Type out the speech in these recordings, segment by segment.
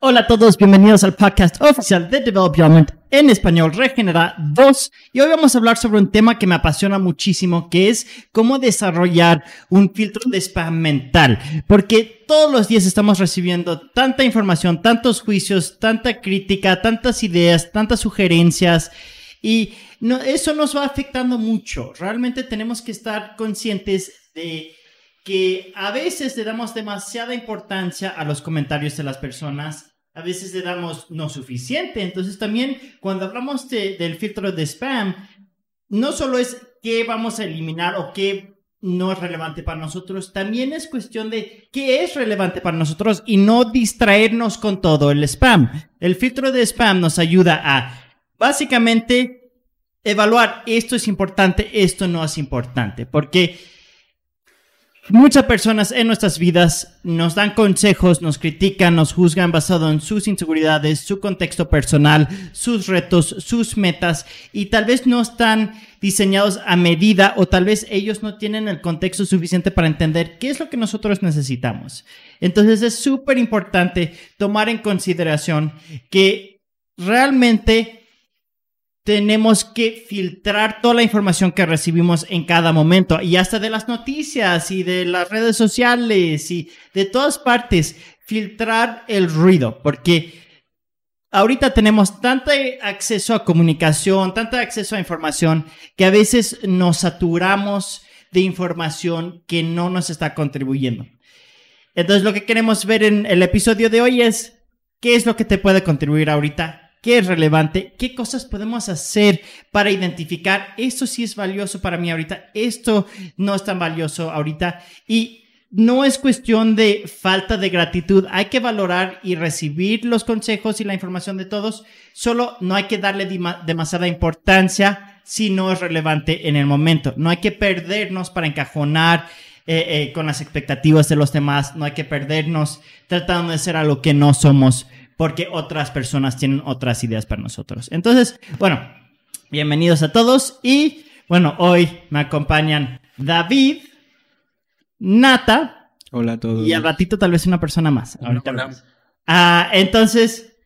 Hola a todos, bienvenidos al podcast oficial de Development en español Regenera 2 y hoy vamos a hablar sobre un tema que me apasiona muchísimo que es cómo desarrollar un filtro de spam mental. Porque todos los días estamos recibiendo tanta información, tantos juicios, tanta crítica, tantas ideas, tantas sugerencias. Y eso nos va afectando mucho. Realmente tenemos que estar conscientes de que a veces le damos demasiada importancia a los comentarios de las personas, a veces le damos no suficiente. Entonces también cuando hablamos del filtro de spam, no solo es qué vamos a eliminar o qué no es relevante para nosotros, también es cuestión de qué es relevante para nosotros y no distraernos con todo el spam. El filtro de spam nos ayuda a básicamente evaluar esto es importante, esto no es importante, porque Muchas personas en nuestras vidas nos dan consejos, nos critican, nos juzgan basado en sus inseguridades, su contexto personal, sus retos, sus metas y tal vez no están diseñados a medida o tal vez ellos no tienen el contexto suficiente para entender qué es lo que nosotros necesitamos. Entonces es súper importante tomar en consideración que realmente tenemos que filtrar toda la información que recibimos en cada momento y hasta de las noticias y de las redes sociales y de todas partes, filtrar el ruido, porque ahorita tenemos tanto acceso a comunicación, tanto acceso a información, que a veces nos saturamos de información que no nos está contribuyendo. Entonces lo que queremos ver en el episodio de hoy es qué es lo que te puede contribuir ahorita qué es relevante, qué cosas podemos hacer para identificar esto sí es valioso para mí ahorita, esto no es tan valioso ahorita. Y no es cuestión de falta de gratitud, hay que valorar y recibir los consejos y la información de todos, solo no hay que darle demasiada importancia si no es relevante en el momento, no hay que perdernos para encajonar eh, eh, con las expectativas de los demás, no hay que perdernos tratando de ser algo que no somos porque otras personas tienen otras ideas para nosotros. Entonces, bueno, bienvenidos a todos y bueno, hoy me acompañan David, Nata. Hola a todos. Y al ratito tal vez una persona más. Hola. Ah, entonces,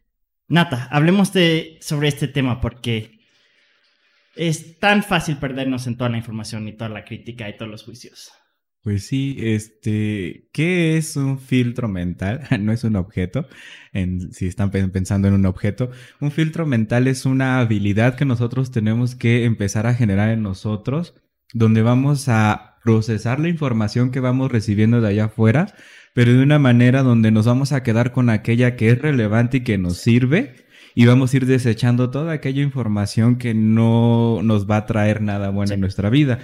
Nata, hablemos de, sobre este tema porque es tan fácil perdernos en toda la información y toda la crítica y todos los juicios. Pues sí, este, ¿qué es un filtro mental? no es un objeto, en, si están pensando en un objeto. Un filtro mental es una habilidad que nosotros tenemos que empezar a generar en nosotros, donde vamos a procesar la información que vamos recibiendo de allá afuera, pero de una manera donde nos vamos a quedar con aquella que es relevante y que nos sirve, y vamos a ir desechando toda aquella información que no nos va a traer nada bueno en nuestra vida.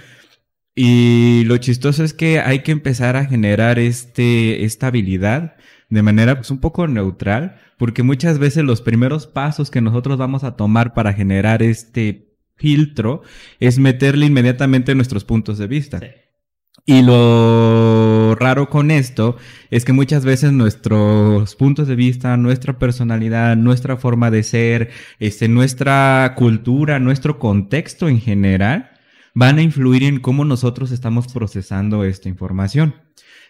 Y lo chistoso es que hay que empezar a generar este, esta habilidad de manera pues un poco neutral, porque muchas veces los primeros pasos que nosotros vamos a tomar para generar este filtro es meterle inmediatamente nuestros puntos de vista. Y lo raro con esto es que muchas veces nuestros puntos de vista, nuestra personalidad, nuestra forma de ser, este, nuestra cultura, nuestro contexto en general, van a influir en cómo nosotros estamos procesando esta información.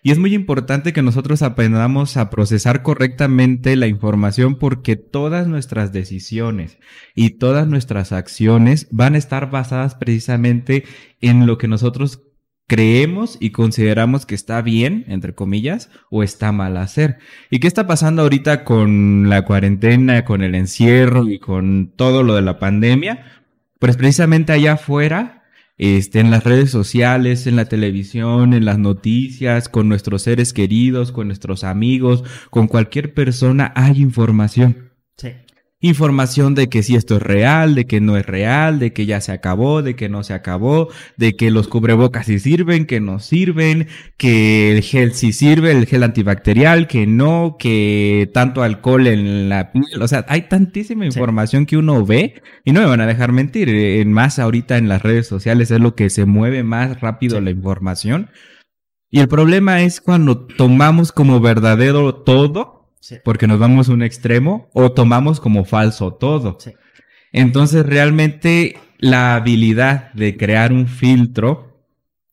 Y es muy importante que nosotros aprendamos a procesar correctamente la información porque todas nuestras decisiones y todas nuestras acciones van a estar basadas precisamente en lo que nosotros creemos y consideramos que está bien, entre comillas, o está mal hacer. ¿Y qué está pasando ahorita con la cuarentena, con el encierro y con todo lo de la pandemia? Pues precisamente allá afuera este, en las redes sociales, en la televisión, en las noticias, con nuestros seres queridos, con nuestros amigos, con cualquier persona hay información. Sí. Información de que si esto es real, de que no es real, de que ya se acabó, de que no se acabó, de que los cubrebocas sí sirven, que no sirven, que el gel sí sirve, el gel antibacterial, que no, que tanto alcohol en la piel. O sea, hay tantísima información que uno ve y no me van a dejar mentir. Eh, más ahorita en las redes sociales es lo que se mueve más rápido la información. Y el problema es cuando tomamos como verdadero todo porque nos vamos a un extremo o tomamos como falso todo. Entonces realmente la habilidad de crear un filtro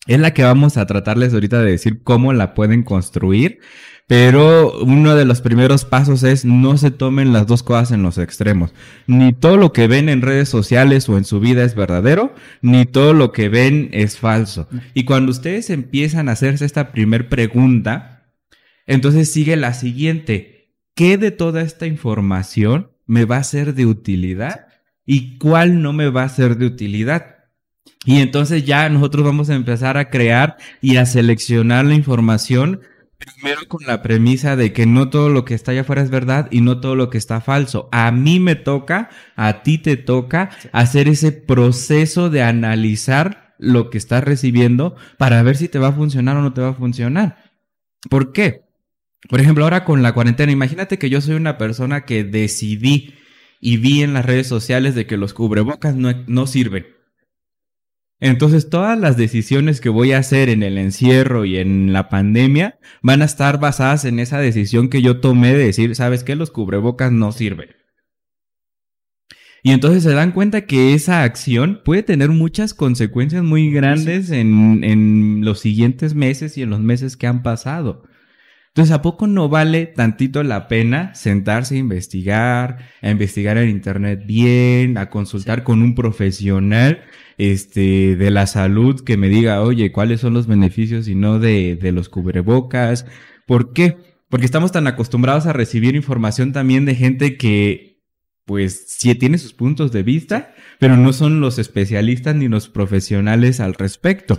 es la que vamos a tratarles ahorita de decir cómo la pueden construir. Pero uno de los primeros pasos es no se tomen las dos cosas en los extremos. Ni todo lo que ven en redes sociales o en su vida es verdadero, ni todo lo que ven es falso. Y cuando ustedes empiezan a hacerse esta primer pregunta, entonces sigue la siguiente. ¿Qué de toda esta información me va a ser de utilidad? ¿Y cuál no me va a ser de utilidad? Y entonces ya nosotros vamos a empezar a crear y a seleccionar la información primero con la premisa de que no todo lo que está allá afuera es verdad y no todo lo que está falso. A mí me toca, a ti te toca hacer ese proceso de analizar lo que estás recibiendo para ver si te va a funcionar o no te va a funcionar. ¿Por qué? Por ejemplo, ahora con la cuarentena, imagínate que yo soy una persona que decidí y vi en las redes sociales de que los cubrebocas no, no sirven. Entonces todas las decisiones que voy a hacer en el encierro y en la pandemia van a estar basadas en esa decisión que yo tomé de decir, ¿sabes qué? Los cubrebocas no sirven. Y entonces se dan cuenta que esa acción puede tener muchas consecuencias muy grandes en, en los siguientes meses y en los meses que han pasado. Entonces, ¿a poco no vale tantito la pena sentarse a investigar, a investigar en Internet bien, a consultar con un profesional este, de la salud que me diga, oye, ¿cuáles son los beneficios y no de, de los cubrebocas? ¿Por qué? Porque estamos tan acostumbrados a recibir información también de gente que, pues, sí tiene sus puntos de vista, pero no son los especialistas ni los profesionales al respecto.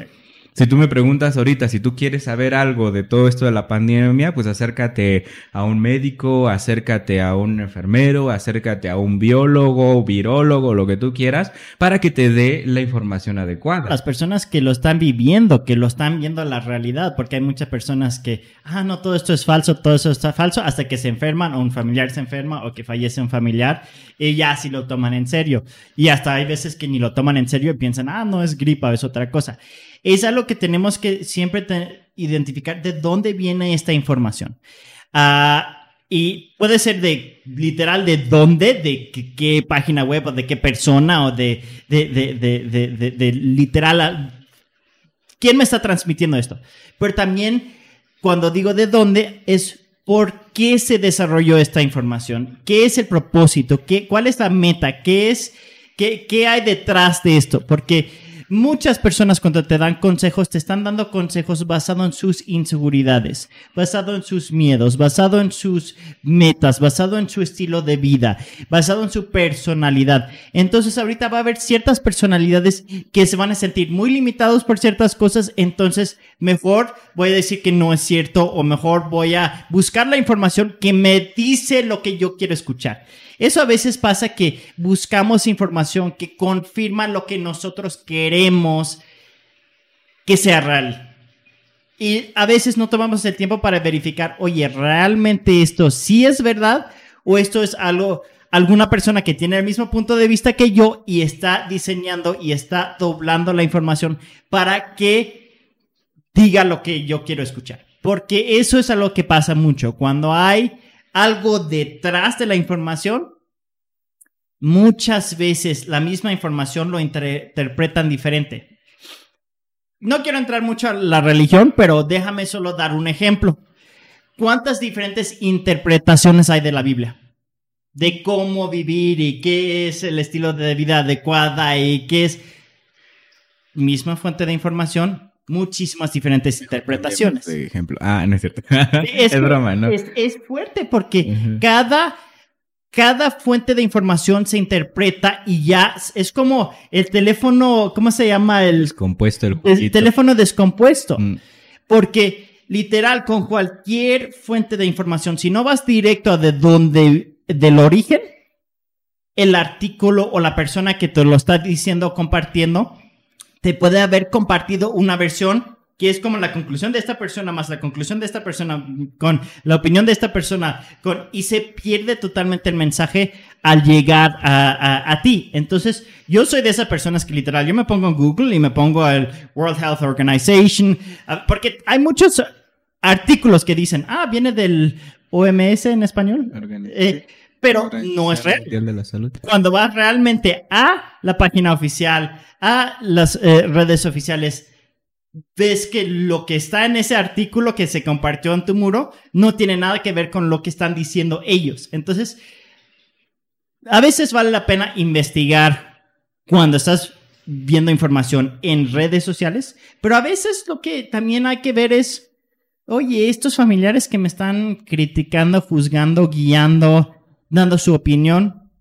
Si tú me preguntas ahorita si tú quieres saber algo de todo esto de la pandemia, pues acércate a un médico, acércate a un enfermero, acércate a un biólogo, virólogo, lo que tú quieras, para que te dé la información adecuada. Las personas que lo están viviendo, que lo están viendo la realidad, porque hay muchas personas que, ah, no, todo esto es falso, todo eso está falso, hasta que se enferman o un familiar se enferma o que fallece un familiar y ya sí lo toman en serio. Y hasta hay veces que ni lo toman en serio y piensan, ah, no es gripa, es otra cosa es algo que tenemos que siempre identificar de dónde viene esta información. Ah, y puede ser de literal de dónde, de qué, página web o de qué persona o de, de, literal quién me está transmitiendo esto. Pero también cuando digo de dónde es por qué se desarrolló esta información, qué es el propósito, ¿Qué, cuál es la meta, qué es, qué, qué hay detrás de esto, porque Muchas personas cuando te dan consejos te están dando consejos basado en sus inseguridades, basado en sus miedos, basado en sus metas, basado en su estilo de vida, basado en su personalidad. Entonces ahorita va a haber ciertas personalidades que se van a sentir muy limitados por ciertas cosas, entonces mejor voy a decir que no es cierto o mejor voy a buscar la información que me dice lo que yo quiero escuchar. Eso a veces pasa que buscamos información que confirma lo que nosotros queremos que sea real. Y a veces no tomamos el tiempo para verificar, oye, ¿realmente esto sí es verdad? ¿O esto es algo, alguna persona que tiene el mismo punto de vista que yo y está diseñando y está doblando la información para que diga lo que yo quiero escuchar? Porque eso es algo que pasa mucho. Cuando hay algo detrás de la información, muchas veces la misma información lo interpretan diferente. No quiero entrar mucho a la religión, pero déjame solo dar un ejemplo. ¿Cuántas diferentes interpretaciones hay de la Biblia? De cómo vivir y qué es el estilo de vida adecuada y qué es misma fuente de información, muchísimas diferentes interpretaciones. ejemplo. Ah, no es cierto. es, broma, ¿no? Es, fuerte porque cada, cada fuente de información se interpreta y ya es como el teléfono, ¿cómo se llama? El descompuesto. El, teléfono descompuesto. Mm. Porque literal, con cualquier fuente de información, si no vas directo a de donde, del origen, el artículo o la persona que te lo está diciendo, compartiendo, te puede haber compartido una versión que es como la conclusión de esta persona más la conclusión de esta persona con la opinión de esta persona con y se pierde totalmente el mensaje al llegar a, ti. Entonces, yo soy de esas personas que literal, yo me pongo en Google y me pongo al World Health Organization, porque hay muchos artículos que dicen, ah, viene del OMS en español pero no es real. Cuando vas realmente a la página oficial, a las eh, redes oficiales, ves que lo que está en ese artículo que se compartió en tu muro no tiene nada que ver con lo que están diciendo ellos. Entonces, a veces vale la pena investigar cuando estás viendo información en redes sociales, pero a veces lo que también hay que ver es, oye, estos familiares que me están criticando, juzgando, guiando, dando su opinión,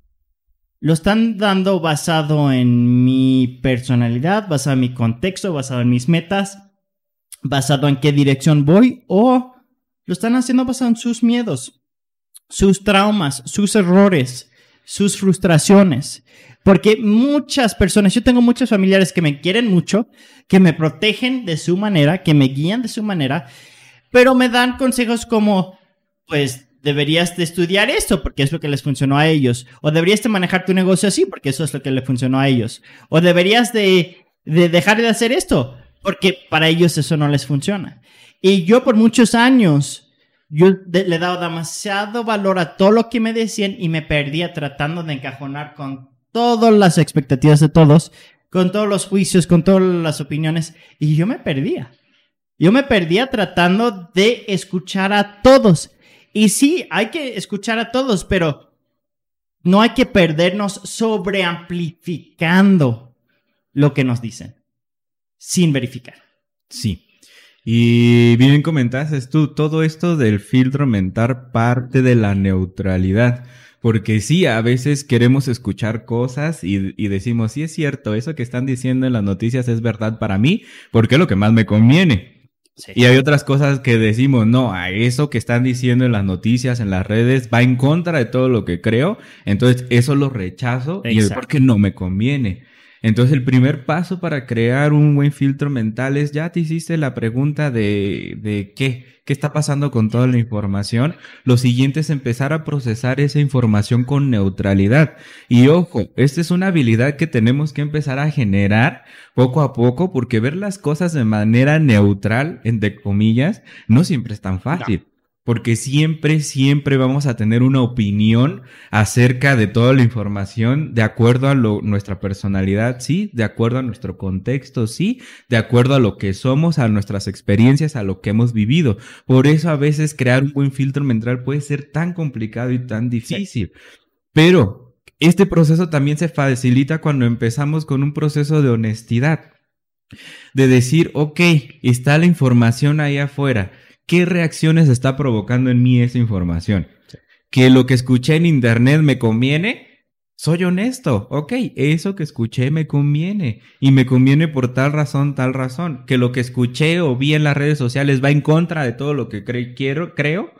lo están dando basado en mi personalidad, basado en mi contexto, basado en mis metas, basado en qué dirección voy o lo están haciendo basado en sus miedos, sus traumas, sus errores, sus frustraciones. Porque muchas personas, yo tengo muchos familiares que me quieren mucho, que me protegen de su manera, que me guían de su manera, pero me dan consejos como, pues deberías de estudiar esto porque es lo que les funcionó a ellos, o deberías de manejar tu negocio así porque eso es lo que le funcionó a ellos, o deberías de, de dejar de hacer esto porque para ellos eso no les funciona. Y yo por muchos años yo le he dado demasiado valor a todo lo que me decían y me perdía tratando de encajonar con todas las expectativas de todos, con todos los juicios, con todas las opiniones, y yo me perdía. Yo me perdía tratando de escuchar a todos. Y sí, hay que escuchar a todos, pero no hay que perdernos sobreamplificando lo que nos dicen, sin verificar. Sí. Y bien comentaste tú, todo esto del filtro mental parte de la neutralidad. Porque sí, a veces queremos escuchar cosas y, decimos, sí es cierto, eso que están diciendo en las noticias es verdad para mí, porque es lo que más me conviene. Y hay otras cosas que decimos, no, a eso que están diciendo en las noticias, en las redes, va en contra de todo lo que creo, entonces eso lo rechazo y es porque no me conviene. Entonces el primer paso para crear un buen filtro mental es ya te hiciste la pregunta de, de qué, qué está pasando con toda la información. Lo siguiente es empezar a procesar esa información con neutralidad. Y ojo, esta es una habilidad que tenemos que empezar a generar poco a poco porque ver las cosas de manera neutral, entre comillas, no siempre es tan fácil porque siempre, siempre vamos a tener una opinión acerca de toda la información de acuerdo a lo, nuestra personalidad, sí, de acuerdo a nuestro contexto, sí, de acuerdo a lo que somos, a nuestras experiencias, a lo que hemos vivido. Por eso a veces crear un buen filtro mental puede ser tan complicado y tan difícil. Pero este proceso también se facilita cuando empezamos con un proceso de honestidad. De decir, ok, está la información ahí afuera ¿qué reacciones está provocando en mí esa información? Que lo que escuché en internet me conviene, soy honesto, ok, eso que escuché me conviene. Y me conviene por tal razón, tal razón, que lo que escuché o vi en las redes sociales va en contra de todo lo que quiero, creo,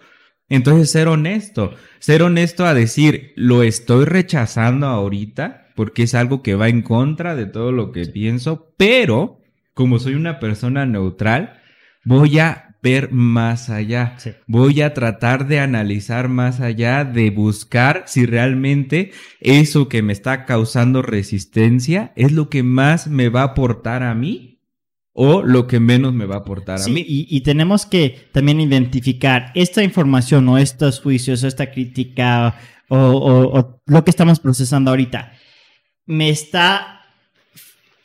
entonces ser honesto, ser honesto a decir, lo estoy rechazando ahorita porque es algo que va en contra de todo lo que pienso, pero como soy una persona neutral, voy a ver más allá. Voy a tratar de analizar más allá, de buscar si realmente eso que me está causando resistencia es lo que más me va a aportar a mí o lo que menos me va a aportar a mí. Y, tenemos que también identificar esta información o estos juicios o esta crítica o lo que estamos procesando ahorita. Me está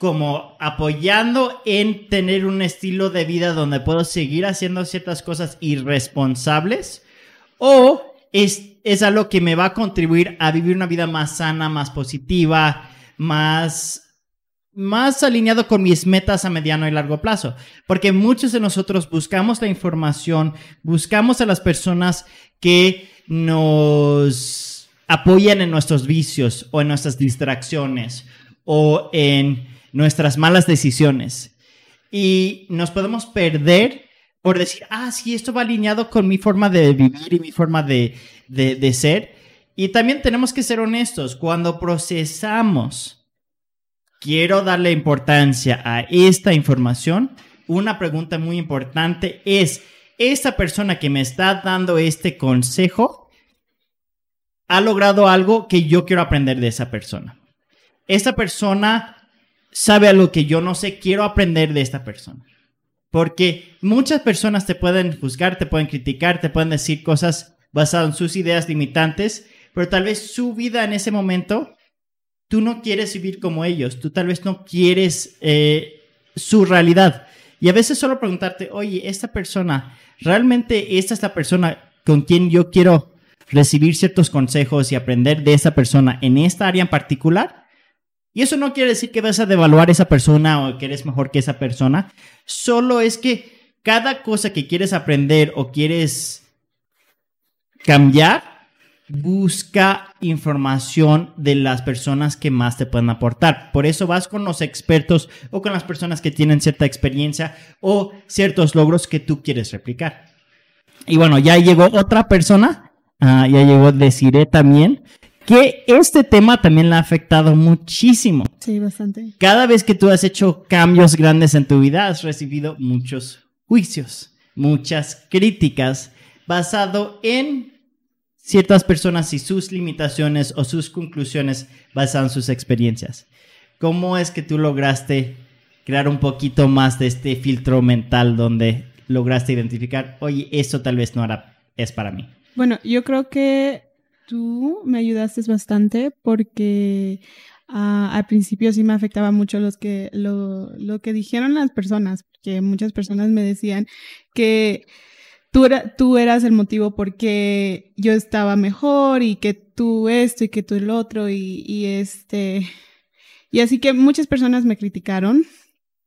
como apoyando en tener un estilo de vida donde puedo seguir haciendo ciertas cosas irresponsables o es, es algo que me va a contribuir a vivir una vida más sana, más positiva, más, más alineado con mis metas a mediano y largo plazo. Porque muchos de nosotros buscamos la información, buscamos a las personas que nos apoyan en nuestros vicios o en nuestras distracciones o en nuestras malas decisiones. Y nos podemos perder por decir, ah, sí, esto va alineado con mi forma de vivir y mi forma de, de, ser. Y también tenemos que ser honestos. Cuando procesamos, quiero darle importancia a esta información, una pregunta muy importante es, ¿esta persona que me está dando este consejo ha logrado algo que yo quiero aprender de esa persona? Esta persona sabe algo que yo no sé, quiero aprender de esta persona. Porque muchas personas te pueden juzgar, te pueden criticar, te pueden decir cosas basadas en sus ideas limitantes, pero tal vez su vida en ese momento, tú no quieres vivir como ellos, tú tal vez no quieres eh, su realidad. Y a veces solo preguntarte, oye, esta persona, ¿realmente esta es la persona con quien yo quiero recibir ciertos consejos y aprender de esa persona en esta área en particular? Y eso no quiere decir que vas a devaluar a esa persona o que eres mejor que esa persona. Solo es que cada cosa que quieres aprender o quieres cambiar, busca información de las personas que más te pueden aportar. Por eso vas con los expertos o con las personas que tienen cierta experiencia o ciertos logros que tú quieres replicar. Y bueno, ya llegó otra persona, ah, ya llegó Desiree también, que este tema también le ha afectado muchísimo. Sí, bastante. Cada vez que tú has hecho cambios grandes en tu vida, has recibido muchos juicios, muchas críticas, basado en ciertas personas y sus limitaciones o sus conclusiones basadas en sus experiencias. ¿Cómo es que tú lograste crear un poquito más de este filtro mental donde lograste identificar, oye, esto tal vez no era, es para mí? Bueno, yo creo que tú me ayudaste bastante porque ah, al principio sí me afectaba mucho los que, lo, lo que dijeron las personas, porque muchas personas me decían que tú, era, tú eras el motivo porque yo estaba mejor y que tú esto y que tú el otro y, y este... Y así que muchas personas me criticaron,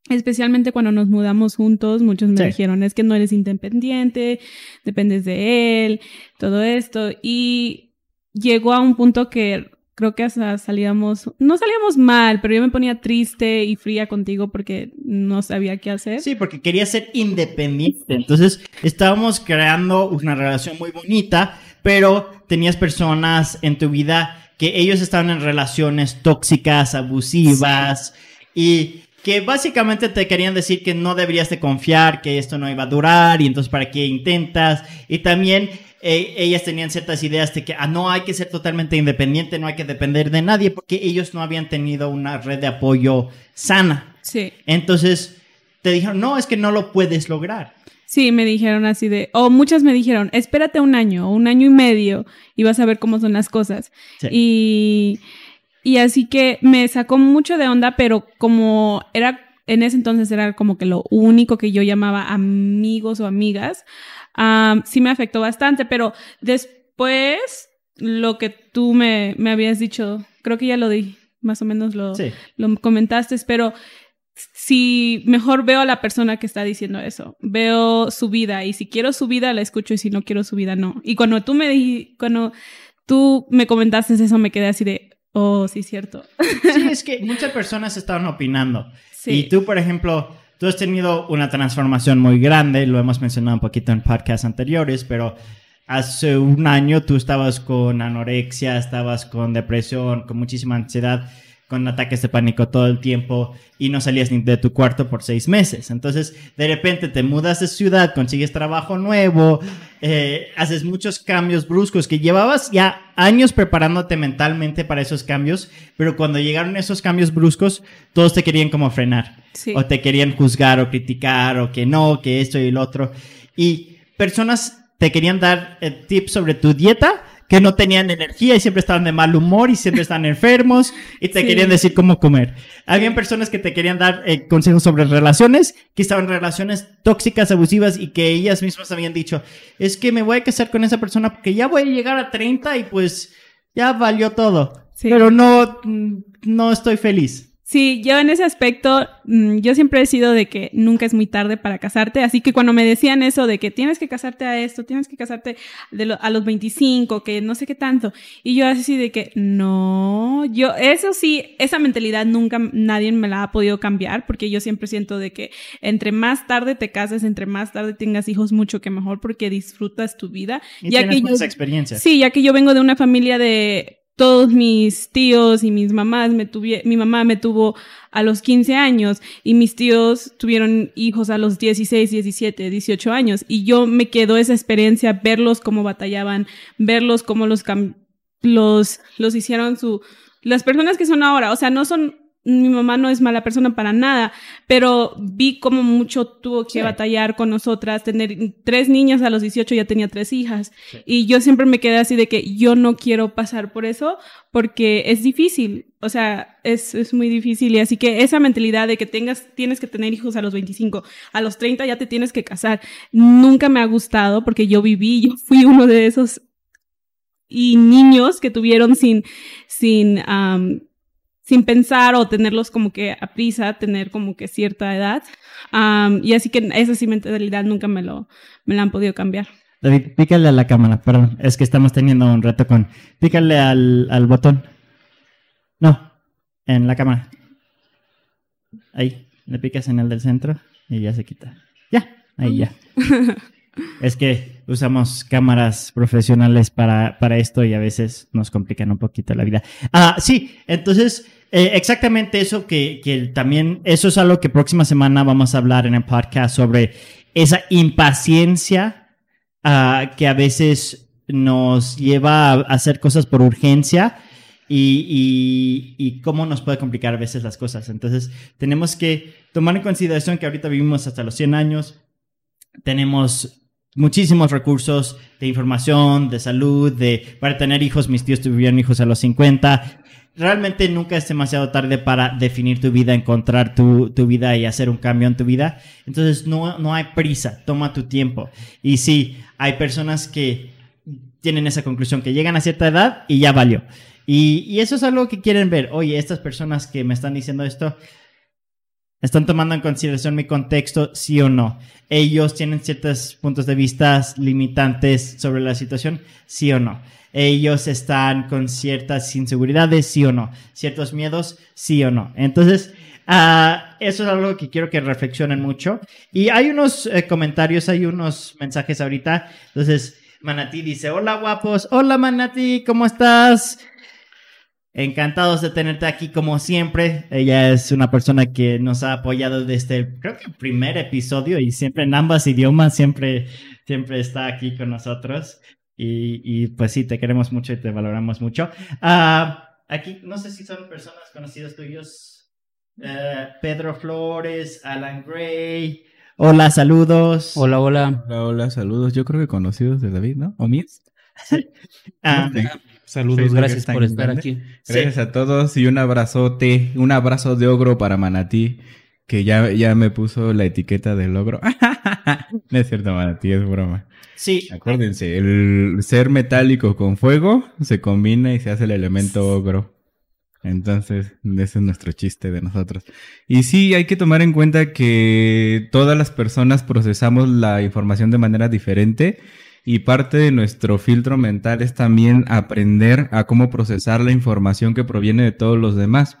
especialmente cuando nos mudamos juntos, muchos me Sí. dijeron, es que no eres independiente, dependes de él, todo esto. Y llegó a un punto que creo que hasta salíamos, no salíamos mal, pero yo me ponía triste y fría contigo porque no sabía qué hacer. Sí, porque quería ser independiente. Entonces, estábamos creando una relación muy bonita, pero tenías personas en tu vida que ellos estaban en relaciones tóxicas, abusivas y que básicamente te querían decir que no deberías de confiar, que esto no iba a durar y entonces para qué intentas. Y también eh, ellas tenían ciertas ideas de que ah, no hay que ser totalmente independiente, no hay que depender de nadie porque ellos no habían tenido una red de apoyo sana. Sí. Entonces te dijeron, no, es que no lo puedes lograr. Sí, me dijeron así de, o muchas me dijeron, espérate un año un año y medio y vas a ver cómo son las cosas. Sí. Y, y así que me sacó mucho de onda, pero como era, en ese entonces era como que lo único que yo llamaba amigos o amigas, am, sí me afectó bastante, pero después lo que tú me, me habías dicho, creo que ya lo di, más o menos lo, Sí. lo comentaste, pero si mejor veo a la persona que está diciendo eso, veo su vida y si quiero su vida la escucho y si no quiero su vida no. Y cuando tú me di, cuando tú me comentaste eso me quedé así de, oh, sí, cierto. Sí, es que muchas personas estaban opinando. Sí. Y tú, por ejemplo, tú has tenido una transformación muy grande, lo hemos mencionado un poquito en podcasts anteriores, pero hace un año tú estabas con anorexia, estabas con depresión, con muchísima ansiedad, con ataques de pánico todo el tiempo y no salías ni de tu cuarto por seis meses. Entonces, de repente te mudas de ciudad, consigues trabajo nuevo, eh, haces muchos cambios bruscos que llevabas ya años preparándote mentalmente para esos cambios, pero cuando llegaron esos cambios bruscos, todos te querían como frenar. Sí. O te querían juzgar o criticar o que no, que esto y lo otro. Y personas te querían dar eh, tips sobre tu dieta que no tenían energía y siempre estaban de mal humor y siempre estaban enfermos y te Sí. querían decir cómo comer. Habían personas que te querían dar eh, consejos sobre relaciones, que estaban en relaciones tóxicas, abusivas y que ellas mismas habían dicho, es que me voy a casar con esa persona porque ya voy a llegar a 30 y pues ya valió todo. Sí. Pero no, mm, no estoy feliz. Sí, yo en ese aspecto, mm, yo siempre he sido de que nunca es muy tarde para casarte, así que cuando me decían eso de que tienes que casarte a esto, tienes que casarte de lo- a los 25, que no sé qué tanto, y yo así de que no, yo, eso sí, esa mentalidad nunca nadie me la ha podido cambiar, porque yo siempre siento de que entre más tarde te cases, entre más tarde tengas hijos, mucho que mejor, porque disfrutas tu vida. Y ya tienes que yo, muchas experiencias. Sí, ya que yo vengo de una familia de todos mis tíos y mis mamás me tuvi mi mamá me tuvo a los 15 años y mis tíos tuvieron hijos a los 16, 17, 18 años. Y yo me quedó esa experiencia verlos cómo batallaban, verlos cómo los los los hicieron su las personas que son ahora, o sea, no son mi mamá no es mala persona para nada, pero vi cómo mucho tuvo que batallar con nosotras, tener tres niñas a los 18 ya tenía tres hijas. Y yo siempre me quedé así de que yo no quiero pasar por eso porque es difícil, o sea, es, es muy difícil. Y así que esa mentalidad de que tengas, tienes que tener hijos a los 25, a los 30 ya te tienes que casar, nunca me ha gustado porque yo viví, yo fui uno de esos y niños que tuvieron sin, sin, sin pensar o tenerlos como que a prisa, tener como que cierta edad. y así que esa sí mentalidad nunca me lo, me la han podido cambiar. David, pícale a la cámara, perdón, es que estamos teniendo un reto con... Pícale al, al botón. No, en la cámara. Ahí, le picas en el del centro y ya se quita. Ya, ahí ya. es que usamos cámaras profesionales para, para esto y a veces nos complican un poquito la vida. Ah, sí, entonces eh, exactamente eso que, que también, eso es algo que próxima semana vamos a hablar en el podcast sobre esa impaciencia uh, que a veces nos lleva a hacer cosas por urgencia y, y, y, cómo nos puede complicar a veces las cosas. Entonces, tenemos que tomar en consideración que ahorita vivimos hasta los 100 años, tenemos muchísimos recursos de información, de salud, de para tener hijos. Mis tíos tuvieron hijos a los 50 realmente nunca es demasiado tarde para definir tu vida, encontrar tu, tu, vida y hacer un cambio en tu vida. Entonces no, no hay prisa, toma tu tiempo. Y sí, hay personas que tienen esa conclusión, que llegan a cierta edad y ya valió. Y, y eso es algo que quieren ver. Oye, estas personas que me están diciendo esto, ¿Están tomando en consideración mi contexto, sí o no? ¿Ellos tienen ciertos puntos de vista limitantes sobre la situación, sí o no? Ellos están con ciertas inseguridades, sí o no, ciertos miedos, sí o no. Entonces, uh, eso es algo que quiero que reflexionen mucho. Y hay unos eh, comentarios, hay unos mensajes ahorita. Entonces, Manati dice, hola guapos, hola Manati, ¿cómo estás? Encantados de tenerte aquí como siempre. Ella es una persona que nos ha apoyado desde el, creo que primer episodio y siempre en ambas idiomas, siempre, siempre está aquí con nosotros. Y, y, pues sí, te queremos mucho y te valoramos mucho. Uh, aquí, no sé si son personas conocidas tuyos. Uh, Pedro Flores, Alan Gray. Hola, saludos. Hola, hola. Hola, hola, saludos. Yo creo que conocidos de David, ¿no? ¿O míos? Sí. Ah, saludos, gracias por estar aquí. Gracias sí. a todos y un abrazote, un abrazo de ogro para Manatí, que ya, ya me puso la etiqueta del ogro. no es cierto, Manatí, es broma. Sí. Acuérdense, el ser metálico con fuego se combina y se hace el elemento ogro. Entonces, ese es nuestro chiste de nosotros. Y sí, hay que tomar en cuenta que todas las personas procesamos la información de manera diferente y parte de nuestro filtro mental es también aprender a cómo procesar la información que proviene de todos los demás.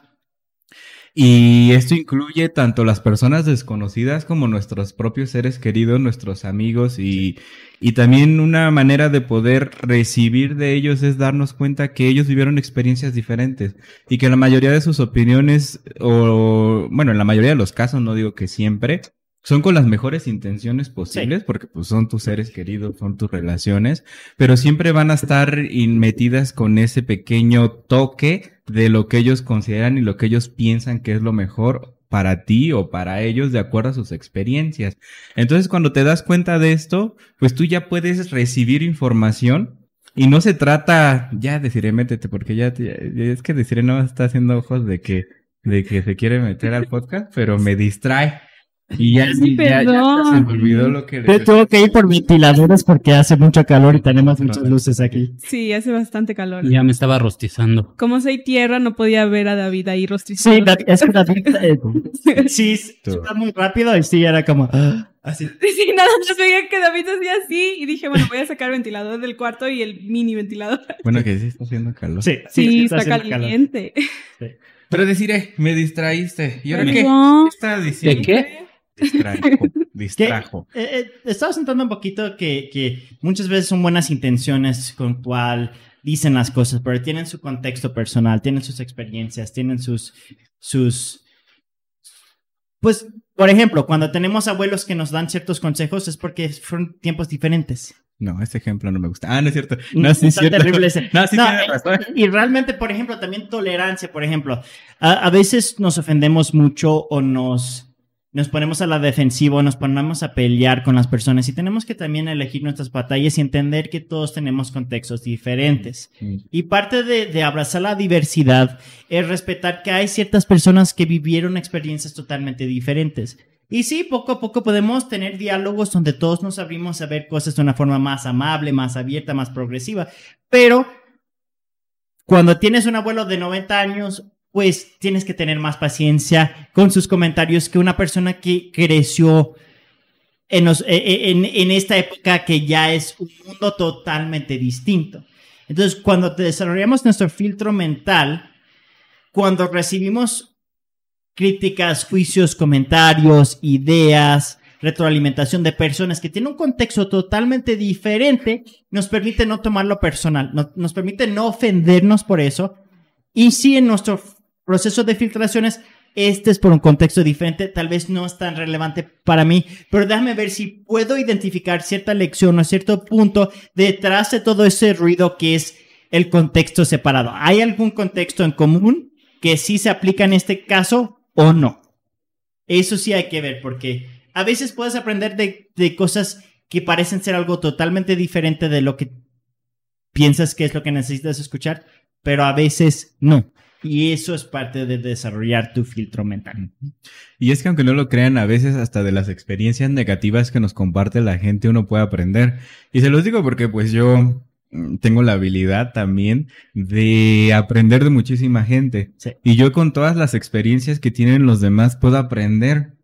Y esto incluye tanto las personas desconocidas como nuestros propios seres queridos, nuestros amigos y, y también una manera de poder recibir de ellos es darnos cuenta que ellos vivieron experiencias diferentes y que la mayoría de sus opiniones, o bueno, en la mayoría de los casos, no digo que siempre, son con las mejores intenciones posibles, sí. porque pues son tus seres queridos, son tus relaciones, pero siempre van a estar metidas con ese pequeño toque de lo que ellos consideran y lo que ellos piensan que es lo mejor para ti o para ellos de acuerdo a sus experiencias. Entonces, cuando te das cuenta de esto, pues tú ya puedes recibir información y no se trata, ya deciré métete, porque ya, te, es que deciré no está haciendo ojos de que, de que se quiere meter al podcast, pero me distrae. Y ya, sí, ya, ya, se me olvidó lo que... Te tuvo que ir por ventiladores porque hace mucho calor y tenemos muchas luces aquí. Sí, hace bastante calor. Ya me estaba rostizando. Como soy tierra, no podía ver a David ahí rostizando. Sí, es que David... Eh, sí, está muy rápido y sí, era como... Así. Sí, nada más veía que David hacía así y dije, bueno, voy a sacar el ventilador del cuarto y el mini ventilador. Bueno, que sí está haciendo calor. Sí, sí, sí está, está caliente. Sí. Pero deciré, me distraíste. ¿Y ahora qué? ¿Qué estás diciendo? ¿De qué? Distrajo. distrajo. Que, eh, eh, estaba sentando un poquito que, que muchas veces son buenas intenciones con cual dicen las cosas, pero tienen su contexto personal, tienen sus experiencias, tienen sus, sus, pues, por ejemplo, cuando tenemos abuelos que nos dan ciertos consejos es porque fueron tiempos diferentes. No, ese ejemplo no me gusta. Ah, no es cierto. No, sí es cierto. terrible ese. No, sí Y realmente, por ejemplo, también tolerancia, por ejemplo. A, veces nos ofendemos mucho o nos, nos ponemos a la defensiva nos ponemos a pelear con las personas y tenemos que también elegir nuestras batallas y entender que todos tenemos contextos diferentes. Y parte de, de abrazar la diversidad es respetar que hay ciertas personas que vivieron experiencias totalmente diferentes. Y sí, poco a poco podemos tener diálogos donde todos nos abrimos a ver cosas de una forma más amable, más abierta, más progresiva. Pero cuando tienes un abuelo de 90 años, pues tienes que tener más paciencia con sus comentarios que una persona que creció en, e, e, en, esta época que ya es un mundo totalmente distinto. Entonces, cuando desarrollamos nuestro filtro mental, cuando recibimos críticas, juicios, comentarios, ideas, retroalimentación de personas que tienen un contexto totalmente diferente, nos permite no tomarlo personal, nos permite no ofendernos por eso. Y si en nuestro proceso de filtraciones, este es por un contexto diferente, tal vez no es tan relevante para mí, pero déjame ver si puedo identificar cierta lección o cierto punto detrás de todo ese ruido que es el contexto separado. ¿Hay algún contexto en común que sí se aplica en este caso? o no. Eso sí hay que ver, porque a veces puedes aprender de, cosas que parecen ser algo totalmente diferente de lo que piensas que es lo que necesitas escuchar, pero a veces no. Y eso es parte de desarrollar tu filtro mental. Y es que aunque no lo crean, a veces hasta de las experiencias negativas que nos comparte la gente uno puede aprender. Y se los digo porque pues yo Mm, tengo la habilidad también de aprender de muchísima gente. Y yo con todas las experiencias que tienen los demás puedo aprender.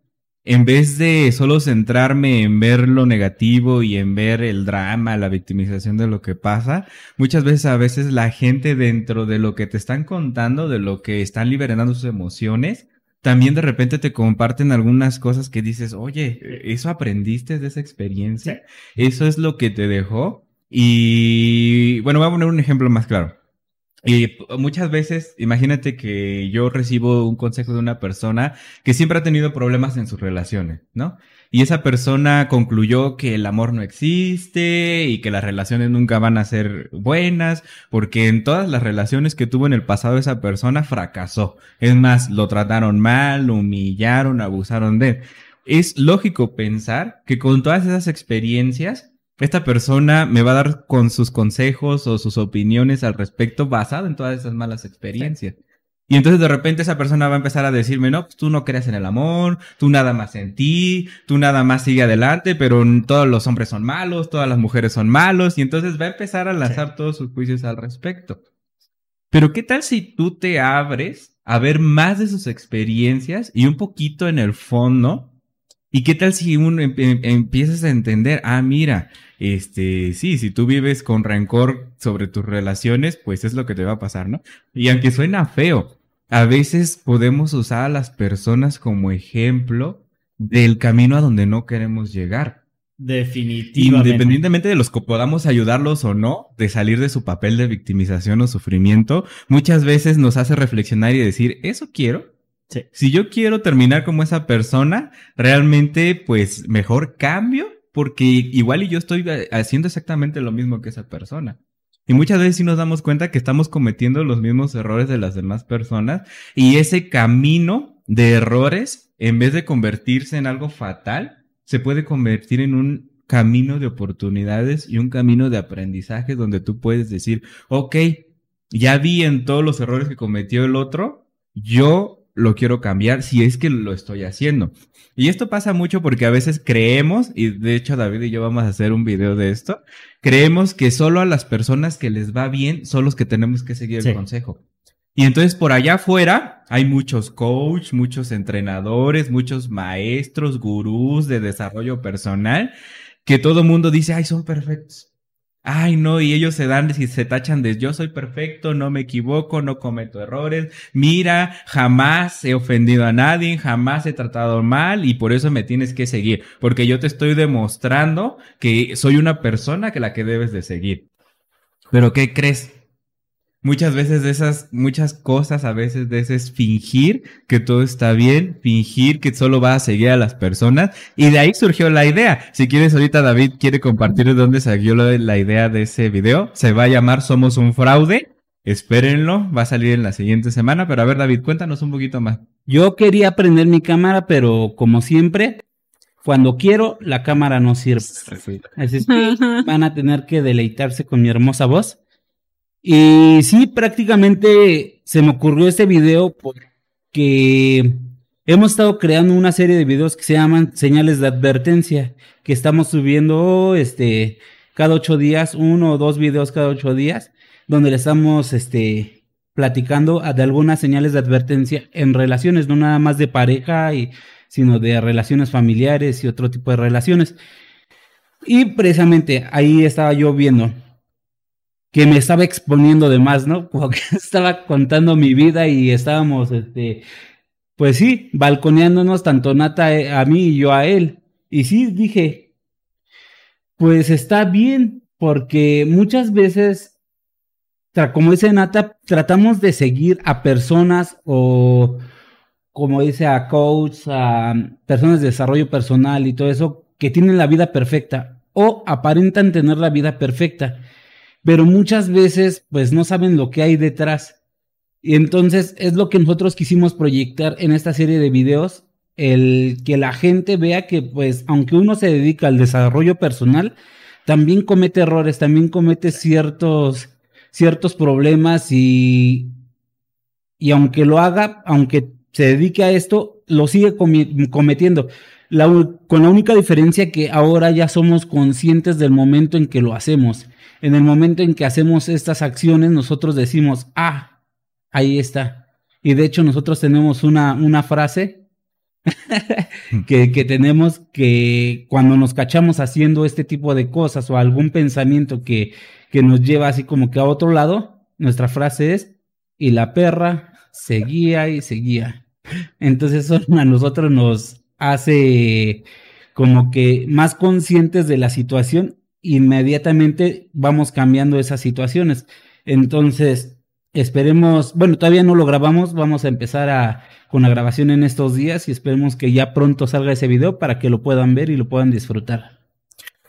En vez de solo centrarme en ver lo negativo y en ver el drama, la victimización de lo que pasa, muchas veces a veces la gente dentro de lo que te están contando, de lo que están liberando sus emociones, también de repente te comparten algunas cosas que dices, oye, ¿eso aprendiste de esa experiencia? ¿Eso es lo que te dejó? Y bueno, voy a poner un ejemplo más claro. Y muchas veces, imagínate que yo recibo un consejo de una persona que siempre ha tenido problemas en sus relaciones, ¿no? Y esa persona concluyó que el amor no existe y que las relaciones nunca van a ser buenas, porque en todas las relaciones que tuvo en el pasado esa persona fracasó. Es más, lo trataron mal, lo humillaron, abusaron de él. Es lógico pensar que con todas esas experiencias esta persona me va a dar con sus consejos o sus opiniones al respecto basado en todas esas malas experiencias. Y entonces de repente esa persona va a empezar a decirme, no, pues tú no creas en el amor, tú nada más en ti, tú nada más sigue adelante, pero todos los hombres son malos, todas las mujeres son malos, y entonces va a empezar a lanzar todos sus juicios al respecto. Pero ¿qué tal si tú te abres a ver más de sus experiencias y un poquito en el fondo ¿Y qué tal si uno em, em, empiezas a entender, ah, mira, este, sí, si tú vives con rencor sobre tus relaciones, pues es lo que te va a pasar, ¿no? Y aunque suena feo, a veces podemos usar a las personas como ejemplo del camino a donde no queremos llegar. Definitivamente. Independientemente de los que podamos ayudarlos o no, de salir de su papel de victimización o sufrimiento, muchas veces nos hace reflexionar y decir, ¿eso quiero? Si yo quiero terminar como esa persona, realmente pues mejor cambio porque igual y yo estoy haciendo exactamente lo mismo que esa persona. Y muchas veces sí nos damos cuenta que estamos cometiendo los mismos errores de las demás personas y ese camino de errores, en vez de convertirse en algo fatal, se puede convertir en un camino de oportunidades y un camino de aprendizaje donde tú puedes decir, ok, ya vi en todos los errores que cometió el otro, yo lo quiero cambiar si es que lo estoy haciendo. Y esto pasa mucho porque a veces creemos, y de hecho David y yo vamos a hacer un video de esto, creemos que solo a las personas que les va bien son los que tenemos que seguir el consejo. Y entonces por allá afuera hay muchos coaches, muchos entrenadores, muchos maestros, gurús de desarrollo personal, que todo mundo dice, ay, son perfectos. Ay, no, y ellos se dan y se tachan de yo soy perfecto, no me equivoco, no cometo errores. Mira, jamás he ofendido a nadie, jamás he tratado mal y por eso me tienes que seguir, porque yo te estoy demostrando que soy una persona que la que debes de seguir. Pero ¿qué crees? Muchas veces de esas, muchas cosas, a veces de ese es fingir que todo está bien, fingir que solo va a seguir a las personas. Y de ahí surgió la idea. Si quieres, ahorita David quiere compartir de dónde salió la idea de ese video. Se va a llamar Somos un fraude. Espérenlo, va a salir en la siguiente semana. Pero a ver, David, cuéntanos un poquito más. Yo quería prender mi cámara, pero como siempre, cuando quiero, la cámara no sirve. Así es que van a tener que deleitarse con mi hermosa voz. Y sí, prácticamente se me ocurrió este video porque hemos estado creando una serie de videos que se llaman señales de advertencia, que estamos subiendo este cada ocho días, uno o dos videos cada ocho días, donde le estamos este platicando de algunas señales de advertencia en relaciones, no nada más de pareja y sino de relaciones familiares y otro tipo de relaciones. Y precisamente ahí estaba yo viendo que me estaba exponiendo de más, ¿no? Porque estaba contando mi vida y estábamos, este, pues sí, balconeándonos tanto Nata eh, a mí y yo a él. Y sí, dije, pues está bien, porque muchas veces, como dice Nata, tratamos de seguir a personas o, como dice a coach, a personas de desarrollo personal y todo eso, que tienen la vida perfecta o aparentan tener la vida perfecta pero muchas veces pues no saben lo que hay detrás. Y entonces es lo que nosotros quisimos proyectar en esta serie de videos, el que la gente vea que pues aunque uno se dedica al desarrollo personal, también comete errores, también comete ciertos, ciertos problemas y, y aunque lo haga, aunque se dedique a esto, lo sigue cometiendo. con la única diferencia que ahora ya somos conscientes del momento en que lo hacemos en el momento en que hacemos estas acciones, nosotros decimos, ah, ahí está. Y de hecho nosotros tenemos una, una frase que, que, tenemos que cuando nos cachamos haciendo este tipo de cosas o algún pensamiento que, que nos lleva así como que a otro lado, nuestra frase es, y la perra seguía y seguía. Entonces eso a nosotros nos hace como que más conscientes de la situación inmediatamente vamos cambiando esas situaciones. Entonces, esperemos, bueno, todavía no lo grabamos, vamos a empezar a, con la grabación en estos días y esperemos que ya pronto salga ese video para que lo puedan ver y lo puedan disfrutar.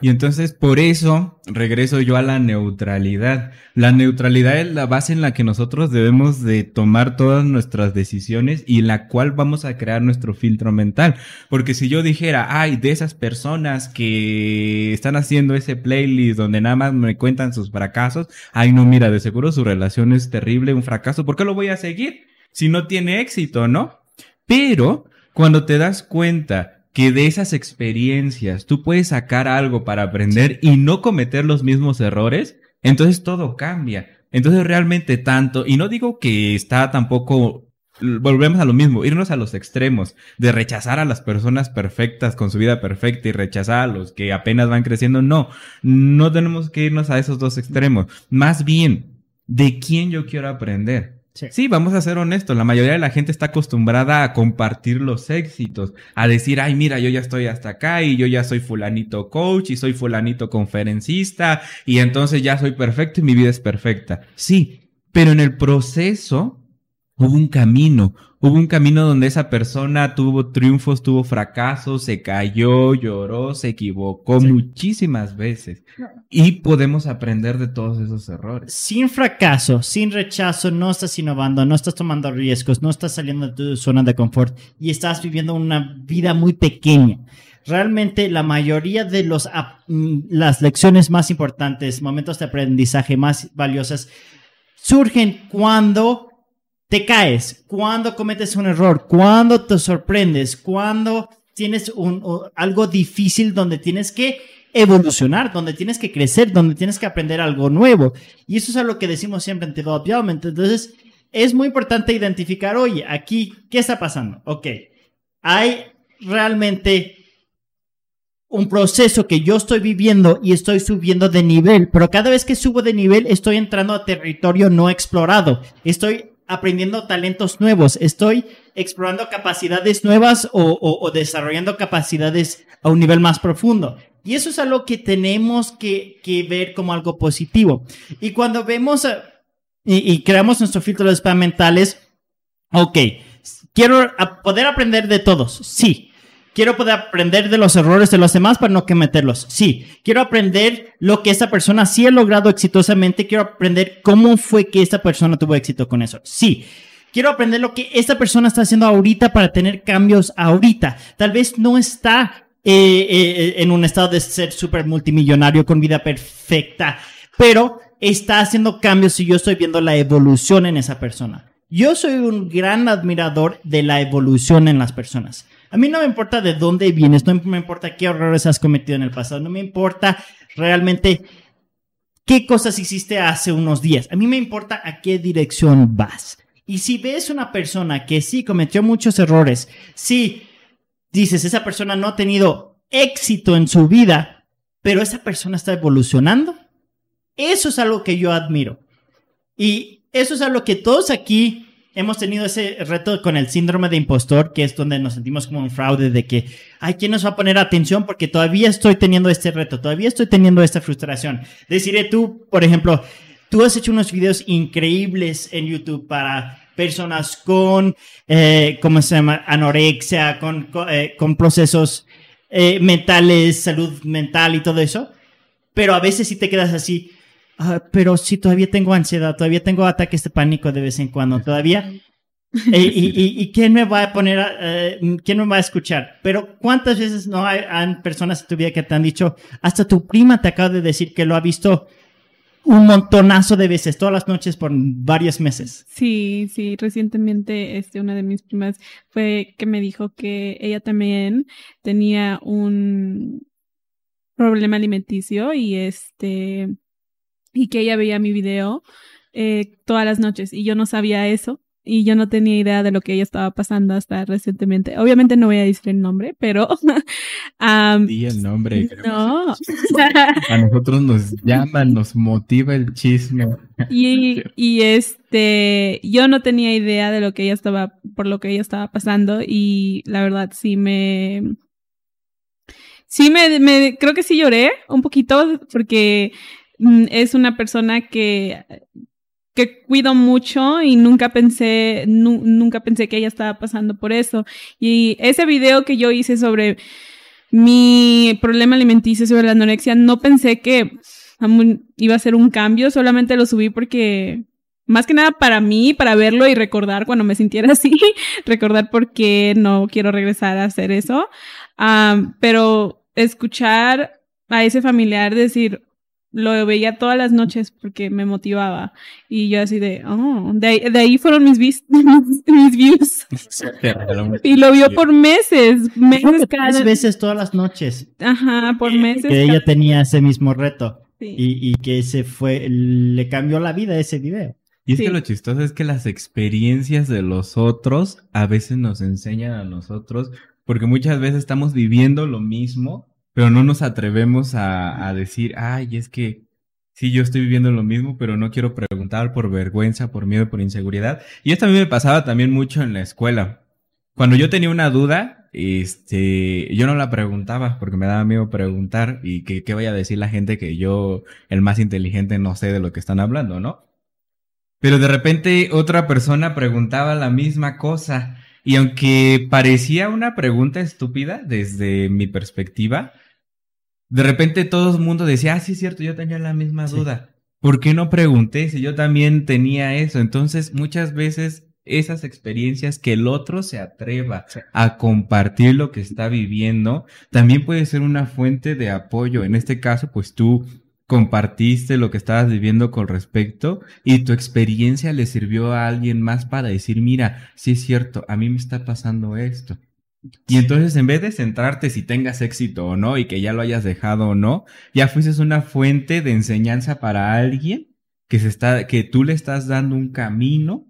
Y entonces por eso regreso yo a la neutralidad. La neutralidad es la base en la que nosotros debemos de tomar todas nuestras decisiones y la cual vamos a crear nuestro filtro mental. Porque si yo dijera, ay, de esas personas que están haciendo ese playlist donde nada más me cuentan sus fracasos, ay, no, mira, de seguro su relación es terrible, un fracaso, ¿por qué lo voy a seguir? Si no tiene éxito, ¿no? Pero cuando te das cuenta que de esas experiencias tú puedes sacar algo para aprender y no cometer los mismos errores, entonces todo cambia. Entonces realmente tanto, y no digo que está tampoco, volvemos a lo mismo, irnos a los extremos, de rechazar a las personas perfectas con su vida perfecta y rechazar a los que apenas van creciendo, no, no tenemos que irnos a esos dos extremos. Más bien, ¿de quién yo quiero aprender? Sí. vamos a ser honestos, la mayoría de la gente está acostumbrada a compartir los éxitos, a decir, ay, mira, yo ya estoy hasta acá y yo ya soy fulanito coach y soy fulanito conferencista y entonces ya soy perfecto y mi vida es perfecta. Sí, pero en el proceso hubo un camino, hubo un camino donde esa persona tuvo triunfos, tuvo fracasos, se cayó, lloró, se equivocó muchísimas veces. Y podemos aprender de todos esos errores. Sin fracaso, sin rechazo, no estás innovando, no estás tomando riesgos, no estás saliendo de tu zona de confort y estás viviendo una vida muy pequeña realmente la mayoría de los, mm, las lecciones más importantes, momentos de aprendizaje más valiosas, surgen cuando te caes, cuando cometes un error, cuando te sorprendes, cuando tienes algo difícil donde tienes que evolucionar, donde tienes que crecer, donde tienes que aprender algo nuevo. Y eso es algo que decimos siempre en Development. Entonces, es muy importante identificar, oye, aquí, ¿qué está pasando? Ok, hay realmente un proceso que yo estoy viviendo y estoy subiendo de nivel, pero cada vez que subo de nivel estoy entrando a territorio no explorado. Estoy aprendiendo talentos nuevos, estoy explorando capacidades nuevas o, desarrollando capacidades a un nivel más profundo. Y eso es algo que tenemos que, ver como algo positivo. Y cuando vemos y, creamos nuestro filtro de spam. Ok, quiero poder aprender de todos, sí. Quiero poder aprender de los errores de los demás para no cometerlos. Sí. Quiero aprender lo que esta persona sí ha logrado exitosamente. Quiero aprender cómo fue que esta persona tuvo éxito con eso. Sí. Quiero aprender lo que esta persona está haciendo ahorita para tener cambios ahorita. Tal vez no está eh, eh, en un estado de ser súper multimillonario con vida perfecta, pero está haciendo cambios y yo estoy viendo la evolución en esa persona. Yo soy un gran admirador de la evolución en las personas. A mí no me importa de dónde vienes, no me importa qué errores has cometido en el pasado, no me importa realmente qué cosas hiciste hace unos días. A mí me importa a qué dirección vas. Y si ves una persona que sí cometió muchos errores, sí dices, esa persona no ha tenido éxito en su vida, pero esa persona está evolucionando, eso es algo que yo admiro. Y eso es algo que todos aquí hemos tenido ese reto con el síndrome de impostor, que es donde nos sentimos como un fraude de que, ay, ¿quién nos va a poner atención? Porque todavía estoy teniendo este reto, todavía estoy teniendo esta frustración. Deciré tú, por ejemplo, tú has hecho unos videos increíbles en YouTube para personas con, eh, ¿cómo se llama? Anorexia, con, con, eh, procesos eh, mentales, salud mental y todo eso. Pero a veces sí te quedas así, Ah, pero si todavía tengo ansiedad, todavía tengo ataques de pánico de vez en cuando, todavía. Eh, y, y, quién me va a poner, eh, quién me va a escuchar? Pero ¿cuántas veces no hay, personas en tu vida que te han dicho, hasta tu prima te acaba de decir que lo ha visto un montonazo de veces, todas las noches por varios meses. Sí, sí, recientemente este, una de mis primas fue que me dijo que ella también tenía un problema alimenticio y este y que ella veía mi video eh, todas las noches y yo no sabía eso y yo no tenía idea de lo que ella estaba pasando hasta recientemente. Obviamente no voy a decir el nombre, pero... um, el nombre. No. a nosotros nos llaman, nos motiva el chisme. Y, y este, yo no tenía idea de lo que ella estaba, por lo que ella estaba pasando y la verdad sí me... Sí me, me creo que sí lloré un poquito porque es una persona que, que cuido mucho y nunca pensé, nunca pensé que ella estaba pasando por eso. Y ese video que yo hice sobre mi problema alimenticio, sobre la anorexia, no pensé que iba a ser un cambio, solamente lo subí porque más que nada para mí, para verlo y recordar cuando me sintiera así, recordar por qué no quiero regresar a hacer eso. Ah, pero escuchar a ese familiar decir, lo veía todas las noches porque me motivaba. Y yo así de, oh, de ahí, fueron mis, mis, views. y lo vio por meses, meses cada... veces todas las noches. Ajá, por meses. Que ella tenía ese mismo reto. Y, y, que se fue, le cambió la vida ese video. Y es que lo chistoso es que las experiencias de los otros a veces nos enseñan a nosotros, porque muchas veces estamos viviendo lo mismo, pero no nos atrevemos a, decir, ay, es que sí, yo estoy viviendo lo mismo, pero no quiero preguntar por vergüenza, por miedo, por inseguridad. Y esto a mí me pasaba también mucho en la escuela. Cuando yo tenía una duda, este, yo no la preguntaba porque me daba miedo preguntar y que qué vaya a decir la gente que yo, el más inteligente, no sé de lo que están hablando, ¿no? Pero de repente otra persona preguntaba la misma cosa y aunque parecía una pregunta estúpida desde mi perspectiva, de repente todo el mundo decía, ah, sí es cierto, yo tenía la misma duda. ¿Por qué no pregunté si yo también tenía eso? Entonces, muchas veces esas experiencias que el otro se atreva a compartir lo que está viviendo, también puede ser una fuente de apoyo. En este caso, pues tú compartiste lo que estabas viviendo con respecto y tu experiencia le sirvió a alguien más para decir, mira, sí es cierto, a mí me está pasando esto. Y entonces en vez de centrarte si tengas éxito o no y que ya lo hayas dejado o no, ya fuiste una fuente de enseñanza para alguien que se está, que tú le estás dando un camino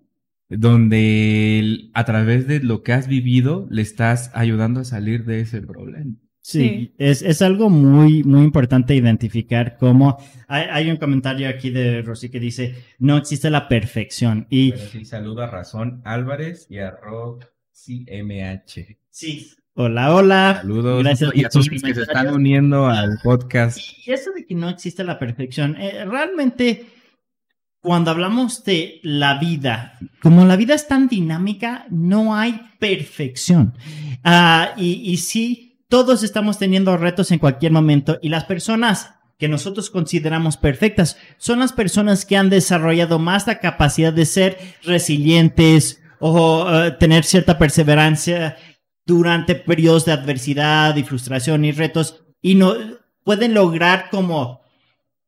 donde a través de lo que has vivido le estás ayudando a salir de ese problema. Sí, Es, es, algo muy, muy importante identificar cómo hay, hay, un comentario aquí de Rosy que dice no existe la perfección y sí, saluda a Razón Álvarez y a Rob CMH. Sí. Hola, hola. Saludos Gracias y a todos los que se están uniendo al podcast. Y eso de que no existe la perfección, eh, realmente cuando hablamos de la vida, como la vida es tan dinámica, no hay perfección. Ah, y, y sí, todos estamos teniendo retos en cualquier momento y las personas que nosotros consideramos perfectas son las personas que han desarrollado más la capacidad de ser resilientes o eh, tener cierta perseverancia durante periodos de adversidad y frustración y retos y no pueden lograr como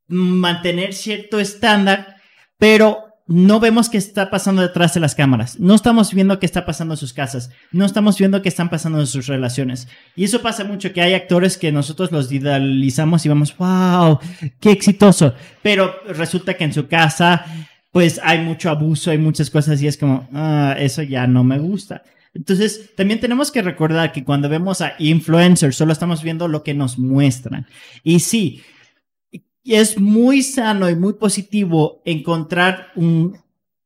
mantener cierto estándar pero no vemos qué está pasando detrás de las cámaras. No estamos viendo qué está pasando en sus casas. No estamos viendo qué están pasando en sus relaciones. Y eso pasa mucho, que hay actores que nosotros los idealizamos y vamos, wow, qué exitoso. Pero resulta que en su casa, pues hay mucho abuso, hay muchas cosas y es como, ah, eso ya no me gusta. Entonces, también tenemos que recordar que cuando vemos a influencers, solo estamos viendo lo que nos muestran. Y sí, es muy sano y muy positivo encontrar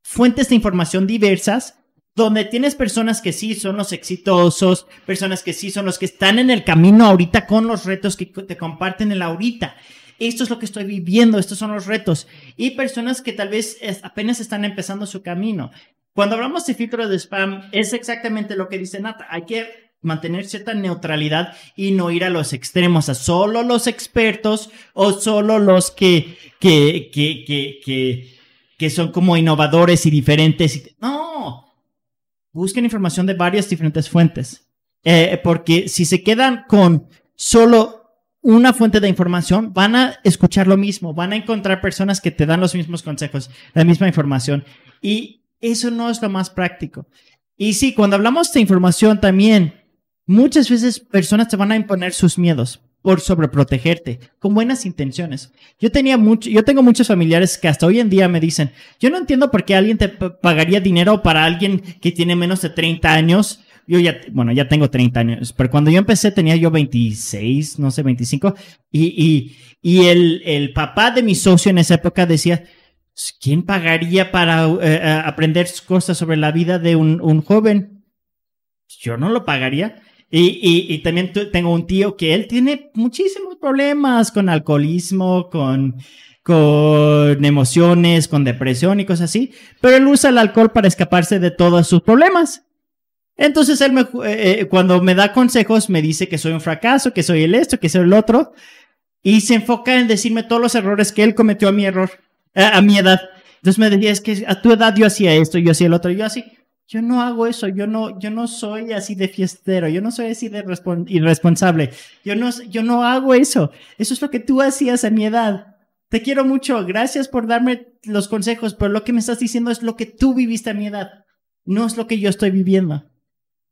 fuentes de información diversas donde tienes personas que sí son los exitosos, personas que sí son los que están en el camino ahorita con los retos que te comparten el ahorita. Esto es lo que estoy viviendo, estos son los retos. Y personas que tal vez apenas están empezando su camino. Cuando hablamos de filtro de spam, es exactamente lo que dice Nata. Hay que mantener cierta neutralidad y no ir a los extremos, a solo los expertos o solo los que, que, que, que, que, que son como innovadores y diferentes. No, busquen información de varias diferentes fuentes. Eh, porque si se quedan con solo una fuente de información, van a escuchar lo mismo, van a encontrar personas que te dan los mismos consejos, la misma información. Y eso no es lo más práctico. Y sí, cuando hablamos de información también, Muchas veces personas te van a imponer sus miedos por sobreprotegerte, con buenas intenciones. Yo tenía mucho, yo tengo muchos familiares que hasta hoy en día me dicen, yo no entiendo por qué alguien te pagaría dinero para alguien que tiene menos de 30 años. Yo ya, bueno, ya tengo 30 años, pero cuando yo empecé tenía yo 26, no sé, 25, y, y, y el, el papá de mi socio en esa época decía, ¿quién pagaría para eh, eh, aprender cosas sobre la vida de un, joven? Yo no lo pagaría. Y, también tengo un tío que él tiene muchísimos problemas con alcoholismo, con, con emociones, con depresión y cosas así, pero él usa el alcohol para escaparse de todos sus problemas. Entonces él me, eh, cuando me da consejos me dice que soy un fracaso, que soy el esto, que soy el otro, y se enfoca en decirme todos los errores que él cometió a mi error, a mi edad. Entonces me decía, es que a tu edad yo hacía esto, yo hacía el otro, yo así yo no hago eso, yo no, yo no soy así de fiestero, yo no soy así de irresponsable, yo no, yo no hago eso. Eso es lo que tú hacías a mi edad. Te quiero mucho, gracias por darme los consejos, pero lo que me estás diciendo es lo que tú viviste a mi edad, no es lo que yo estoy viviendo.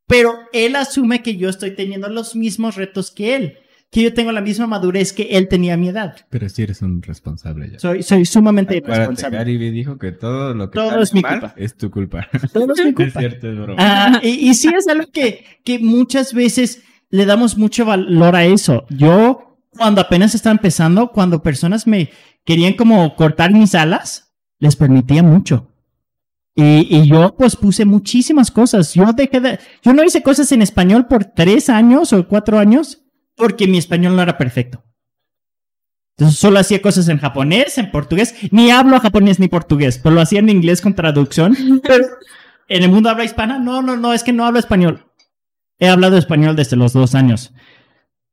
Pero él asume que yo estoy teniendo los mismos retos que él que yo tengo la misma madurez que él tenía a mi edad. Pero sí eres un responsable ya. Soy, soy sumamente irresponsable. Gary dijo que todo lo que todo es mi culpa. es tu culpa. Todo es mi culpa. es cierto, es broma. Ah, y, y, sí es algo que, que muchas veces le damos mucho valor a eso. Yo, cuando apenas estaba empezando, cuando personas me querían como cortar mis alas, les permitía mucho. Y, y, yo pues puse muchísimas cosas. Yo dejé de, yo no hice cosas en español por tres años o cuatro años porque mi español no era perfecto. Entonces solo hacía cosas en japonés, en portugués. Ni hablo japonés ni portugués, pero lo hacía en inglés con traducción. Pero en el mundo habla hispana, no, no, no, es que no hablo español. He hablado español desde los dos años.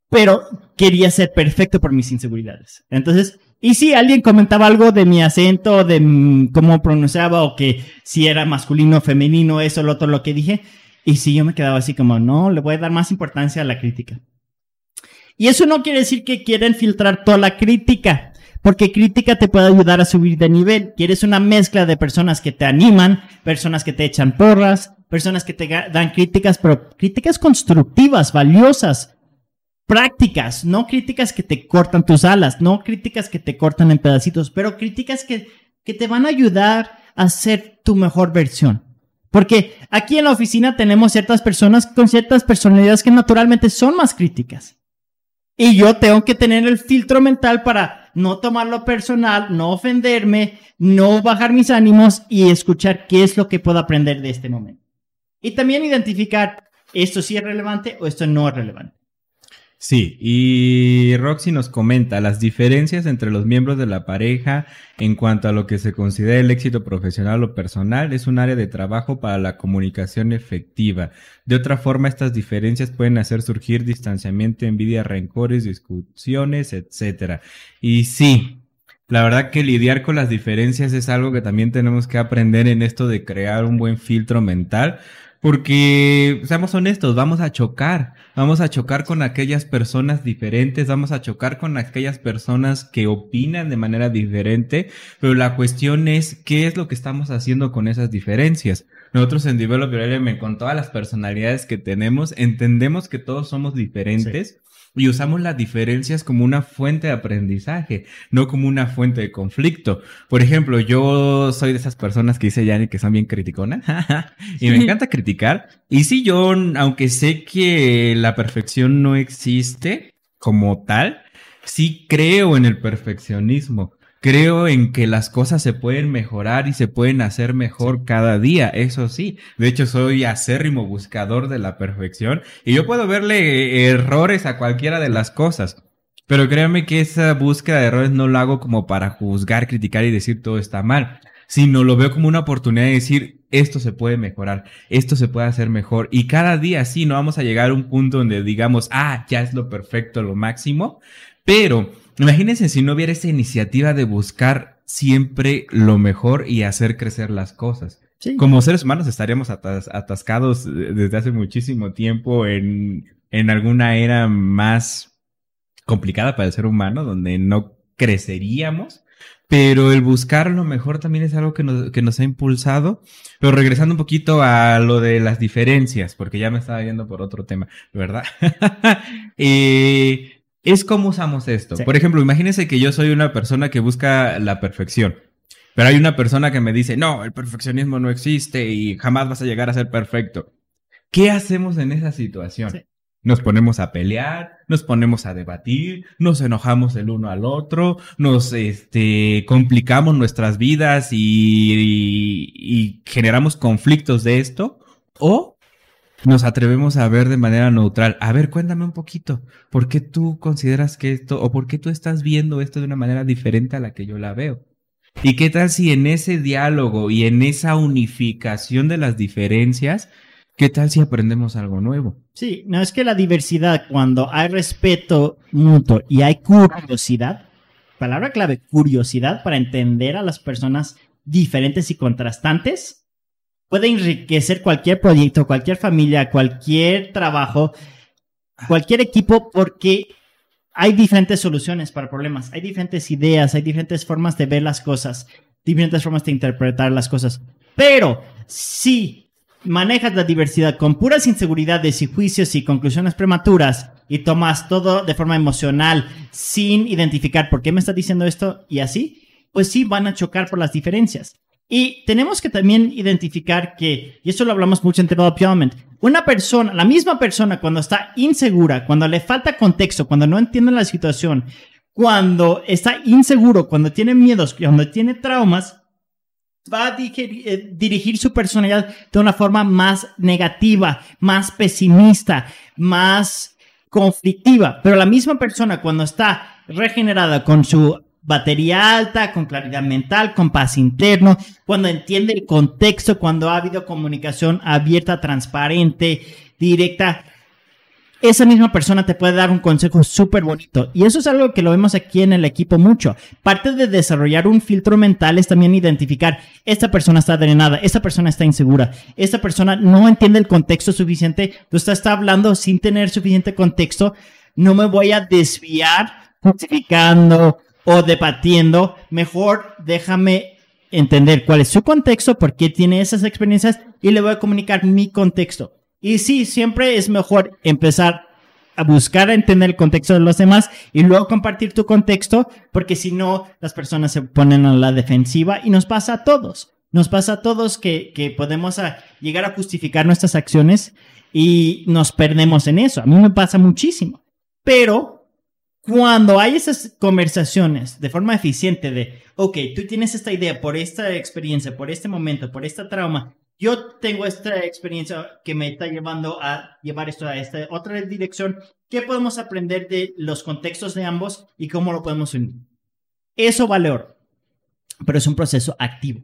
Pero quería ser perfecto por mis inseguridades. Entonces, y si alguien comentaba algo de mi acento, de cómo pronunciaba o que si era masculino o femenino, eso, lo otro, lo que dije. Y si yo me quedaba así como, no, le voy a dar más importancia a la crítica. Y eso no quiere decir que quieren filtrar toda la crítica, porque crítica te puede ayudar a subir de nivel. Quieres una mezcla de personas que te animan, personas que te echan porras, personas que te dan críticas, pero críticas constructivas, valiosas, prácticas, no críticas que te cortan tus alas, no críticas que te cortan en pedacitos, pero críticas que, que te van a ayudar a ser tu mejor versión. Porque aquí en la oficina tenemos ciertas personas con ciertas personalidades que naturalmente son más críticas. Y yo tengo que tener el filtro mental para no tomarlo personal, no ofenderme, no bajar mis ánimos y escuchar qué es lo que puedo aprender de este momento. Y también identificar esto sí es relevante o esto no es relevante. Sí, y Roxy nos comenta las diferencias entre los miembros de la pareja en cuanto a lo que se considera el éxito profesional o personal es un área de trabajo para la comunicación efectiva. De otra forma, estas diferencias pueden hacer surgir distanciamiento, envidia, rencores, discusiones, etcétera. Y sí, la verdad que lidiar con las diferencias es algo que también tenemos que aprender en esto de crear un buen filtro mental, porque, seamos honestos, vamos a chocar, vamos a chocar con aquellas personas diferentes, vamos a chocar con aquellas personas que opinan de manera diferente, pero la cuestión es qué es lo que estamos haciendo con esas diferencias. Nosotros en Developer Element, con todas las personalidades que tenemos, entendemos que todos somos diferentes y usamos las diferencias como una fuente de aprendizaje, no como una fuente de conflicto. Por ejemplo, yo soy de esas personas que dice Yanni que son bien criticonas y me encanta criticar. Y si yo, aunque sé que la perfección no existe como tal, sí creo en el perfeccionismo creo en que las cosas se pueden mejorar y se pueden hacer mejor cada día, eso sí. De hecho, soy acérrimo buscador de la perfección y yo puedo verle errores a cualquiera de las cosas. Pero créanme que esa búsqueda de errores no lo hago como para juzgar, criticar y decir todo está mal, sino lo veo como una oportunidad de decir esto se puede mejorar, esto se puede hacer mejor y cada día sí no vamos a llegar a un punto donde digamos, ah, ya es lo perfecto, lo máximo, pero Imagínense si no hubiera esa iniciativa de buscar siempre lo mejor y hacer crecer las cosas. Como seres humanos estaríamos atascados desde hace muchísimo tiempo en, en alguna era más complicada para el ser humano, donde no creceríamos. Pero el buscar lo mejor también es algo que nos, que nos ha impulsado. Pero regresando un poquito a lo de las diferencias, porque ya me estaba yendo por otro tema, ¿verdad? eh, es cómo usamos esto. Por ejemplo, imagínense que yo soy una persona que busca la perfección. Pero hay una persona que me dice, no, el perfeccionismo no existe y jamás vas a llegar a ser perfecto. ¿Qué hacemos en esa situación? Nos ponemos a pelear, nos ponemos a debatir, nos enojamos el uno al otro, nos este, complicamos nuestras vidas y, y generamos conflictos de esto. O nos atrevemos a ver de manera neutral. A ver, cuéntame un poquito, ¿por qué tú consideras que esto, o por qué tú estás viendo esto de una manera diferente a la que yo la veo? ¿Y qué tal si en ese diálogo y en esa unificación de las diferencias, qué tal si aprendemos algo nuevo? Sí, no es que la diversidad, cuando hay respeto mutuo y hay curiosidad, palabra clave, curiosidad para entender a las personas diferentes y contrastantes, puede enriquecer cualquier proyecto, cualquier familia, cualquier trabajo, cualquier equipo, porque hay diferentes soluciones para problemas, hay diferentes ideas, hay diferentes formas de ver las cosas, diferentes formas de interpretar las cosas. Pero si manejas la diversidad con puras inseguridades y juicios y conclusiones prematuras y tomas todo de forma emocional sin identificar por qué me estás diciendo esto y así, pues sí van a chocar por las diferencias. Y tenemos que también identificar que, y esto lo hablamos mucho en Development, una persona, la misma persona cuando está insegura, cuando le falta contexto, cuando no entiende la situación, cuando está inseguro, cuando tiene miedos, cuando tiene traumas, va a eh, dirigir su personalidad de una forma más negativa, más pesimista, más conflictiva. Pero la misma persona cuando está regenerada con su batería alta, con claridad mental, con paz interno, cuando entiende el contexto, cuando ha habido comunicación abierta, transparente, directa. Esa misma persona te puede dar un consejo súper bonito. Y eso es algo que lo vemos aquí en el equipo mucho. Parte de desarrollar un filtro mental es también identificar, esta persona está drenada, esta persona está insegura, esta persona no entiende el contexto suficiente, tú estás hablando sin tener suficiente contexto, no me voy a desviar justificando, o debatiendo, mejor déjame entender cuál es su contexto, por qué tiene esas experiencias y le voy a comunicar mi contexto. Y sí, siempre es mejor empezar a buscar a entender el contexto de los demás y luego compartir tu contexto, porque si no, las personas se ponen a la defensiva y nos pasa a todos. Nos pasa a todos que, que podemos llegar a justificar nuestras acciones y nos perdemos en eso. A mí me pasa muchísimo. Pero cuando hay esas conversaciones de forma eficiente de, ok, tú tienes esta idea por esta experiencia, por este momento, por esta trauma, yo tengo esta experiencia que me está llevando a llevar esto a esta otra dirección. ¿Qué podemos aprender de los contextos de ambos y cómo lo podemos unir? Eso vale oro, pero es un proceso activo.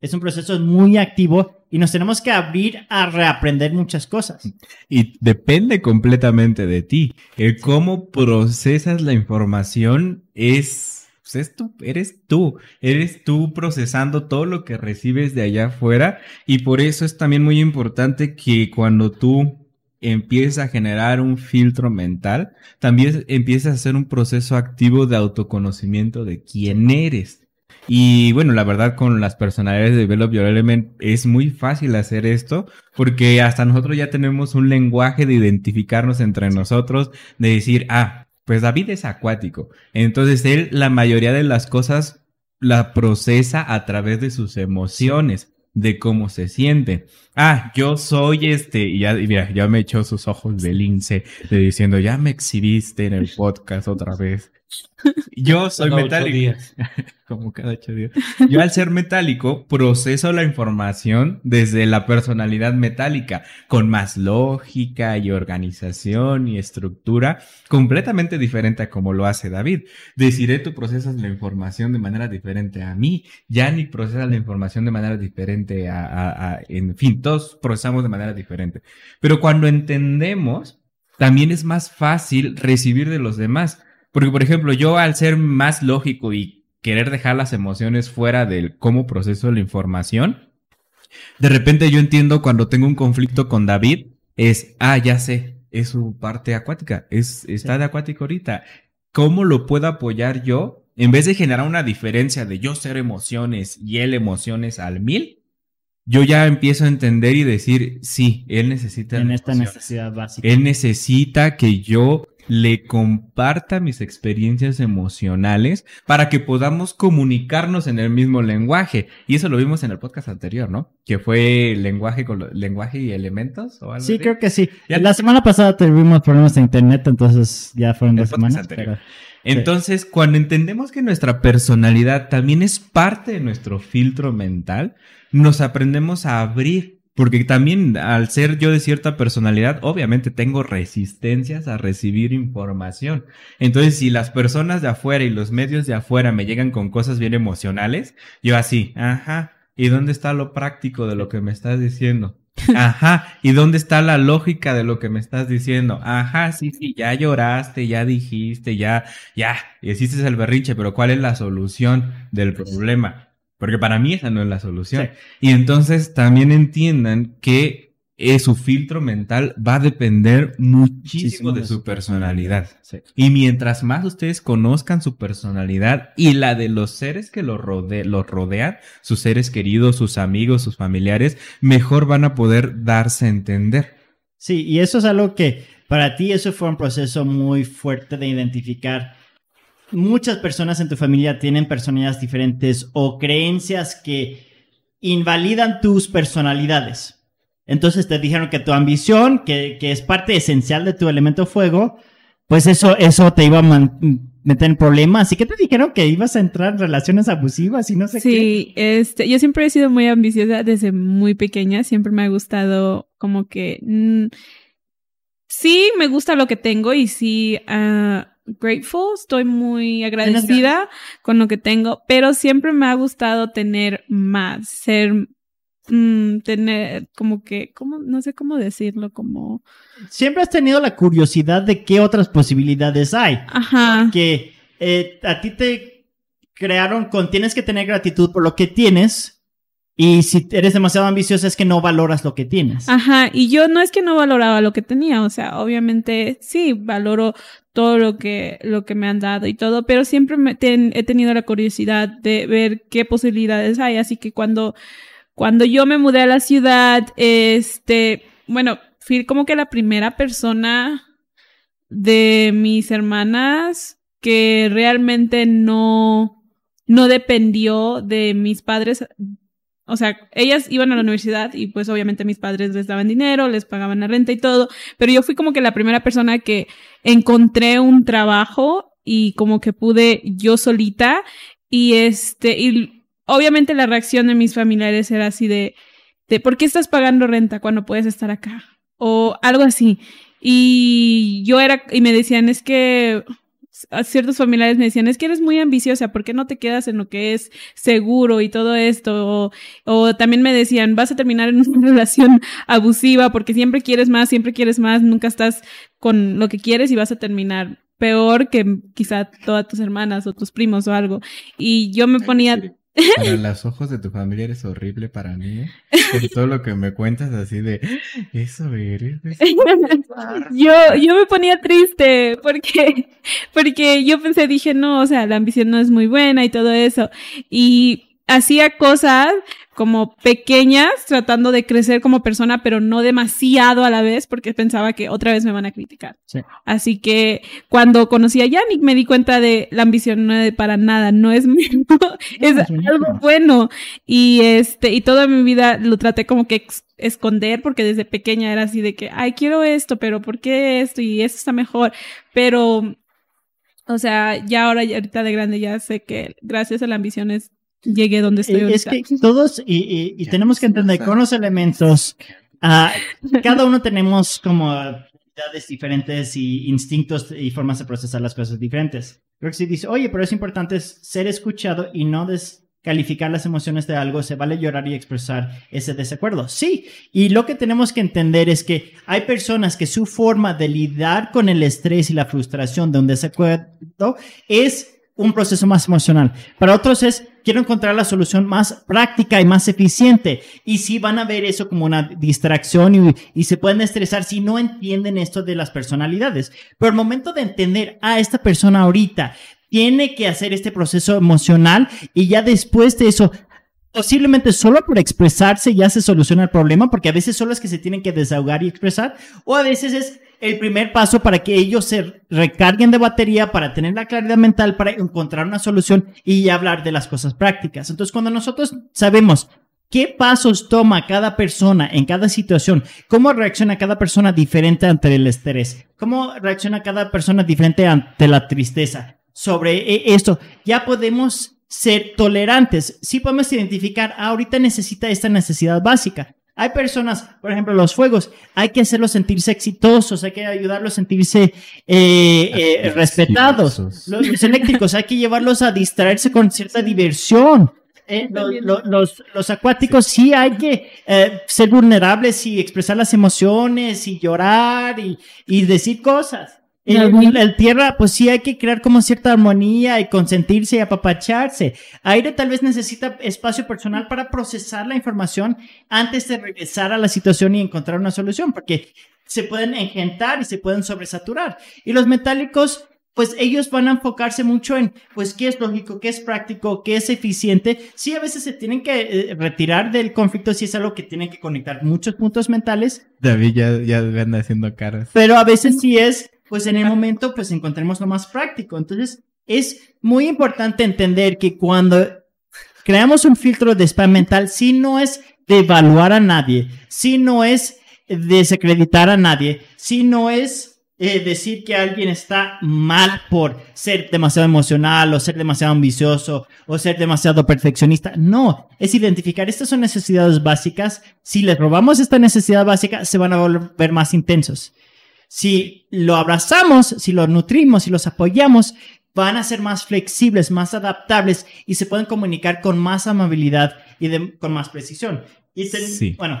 Es un proceso muy activo y nos tenemos que abrir a reaprender muchas cosas. Y depende completamente de ti. El cómo procesas la información es, pues tú, eres tú, eres tú procesando todo lo que recibes de allá afuera y por eso es también muy importante que cuando tú empiezas a generar un filtro mental, también empiezas a hacer un proceso activo de autoconocimiento de quién eres y bueno, la verdad con las personalidades de Develop Your Element es muy fácil hacer esto porque hasta nosotros ya tenemos un lenguaje de identificarnos entre nosotros, de decir, ah, pues David es acuático. Entonces él la mayoría de las cosas la procesa a través de sus emociones de cómo se siente. Ah, yo soy este, y ya, mira, ya me echó sus ojos de lince, de diciendo, ya me exhibiste en el podcast otra vez. Yo soy metálico. Como cada ocho días. Yo al ser metálico proceso la información desde la personalidad metálica, con más lógica y organización y estructura, completamente diferente a como lo hace David. Deciré tú procesas la información de manera diferente a mí. Yannick procesa la información de manera diferente a, a en fin, todos procesamos de manera diferente. Pero cuando entendemos, también es más fácil recibir de los demás porque, por ejemplo, yo al ser más lógico y querer dejar las emociones fuera del cómo proceso la información, de repente yo entiendo cuando tengo un conflicto con David, es, ah, ya sé, es su parte acuática, es, está de acuático ahorita. ¿Cómo lo puedo apoyar yo? En vez de generar una diferencia de yo ser emociones y él emociones al mil, yo ya empiezo a entender y decir, sí, él necesita. En esta necesidad básica. Él necesita que yo le comparta mis experiencias emocionales para que podamos comunicarnos en el mismo lenguaje. Y eso lo vimos en el podcast anterior, ¿no? Que fue lenguaje con lenguaje y elementos o algo Sí, creo que sí. La semana pasada tuvimos problemas de internet, entonces ya fueron dos semanas. entonces, cuando entendemos que nuestra personalidad también es parte de nuestro filtro mental, nos aprendemos a abrir porque también al ser yo de cierta personalidad, obviamente tengo resistencias a recibir información. Entonces, si las personas de afuera y los medios de afuera me llegan con cosas bien emocionales, yo así, ajá, ¿y dónde está lo práctico de lo que me estás diciendo? Ajá, ¿y dónde está la lógica de lo que me estás diciendo? Ajá, sí, sí, ya lloraste, ya dijiste, ya, ya, hiciste el berrinche, pero ¿cuál es la solución del problema? Porque para mí esa no es la solución. Y entonces también entiendan que eh, su filtro mental va a depender muchísimo, de, su personalidad. Y mientras más ustedes conozcan su personalidad y la de los seres que los, los rodean, sus seres queridos, sus amigos, sus familiares, mejor van a poder darse a entender. Sí, y eso es algo que para ti eso fue un proceso muy fuerte de identificar muchas personas en tu familia tienen personalidades diferentes o creencias que invalidan tus personalidades. Entonces te dijeron que tu ambición, que, es parte esencial de tu elemento fuego, pues eso, eso te iba a meter en problemas. ¿Y que te dijeron que ibas a entrar en relaciones abusivas y no sé qué? Sí, este, yo siempre he sido muy ambiciosa desde muy pequeña. Siempre me ha gustado como que... Mm, sí, me gusta lo que tengo y sí... Uh, grateful, estoy muy agradecida con lo que tengo, pero siempre me ha gustado tener más, ser, mm, tener como que, como, no sé cómo decirlo, como... Siempre has tenido la curiosidad de qué otras posibilidades hay. Ajá. Que eh, a ti te crearon con, tienes que tener gratitud por lo que tienes, y si eres demasiado ambiciosa es que no valoras lo que tienes. Ajá, y yo no es que no valoraba lo que tenía, o sea, obviamente sí, valoro todo lo que, lo que me han dado y todo, pero siempre me he tenido la curiosidad de ver qué posibilidades hay, así que cuando, cuando yo me mudé a la ciudad, este, bueno, fui como que la primera persona de mis hermanas que realmente no, no dependió de mis padres o sea, ellas iban a la universidad y pues obviamente mis padres les daban dinero, les pagaban la renta y todo, pero yo fui como que la primera persona que encontré un trabajo y como que pude yo solita y este, y obviamente la reacción de mis familiares era así de, de ¿por qué estás pagando renta cuando puedes estar acá? O algo así. Y yo era, y me decían, es que a ciertos familiares me decían, es que eres muy ambiciosa, ¿por qué no te quedas en lo que es seguro y todo esto? O, también me decían, vas a terminar en una relación abusiva porque siempre quieres más, siempre quieres más, nunca estás con lo que quieres y vas a terminar peor que quizá todas tus hermanas o tus primos o algo. Y yo me ponía... Para los ojos de tu familia eres horrible para mí. ¿eh? Por todo lo que me cuentas así de eso eres. yo, yo me ponía triste porque, porque yo pensé, dije, no, o sea, la ambición no es muy buena y todo eso. Y hacía cosas como pequeñas, tratando de crecer como persona, pero no demasiado a la vez, porque pensaba que otra vez me van a criticar. Así que cuando conocí a Yannick me di cuenta de la ambición no es para nada, no es, es algo bueno. Y este, y toda mi vida lo traté como que esconder, porque desde pequeña era así de que, ay, quiero esto, pero ¿por qué esto? Y esto está mejor. Pero, o sea, ya ahora, ahorita de grande, ya sé que gracias a la ambición es llegué donde estoy ahorita. Es que todos, y, y, tenemos que entender con los elementos, uh, cada uno tenemos como habilidades diferentes y instintos y formas de procesar las cosas diferentes. Creo que si dice, oye, pero es importante ser escuchado y no descalificar las emociones de algo, se vale llorar y expresar ese desacuerdo. Sí, y lo que tenemos que entender es que hay personas que su forma de lidiar con el estrés y la frustración de un desacuerdo es un proceso más emocional. Para otros es, quiero encontrar la solución más práctica y más eficiente. Y si van a ver eso como una distracción y, y, se pueden estresar si no entienden esto de las personalidades. Pero el momento de entender, a esta persona ahorita tiene que hacer este proceso emocional y ya después de eso, posiblemente solo por expresarse ya se soluciona el problema, porque a veces solo es que se tienen que desahogar y expresar, o a veces es el primer paso para que ellos se recarguen de batería, para tener la claridad mental, para encontrar una solución y hablar de las cosas prácticas. Entonces, cuando nosotros sabemos qué pasos toma cada persona en cada situación, cómo reacciona cada persona diferente ante el estrés, cómo reacciona cada persona diferente ante la tristeza, sobre e-, esto, ya podemos ser tolerantes. Sí podemos identificar, ah, ahorita necesita esta necesidad básica. Hay personas, por ejemplo, los fuegos, hay que hacerlos sentirse exitosos, hay que ayudarlos a sentirse eh, eh, respetados. Los, eléctricos, hay que llevarlos a distraerse con cierta diversión. Eh, los, los, acuáticos sí hay que ser vulnerables y expresar las emociones y llorar y, y decir cosas. El, el, tierra, pues sí hay que crear como cierta armonía y consentirse y apapacharse. Aire tal vez necesita espacio personal para procesar la información antes de regresar a la situación y encontrar una solución, porque se pueden engentar y se pueden sobresaturar. Y los metálicos, pues ellos van a enfocarse mucho en, pues, qué es lógico, qué es práctico, qué es eficiente. Sí, a veces se tienen que eh, retirar del conflicto si es algo que tienen que conectar muchos puntos mentales. David ya, ya anda haciendo caras. Pero a veces sí es pues en el momento pues encontremos lo más práctico. Entonces es muy importante entender que cuando creamos un filtro de spam mental, si no es de evaluar a nadie, si no es desacreditar a nadie, si no es eh, decir que alguien está mal por ser demasiado emocional o ser demasiado ambicioso o ser demasiado perfeccionista. No, es identificar estas son necesidades básicas. Si les robamos esta necesidad básica, se van a volver más intensos. Si lo abrazamos, si lo nutrimos, si los apoyamos, van a ser más flexibles, más adaptables y se pueden comunicar con más amabilidad y con más precisión. Y sí. bueno.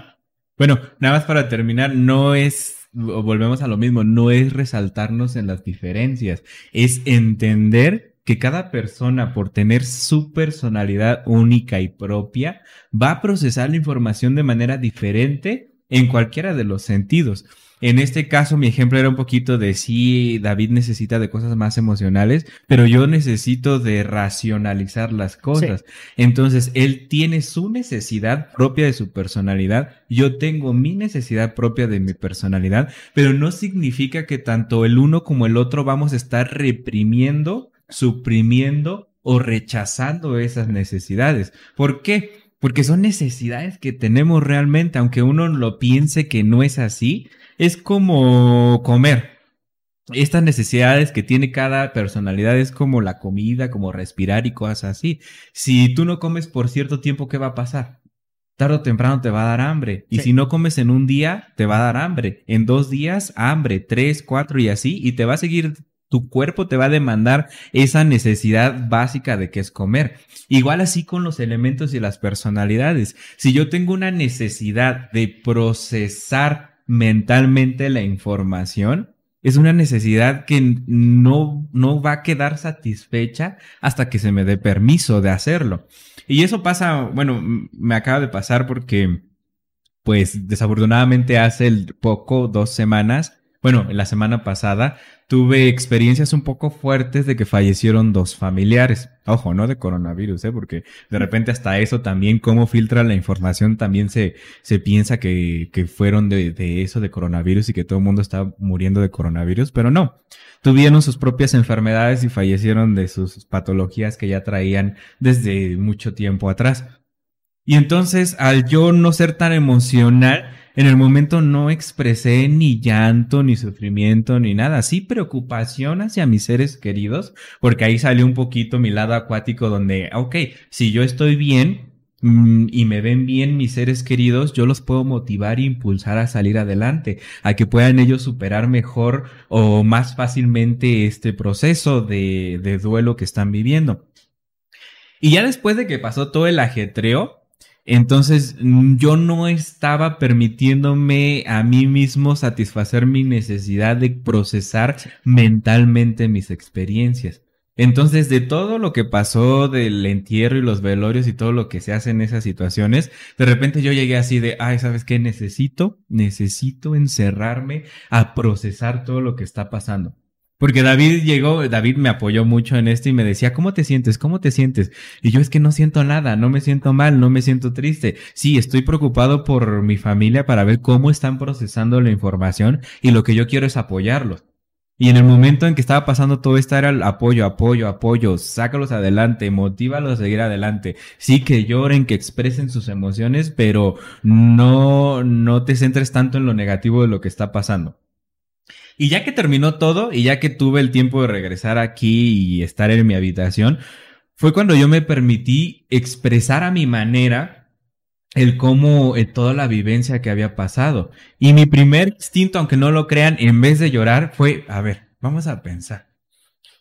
Bueno, nada más para terminar, no es, volvemos a lo mismo, no es resaltarnos en las diferencias, es entender que cada persona, por tener su personalidad única y propia, va a procesar la información de manera diferente en cualquiera de los sentidos. En este caso, mi ejemplo era un poquito de sí, David necesita de cosas más emocionales, pero yo necesito de racionalizar las cosas. Entonces, él tiene su necesidad propia de su personalidad, yo tengo mi necesidad propia de mi personalidad, pero no significa que tanto el uno como el otro vamos a estar reprimiendo, suprimiendo o rechazando esas necesidades. ¿Por qué? Porque son necesidades que tenemos realmente, aunque uno lo piense que no es así, es como comer. Estas necesidades que tiene cada personalidad es como la comida, como respirar y cosas así. Si tú no comes por cierto tiempo, ¿qué va a pasar? tarde o temprano te va a dar hambre. Y si no comes en un día, te va a dar hambre. En dos días, hambre. Tres, cuatro y así. Y te va a seguir, tu cuerpo te va a demandar esa necesidad básica de que es comer. Igual así con los elementos y las personalidades. Si yo tengo una necesidad de procesar mentalmente la información, es una necesidad que no, no va a quedar satisfecha hasta que se me dé permiso de hacerlo. Y eso pasa, bueno, me acaba de pasar porque, pues, desafortunadamente hace el poco, dos semanas, bueno, la semana pasada, tuve experiencias un poco fuertes de que fallecieron dos familiares. Ojo, no de coronavirus, ¿eh? Porque de repente hasta eso también, cómo filtra la información, también se, se piensa que, que fueron de, de eso, de coronavirus y que todo el mundo está muriendo de coronavirus, pero no. Tuvieron sus propias enfermedades y fallecieron de sus patologías que ya traían desde mucho tiempo atrás. Y entonces, al yo no ser tan emocional, en el momento no expresé ni llanto, ni sufrimiento, ni nada. Sí preocupación hacia mis seres queridos, porque ahí salió un poquito mi lado acuático donde, ok, si yo estoy bien, mm, y me ven bien mis seres queridos, yo los puedo motivar e impulsar a salir adelante, a que puedan ellos superar mejor o más fácilmente este proceso de, de duelo que están viviendo. Y ya después de que pasó todo el ajetreo, entonces yo no estaba permitiéndome a mí mismo satisfacer mi necesidad de procesar mentalmente mis experiencias. Entonces, de todo lo que pasó del entierro y los velorios y todo lo que se hace en esas situaciones, de repente yo llegué así de, ay, ¿sabes qué? Necesito, necesito encerrarme a procesar todo lo que está pasando. Porque David llegó, David me apoyó mucho en esto y me decía, ¿cómo te sientes? ¿Cómo te sientes? Y yo es que no siento nada, no me siento mal, no me siento triste. Sí, estoy preocupado por mi familia para ver cómo están procesando la información y lo que yo quiero es apoyarlos. Y en el momento en que estaba pasando todo esto era el apoyo, apoyo, apoyo, sácalos adelante, motívalos a seguir adelante. Sí que lloren, que expresen sus emociones, pero no, no te centres tanto en lo negativo de lo que está pasando. Y ya que terminó todo y ya que tuve el tiempo de regresar aquí y estar en mi habitación, fue cuando yo me permití expresar a mi manera el cómo eh, toda la vivencia que había pasado. Y mi primer instinto, aunque no lo crean, en vez de llorar, fue, a ver, vamos a pensar.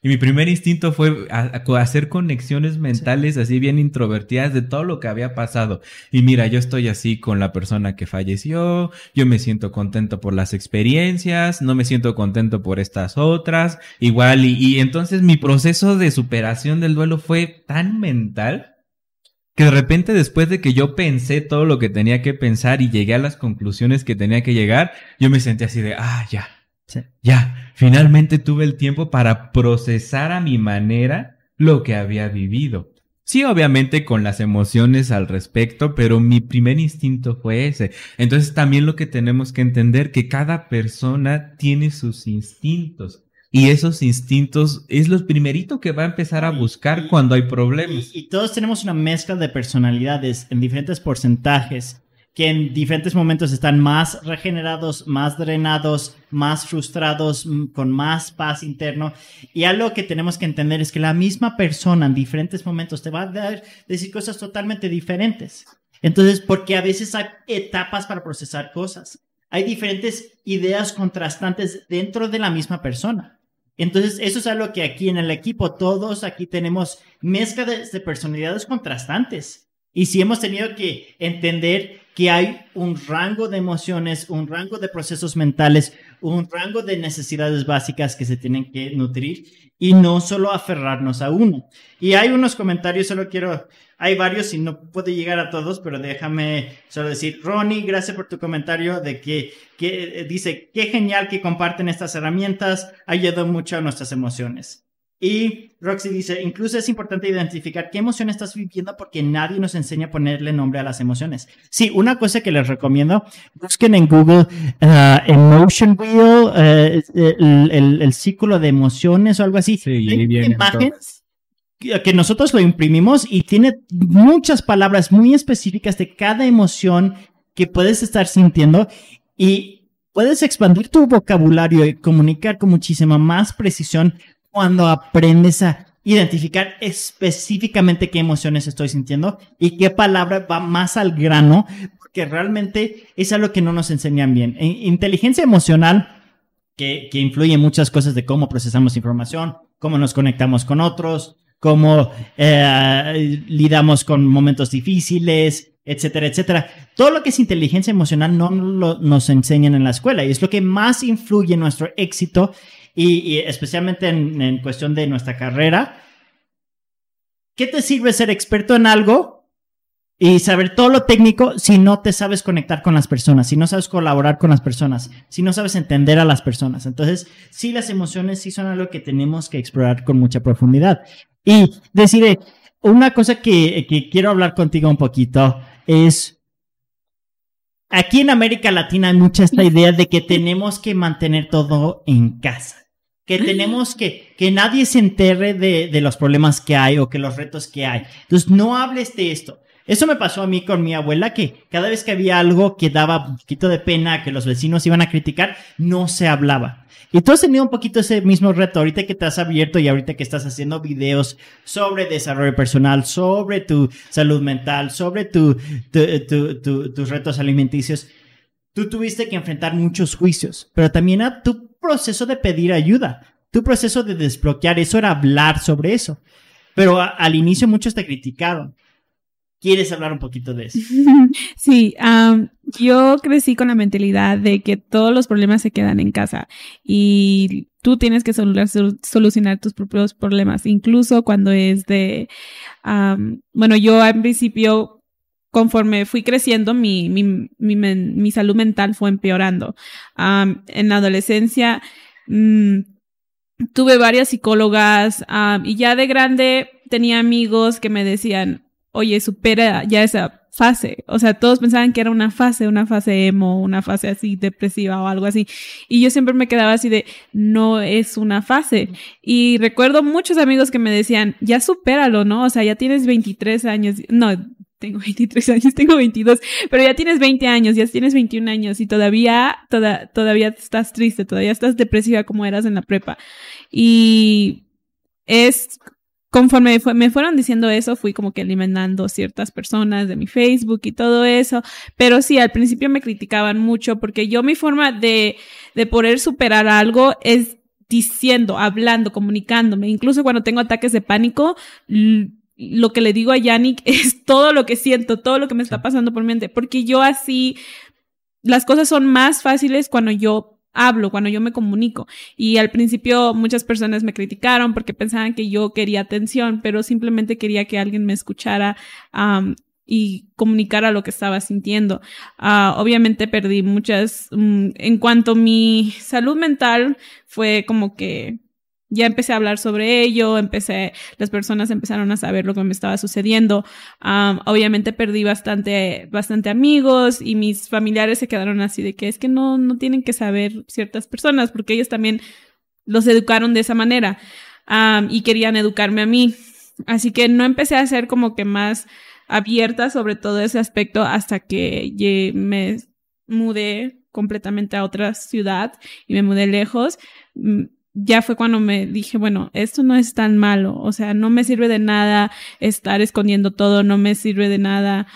Y mi primer instinto fue hacer conexiones mentales así bien introvertidas de todo lo que había pasado. Y mira, yo estoy así con la persona que falleció, yo me siento contento por las experiencias, no me siento contento por estas otras, igual, y, y entonces mi proceso de superación del duelo fue tan mental que de repente después de que yo pensé todo lo que tenía que pensar y llegué a las conclusiones que tenía que llegar, yo me sentí así de, ah, ya, ya, finalmente tuve el tiempo para procesar a mi manera lo que había vivido. Sí, obviamente con las emociones al respecto, pero mi primer instinto fue ese. Entonces también lo que tenemos que entender que cada persona tiene sus instintos. Y esos instintos es lo primerito que va a empezar a buscar cuando hay problemas. y, todos tenemos una mezcla de personalidades en diferentes porcentajes que en diferentes momentos están más regenerados, más drenados, más frustrados, con más paz interno. Y algo que tenemos que entender es que la misma persona en diferentes momentos te va a decir cosas totalmente diferentes. Entonces, porque a veces hay etapas para procesar cosas. Hay diferentes ideas contrastantes dentro de la misma persona. Entonces, eso es algo que aquí en el equipo todos aquí tenemos mezcla de personalidades contrastantes. Y si hemos tenido que entender que hay un rango de emociones, un rango de procesos mentales, un rango de necesidades básicas que se tienen que nutrir y no solo aferrarnos a uno. Y hay unos comentarios, solo quiero, hay varios y no puedo llegar a todos, pero déjame solo decir, Ronnie, gracias por tu comentario de que, que eh, dice, qué genial que comparten estas herramientas, ha ayudado mucho a nuestras emociones. Y Roxy dice, incluso es importante identificar qué emoción estás viviendo porque nadie nos enseña a ponerle nombre a las emociones. Sí, una cosa que les recomiendo, busquen en Google uh, Emotion Wheel, uh, el, el, círculo de emociones o algo así. Sí, imágenes que nosotros lo imprimimos y tiene muchas palabras muy específicas de cada emoción que puedes estar sintiendo y puedes expandir tu vocabulario y comunicar con muchísima más precisión cuando aprendes a identificar específicamente qué emociones estoy sintiendo y qué palabra va más al grano, porque realmente es algo que no nos enseñan bien. E, inteligencia emocional, que, que influye en muchas cosas de cómo procesamos información, cómo nos conectamos con otros, cómo eh, lidamos con momentos difíciles, etcétera, etcétera. Todo lo que es inteligencia emocional no lo, nos enseñan en la escuela y es lo que más influye en nuestro éxito y, especialmente en, en, cuestión de nuestra carrera. ¿Qué te sirve ser experto en algo y saber todo lo técnico si no te sabes conectar con las personas, si no sabes colaborar con las personas, si no sabes entender a las personas? Entonces, sí, las emociones sí son algo que tenemos que explorar con mucha profundidad. Y deciré, una cosa que quiero hablar contigo un poquito es aquí en América Latina hay mucha esta idea de que tenemos que mantener todo en casa. Que tenemos que, que nadie se enterre de, de, los problemas que hay o que los retos que hay. Entonces, no hables de esto. Eso me pasó a mí con mi abuela, que cada vez que había algo que daba un poquito de pena, que los vecinos iban a criticar, no se hablaba. Y tú has tenido un poquito ese mismo reto ahorita que te has abierto y ahorita que estás haciendo videos sobre desarrollo personal, sobre tu salud mental, sobre tu, tus retos alimenticios. Tú tuviste que enfrentar muchos juicios, pero también a tu proceso de pedir ayuda, tu proceso de desbloquear, eso era hablar sobre eso. Pero al inicio muchos te criticaron. ¿Quieres hablar un poquito de eso? Sí, yo crecí con la mentalidad de que todos los problemas se quedan en casa y tú tienes que solucionar tus propios problemas, incluso cuando es de, bueno, yo en principio conforme fui creciendo, mi, mi, mi, salud mental fue empeorando. en la adolescencia mm, tuve varias psicólogas y ya de grande tenía amigos que me decían, oye, supera ya esa fase. O sea, todos pensaban que era una fase, una fase emo, una fase así depresiva o algo así. Y yo siempre me quedaba así de, no es una fase. Y recuerdo muchos amigos que me decían, ya supéralo, ¿no? O sea, ya tienes 23 años. No, tengo 23 años, tengo 22, pero ya tienes 20 años, ya tienes 21 años y todavía, toda, todavía estás triste, todavía estás depresiva como eras en la prepa. Y es conforme me fueron diciendo eso, fui como que eliminando ciertas personas de mi Facebook y todo eso. Pero sí, al principio me criticaban mucho porque yo mi forma de, de poder superar algo es diciendo, hablando, comunicándome. Incluso cuando tengo ataques de pánico, lo que le digo a Yannick es todo lo que siento, todo lo que me está pasando por mi mente. Porque yo así, las cosas son más fáciles cuando yo hablo, cuando yo me comunico. Y al principio muchas personas me criticaron porque pensaban que yo quería atención, pero simplemente quería que alguien me escuchara y comunicara lo que estaba sintiendo. Uh, obviamente perdí muchas, um, en cuanto a mi salud mental fue como que ya empecé a hablar sobre ello, empecé, las personas empezaron a saber lo que me estaba sucediendo. obviamente perdí bastante, bastante amigos y mis familiares se quedaron así de que es que no, no tienen que saber ciertas personas porque ellos también los educaron de esa manera y querían educarme a mí. Así que no empecé a ser como que más abierta sobre todo ese aspecto hasta que me mudé completamente a otra ciudad y me mudé lejos mm, ya fue cuando me dije, bueno, esto no es tan malo, o sea, no me sirve de nada estar escondiendo todo, no me sirve de nada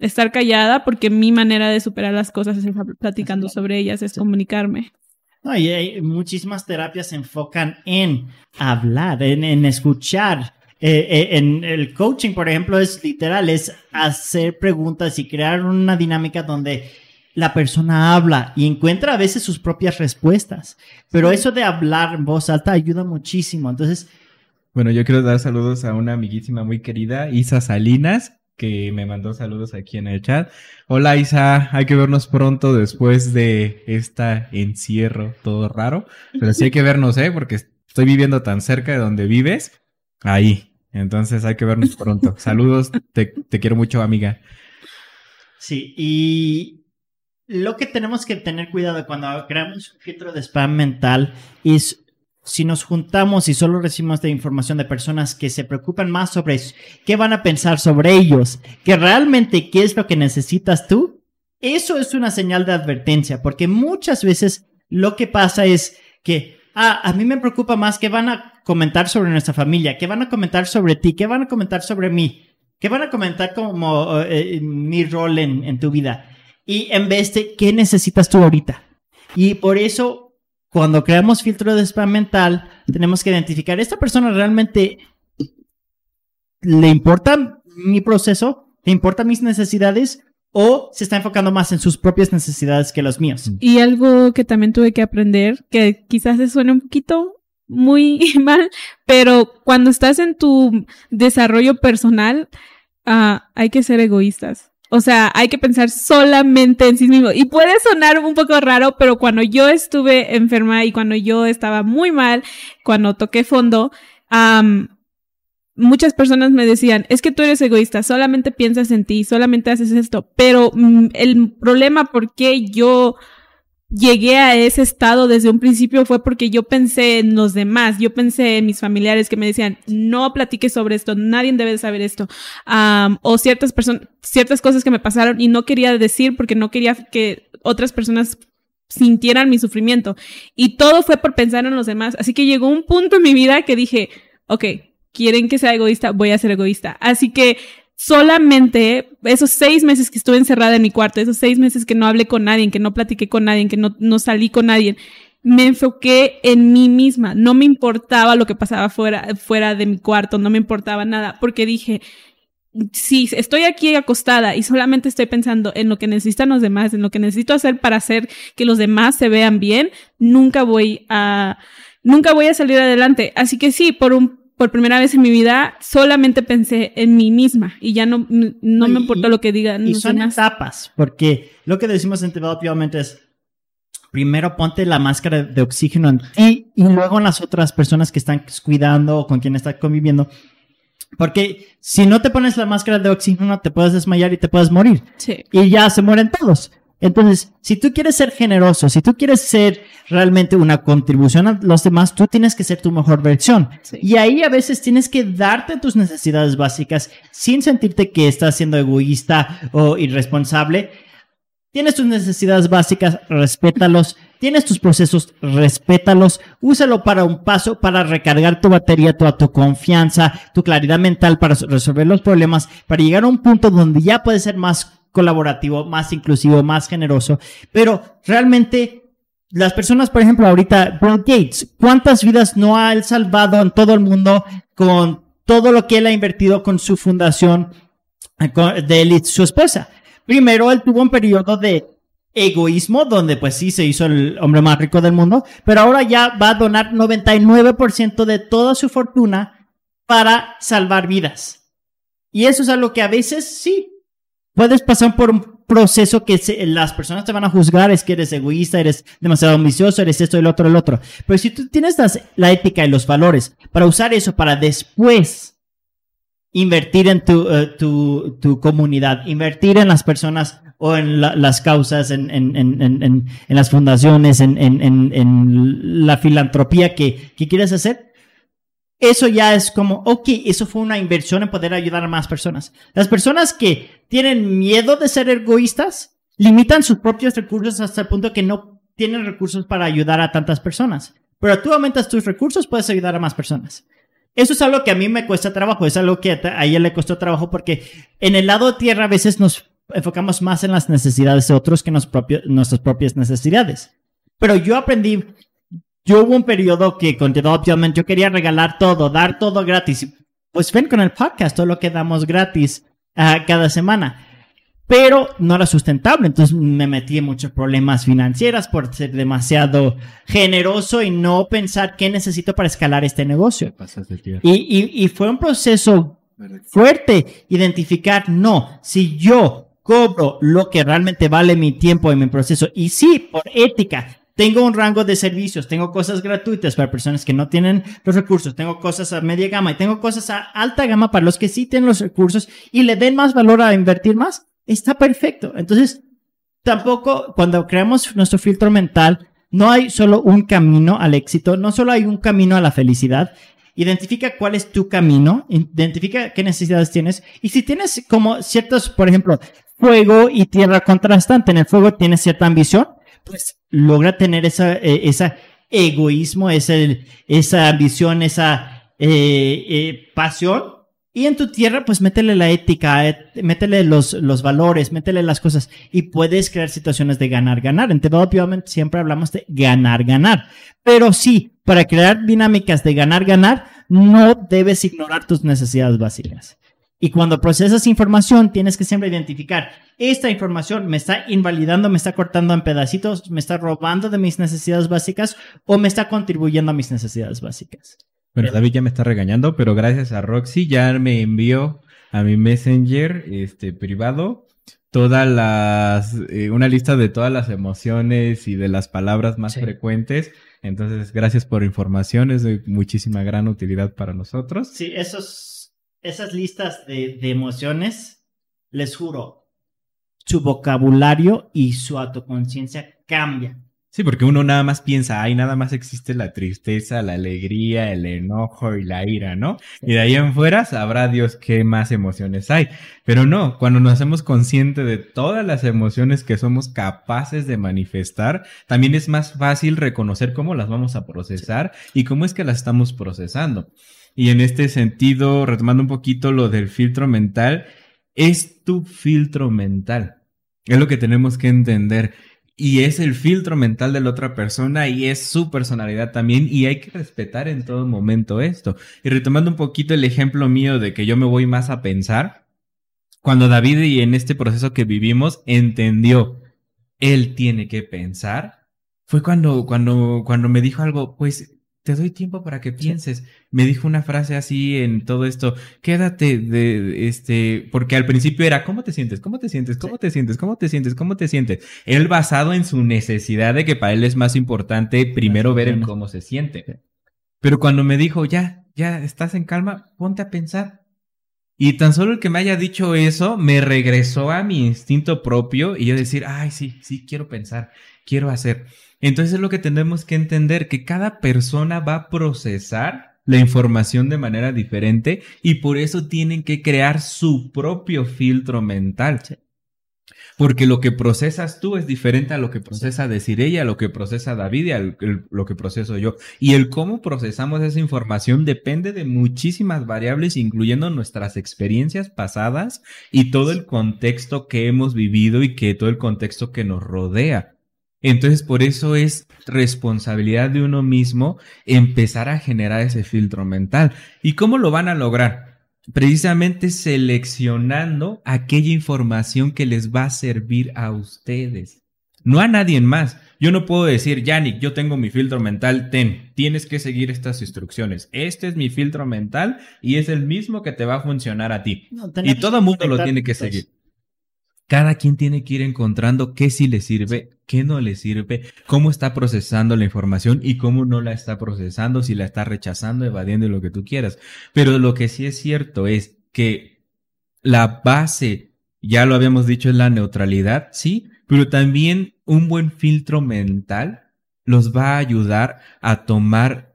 estar callada, porque mi manera de superar las cosas es platicando sobre ellas, es comunicarme. No, y hay, muchísimas terapias se enfocan en hablar, en, escuchar. Eh, eh, en el coaching, por ejemplo, es literal, es hacer preguntas y crear una dinámica donde la persona habla y encuentra a veces sus propias respuestas. Pero eso de hablar en voz alta ayuda muchísimo. Entonces... Bueno, yo quiero dar saludos a una amiguísima muy querida, Isa Salinas, que me mandó saludos aquí en el chat. Hola Isa, hay que vernos pronto después de este encierro todo raro. Pero sí hay que vernos, ¿eh? Porque estoy viviendo tan cerca de donde vives. Ahí. Entonces hay que vernos pronto. Saludos, te, te quiero mucho, amiga. Sí, y lo que tenemos que tener cuidado cuando creamos un filtro de spam mental es si nos juntamos y solo recibimos de información de personas que se preocupan más sobre qué van a pensar sobre ellos, que realmente qué es lo que necesitas tú, eso es una señal de advertencia, porque muchas veces lo que pasa es que ah, a mí me preocupa más que van a comentar sobre nuestra familia, que van a comentar sobre ti, que van a comentar sobre mí, que van a comentar como eh, mi rol en, en tu vida. Y en vez de, ¿qué necesitas tú ahorita? Y por eso, cuando creamos filtro de spam mental, tenemos que identificar, ¿esta persona realmente le importa mi proceso? ¿Le importa mis necesidades? o se está enfocando más en sus propias necesidades que los míos. Y algo que también tuve que aprender, que quizás se suene un poquito muy mal, pero cuando estás en tu desarrollo personal, uh, hay que ser egoístas. O sea, hay que pensar solamente en sí mismo. Y puede sonar un poco raro, pero cuando yo estuve enferma y cuando yo estaba muy mal, cuando toqué fondo, muchas personas me decían, es que tú eres egoísta, solamente piensas en ti, solamente haces esto, pero mm, el problema por qué yo llegué a ese estado desde un principio fue porque yo pensé en los demás, yo pensé en mis familiares que me decían, no platiques sobre esto, nadie debe saber esto, o ciertas personas, ciertas cosas que me pasaron y no quería decir porque no quería que otras personas sintieran mi sufrimiento. Y todo fue por pensar en los demás. Así que llegó un punto en mi vida que dije, ok, quieren que sea egoísta, voy a ser egoísta. Así que solamente esos seis meses que estuve encerrada en mi cuarto, esos seis meses que no hablé con nadie, que no platiqué con nadie, que no, no salí con nadie, me enfoqué en mí misma. No me importaba lo que pasaba fuera, fuera de mi cuarto, no me importaba nada, porque dije, si estoy aquí acostada y solamente estoy pensando en lo que necesitan los demás, en lo que necesito hacer para hacer que los demás se vean bien, nunca voy a, nunca voy a salir adelante. Así que sí, por un por primera vez en mi vida, solamente pensé en mí misma y ya no, no me importa lo que digan. Y son etapas, porque lo que decimos en Develop es, primero ponte la máscara de oxígeno en ti y luego en las otras personas que están cuidando o con quien estás conviviendo. Porque si no te pones la máscara de oxígeno, te puedes desmayar y te puedes morir. Sí. Y ya se mueren todos. Entonces, si tú quieres ser generoso, si tú quieres ser realmente una contribución a los demás, tú tienes que ser tu mejor versión. Y ahí a veces tienes que darte tus necesidades básicas sin sentirte que estás siendo egoísta o irresponsable. Tienes tus necesidades básicas, respétalos. Tienes tus procesos, respétalos. Úsalo para un paso, para recargar tu batería, tu confianza, tu claridad mental para resolver los problemas, para llegar a un punto donde ya puedes ser más colaborativo, más inclusivo, más generoso. Pero realmente las personas, por ejemplo, ahorita, Bill Gates, ¿cuántas vidas no ha él salvado en todo el mundo con todo lo que él ha invertido con su fundación de él y su esposa? Primero, él tuvo un periodo de egoísmo, donde pues sí se hizo el hombre más rico del mundo, pero ahora ya va a donar 99% de toda su fortuna para salvar vidas. Y eso es algo que a veces sí puedes pasar por un proceso que las personas te van a juzgar, es que eres egoísta, eres demasiado ambicioso, eres esto, el otro, el otro. Pero si tú tienes la ética y los valores para usar eso para después invertir en tu, eh, tu, tu, comunidad, invertir en las personas o en las causas, en, en, en, en, las fundaciones, en, la filantropía que, que quieres hacer, eso ya es como, ok, eso fue una inversión en poder ayudar a más personas. Las personas que tienen miedo de ser egoístas limitan sus propios recursos hasta el punto que no tienen recursos para ayudar a tantas personas. Pero tú aumentas tus recursos, puedes ayudar a más personas. Eso es algo que a mí me cuesta trabajo, es algo que a ella le costó trabajo porque en el lado de tierra a veces nos enfocamos más en las necesidades de otros que en nuestras propias necesidades. Pero yo aprendí yo hubo un periodo que con yo quería regalar todo, dar todo gratis. Pues ven con el podcast, todo lo que damos gratis uh, cada semana. Pero no era sustentable, entonces me metí en muchos problemas financieros por ser demasiado generoso y no pensar qué necesito para escalar este negocio. Y, y, y fue un proceso fuerte identificar, no, si yo cobro lo que realmente vale mi tiempo y mi proceso, y sí, por ética, tengo un rango de servicios, tengo cosas gratuitas para personas que no tienen los recursos, tengo cosas a media gama y tengo cosas a alta gama para los que sí tienen los recursos y le den más valor a invertir más. Está perfecto. Entonces, tampoco cuando creamos nuestro filtro mental, no hay solo un camino al éxito, no solo hay un camino a la felicidad. Identifica cuál es tu camino, identifica qué necesidades tienes y si tienes como ciertos, por ejemplo, fuego y tierra contrastante, en el fuego tienes cierta ambición, pues logra tener esa, eh, esa egoísmo, es el, esa ambición, esa eh, eh, pasión. Y en tu tierra, pues métele la ética, eh, métele los, los valores, métele las cosas y puedes crear situaciones de ganar, ganar. En Development siempre hablamos de ganar, ganar. Pero sí, para crear dinámicas de ganar, ganar, no debes ignorar tus necesidades básicas. Y cuando procesas información, tienes que siempre identificar, esta información me está invalidando, me está cortando en pedacitos, me está robando de mis necesidades básicas o me está contribuyendo a mis necesidades básicas. Bueno, David ya me está regañando, pero gracias a Roxy ya me envió a mi Messenger este privado todas las eh, una lista de todas las emociones y de las palabras más frecuentes. Entonces, gracias por información, es de muchísima gran utilidad para nosotros. Sí, esos esas listas de, emociones, les juro, su vocabulario y su autoconciencia cambian. Sí, porque uno nada más piensa, ay, nada más existe la tristeza, la alegría, el enojo y la ira, ¿no? Y de ahí en fuera sabrá Dios qué más emociones hay. Pero no, cuando nos hacemos conscientes de todas las emociones que somos capaces de manifestar, también es más fácil reconocer cómo las vamos a procesar y cómo es que las estamos procesando. Y en este sentido, retomando un poquito lo del filtro mental, es tu filtro mental. Es lo que tenemos que entender. Y es el filtro mental de la otra persona y es su personalidad también y hay que respetar en todo momento esto. Y retomando un poquito el ejemplo mío de que yo me voy más a pensar, cuando David y en este proceso que vivimos entendió, él tiene que pensar, fue cuando, cuando, cuando me dijo algo, pues te doy tiempo para que pienses. Me dijo una frase así en todo esto, quédate de este, porque al principio era, ¿cómo te sientes? ¿Cómo te sientes? ¿Cómo te sientes? ¿Cómo te sientes? ¿Cómo te sientes? Él basado en su necesidad de que para él es más importante primero ver en cómo se siente. Pero cuando me dijo, ya, ya estás en calma, ponte a pensar. Y tan solo el que me haya dicho eso me regresó a mi instinto propio y yo decir, ay, sí, sí, quiero pensar, quiero hacer. Entonces es lo que tenemos que entender, que cada persona va a procesar la información de manera diferente y por eso tienen que crear su propio filtro mental. Porque lo que procesas tú es diferente a lo que procesa decir ella, a lo que procesa David y a lo que proceso yo. Y el cómo procesamos esa información depende de muchísimas variables, incluyendo nuestras experiencias pasadas y todo el contexto que hemos vivido y que todo el contexto que nos rodea. Entonces, por eso es responsabilidad de uno mismo empezar a generar ese filtro mental. ¿Y cómo lo van a lograr? Precisamente seleccionando aquella información que les va a servir a ustedes, no a nadie más. Yo no puedo decir, Yannick, yo tengo mi filtro mental, ten, tienes que seguir estas instrucciones. Este es mi filtro mental y es el mismo que te va a funcionar a ti. y todo el mundo lo tiene que seguir. Cada quien tiene que ir encontrando qué sí le sirve, qué no le sirve, cómo está procesando la información y cómo no la está procesando, si la está rechazando, evadiendo lo que tú quieras. Pero lo que sí es cierto es que la base, ya lo habíamos dicho, es la neutralidad, sí, pero también un buen filtro mental los va a ayudar a tomar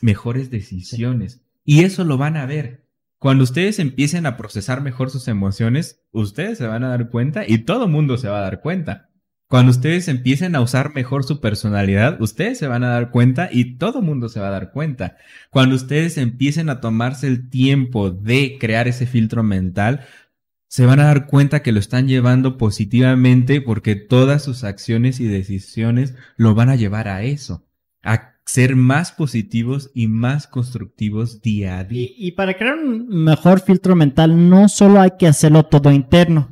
mejores decisiones. Y eso lo van a ver. Cuando ustedes empiecen a procesar mejor sus emociones, ustedes se van a dar cuenta y todo mundo se va a dar cuenta. Cuando ustedes empiecen a usar mejor su personalidad, ustedes se van a dar cuenta y todo mundo se va a dar cuenta. Cuando ustedes empiecen a tomarse el tiempo de crear ese filtro mental, se van a dar cuenta que lo están llevando positivamente porque todas sus acciones y decisiones lo van a llevar a eso, a ser más positivos y más constructivos día a día. Y, para crear un mejor filtro mental, no solo hay que hacerlo todo interno,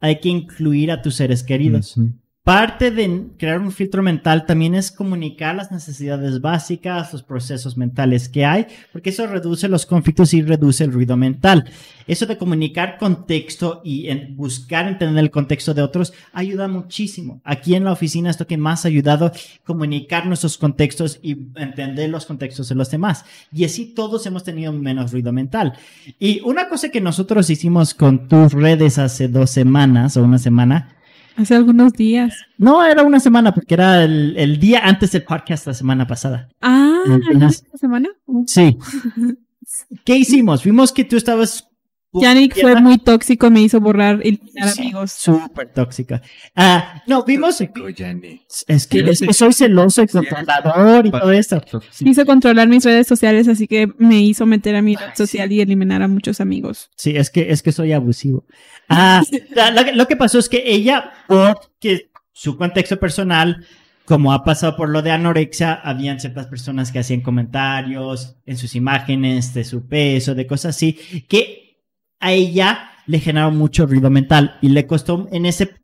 hay que incluir a tus seres queridos. Parte de crear un filtro mental también es comunicar las necesidades básicas, los procesos mentales que hay, porque eso reduce los conflictos y reduce el ruido mental. Eso de comunicar contexto y buscar entender el contexto de otros ayuda muchísimo. Aquí en la oficina esto que más ha ayudado, comunicar nuestros contextos y entender los contextos de los demás. Y así todos hemos tenido menos ruido mental. Y una cosa que nosotros hicimos con tus redes hace dos semanas o una semana, Hace algunos días. No, era una semana, porque era el, día antes del podcast la semana pasada. Ah, ¿la semana? Sí. ¿Qué hicimos? Vimos que tú estabas Yannick fue muy tóxico, me hizo borrar y eliminar amigos. Súper tóxica. Ah, no, vimos. Es que, es que soy celoso y controlador y todo esto. Hizo controlar mis redes sociales, así que me hizo meter a mi red social y eliminar a muchos amigos. Sí, es que, es que soy abusivo. Ah, lo, lo que pasó es que ella, porque su contexto personal, como ha pasado por lo de anorexia, habían ciertas personas que hacían comentarios en sus imágenes de su peso, de cosas así, que a ella le generó mucho ruido mental y le costó en ese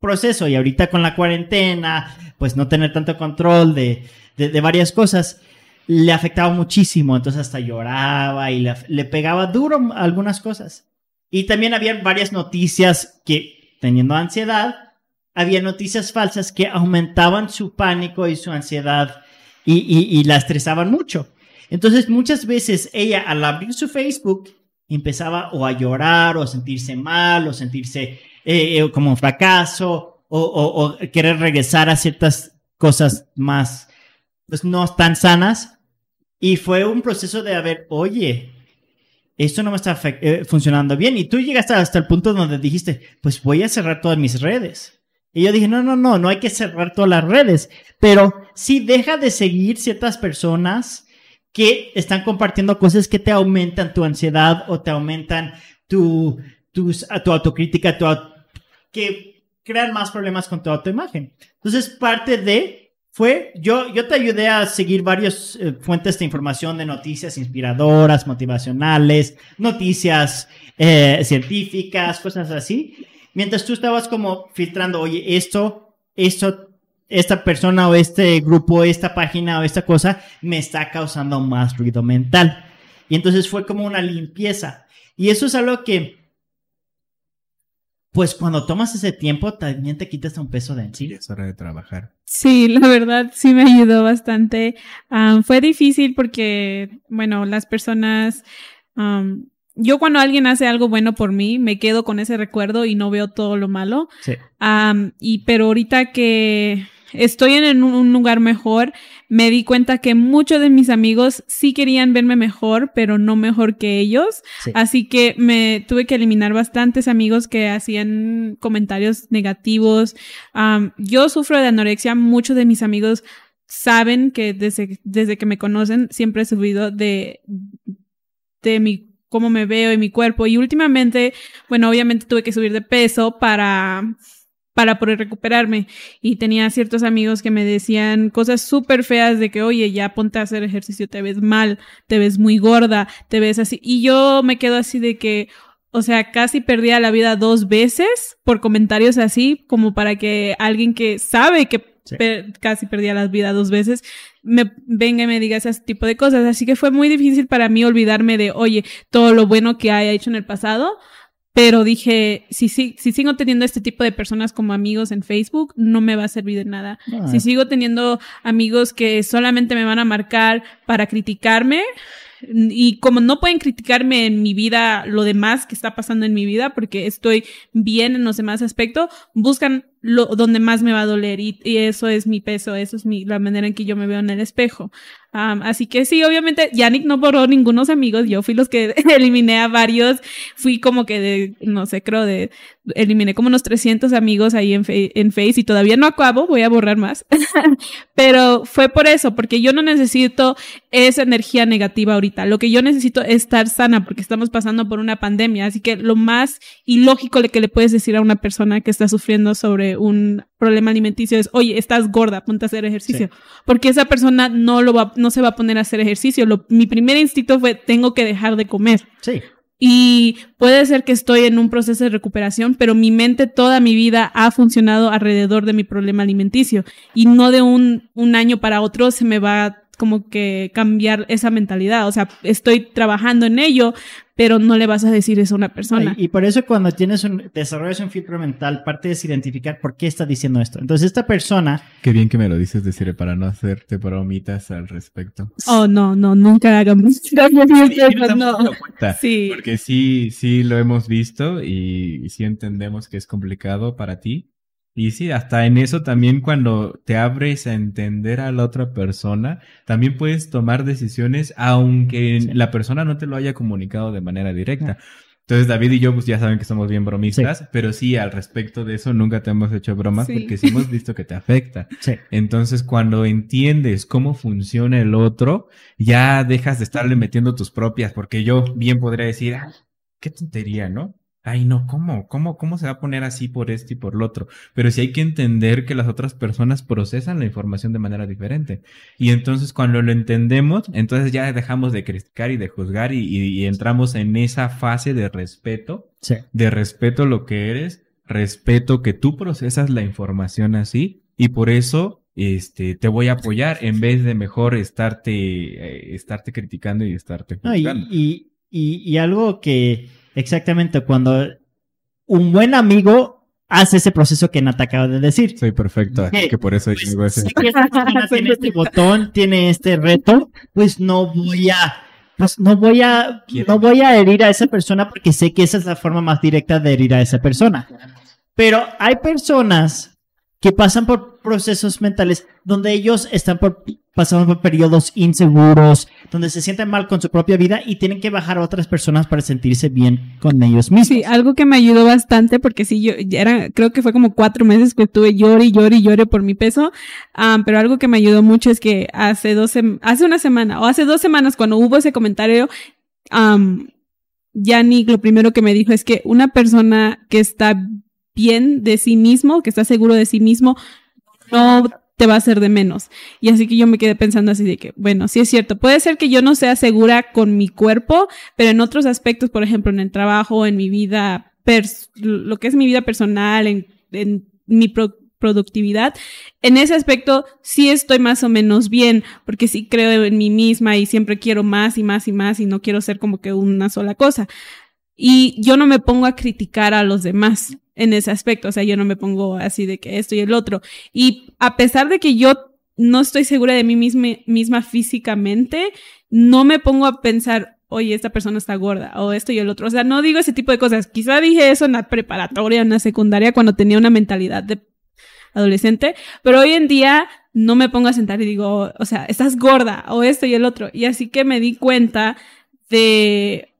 proceso y ahorita con la cuarentena, pues no tener tanto control de, de, varias cosas, le afectaba muchísimo, entonces hasta lloraba y le, pegaba duro algunas cosas. Y también había varias noticias que, teniendo ansiedad, había noticias falsas que aumentaban su pánico y su ansiedad y, y, y la estresaban mucho. Entonces muchas veces ella al abrir su Facebook empezaba o a llorar o a sentirse mal o sentirse eh, eh, como un fracaso o, o, querer regresar a ciertas cosas más, pues no tan sanas. Y fue un proceso de, a ver, oye, esto no me está eh, funcionando bien. Y tú llegaste hasta el punto donde dijiste, pues voy a cerrar todas mis redes. Y yo dije, no, no, no, no hay que cerrar todas las redes. Pero si deja de seguir ciertas personas que están compartiendo cosas que te aumentan tu ansiedad o te aumentan tu, tu, autocrítica, tu, que crean más problemas con tu autoimagen. Entonces, parte de fue, yo, yo te ayudé a seguir varias eh, fuentes de información de noticias inspiradoras, motivacionales, noticias eh, científicas, cosas así. Mientras tú estabas como filtrando, oye, esto, esto esta persona o este grupo, esta página o esta cosa me está causando más ruido mental. Y entonces fue como una limpieza. Y eso es algo que, pues cuando tomas ese tiempo, también te quitas un peso de encima. Es hora de trabajar. Sí, la verdad sí me ayudó bastante. fue difícil porque, bueno, las personas... yo cuando alguien hace algo bueno por mí, me quedo con ese recuerdo y no veo todo lo malo. Sí. y pero ahorita que estoy en un lugar mejor, me di cuenta que muchos de mis amigos sí querían verme mejor, pero no mejor que ellos. Así que me tuve que eliminar bastantes amigos que hacían comentarios negativos. yo sufro de anorexia, muchos de mis amigos saben que desde, desde que me conocen siempre he subido de, de mi cómo me veo y mi cuerpo. Y últimamente, bueno, obviamente tuve que subir de peso para para poder recuperarme. Y tenía ciertos amigos que me decían cosas súper feas de que, oye, ya ponte a hacer ejercicio, te ves mal, te ves muy gorda, te ves así. Y yo me quedo así de que, o sea, casi perdía la vida dos veces por comentarios así, como para que alguien que sabe que casi perdía la vida dos veces, me venga y me diga ese tipo de cosas. Así que fue muy difícil para mí olvidarme de, oye, todo lo bueno que haya hecho en el pasado pero dije, si, si, si sigo teniendo este tipo de personas como amigos en Facebook, no me va a servir de nada. Si sigo teniendo amigos que solamente me van a marcar para criticarme, y como no pueden criticarme en mi vida, lo demás que está pasando en mi vida, porque estoy bien en los demás aspectos, buscan lo, donde más me va a doler y, eso es mi peso, eso es mi, la manera en que yo me veo en el espejo. así que sí, obviamente, Yannick no borró ningunos amigos, yo fui los que eliminé a varios, fui como que de, no sé, creo de, eliminé como unos 300 amigos ahí en, en Face y todavía no acabo, voy a borrar más. Pero fue por eso, porque yo no necesito esa energía negativa ahorita, lo que yo necesito es estar sana porque estamos pasando por una pandemia, así que lo más ilógico que le puedes decir a una persona que está sufriendo sobre un problema alimenticio es, oye, estás gorda, ponte a hacer ejercicio. Porque esa persona no, lo va, no se va a poner a hacer ejercicio. Lo, mi primer instinto fue, tengo que dejar de comer. Sí. Y puede ser que estoy en un proceso de recuperación, pero mi mente toda mi vida ha funcionado alrededor de mi problema alimenticio. Y no de un, un año para otro se me va como que cambiar esa mentalidad. O sea, estoy trabajando en ello, pero no le vas a decir eso a una persona. Y, por eso cuando tienes un, desarrollas un filtro mental, parte es identificar por qué está diciendo esto. Entonces, esta persona... Qué bien que me lo dices, decir, para no hacerte bromitas al respecto. Oh, no, no, nunca hagamos. no, Sí. Porque sí, sí lo hemos visto y sí entendemos que es complicado para ti y sí, hasta en eso también cuando te abres a entender a la otra persona, también puedes tomar decisiones aunque la persona no te lo haya comunicado de manera directa. Entonces David y yo pues ya saben que somos bien bromistas, pero sí, al respecto de eso nunca te hemos hecho bromas porque sí hemos visto que te afecta. Sí. Entonces cuando entiendes cómo funciona el otro, ya dejas de estarle metiendo tus propias, porque yo bien podría decir, ah, qué tontería, ¿no? Ay no, ¿cómo? ¿Cómo? ¿Cómo se va a poner así por esto y por lo otro? Pero sí hay que entender que las otras personas procesan la información de manera diferente. Y entonces cuando lo entendemos, entonces ya dejamos de criticar y de juzgar y, entramos en esa fase de respeto, sí. de respeto lo que eres, respeto que tú procesas la información así y por eso este, te voy a apoyar en vez de mejor estarte, eh, estarte criticando y estarte juzgando. y, y, y algo que Exactamente, cuando un buen amigo hace ese proceso que Nata acaba de decir. Soy perfecto, que por eso digo ese. tiene este botón, tiene este reto, pues no voy a, pues no voy a, no voy a herir a esa persona porque sé que esa es la forma más directa de herir a esa persona. Pero hay personas que pasan por procesos mentales donde ellos están por, pasando por periodos inseguros, donde se sienten mal con su propia vida y tienen que bajar a otras personas para sentirse bien con ellos mismos. Sí, algo que me ayudó bastante, porque sí, yo era, creo que fue como cuatro meses que estuve llore y llore y llore por mi peso, pero algo que me ayudó mucho es que hace dos, hace una semana o hace dos semanas cuando hubo ese comentario, um, Yannick lo primero que me dijo es que una persona que está bien de sí mismo, que está seguro de sí mismo, no te va a hacer de menos. Y así que yo me quedé pensando así de que, bueno, sí es cierto, puede ser que yo no sea segura con mi cuerpo, pero en otros aspectos, por ejemplo, en el trabajo, en mi vida, lo que es mi vida personal, en, en mi productividad, en ese aspecto sí estoy más o menos bien, porque sí creo en mí misma y siempre quiero más y más y más y no quiero ser como que una sola cosa. Y yo no me pongo a criticar a los demás en ese aspecto, o sea, yo no me pongo así de que esto y el otro. Y a pesar de que yo no estoy segura de mí misma, misma físicamente, no me pongo a pensar, oye, esta persona está gorda o esto y el otro. O sea, no digo ese tipo de cosas. Quizá dije eso en la preparatoria, en la secundaria, cuando tenía una mentalidad de adolescente, pero hoy en día no me pongo a sentar y digo, o sea, estás gorda o esto y el otro. Y así que me di cuenta de,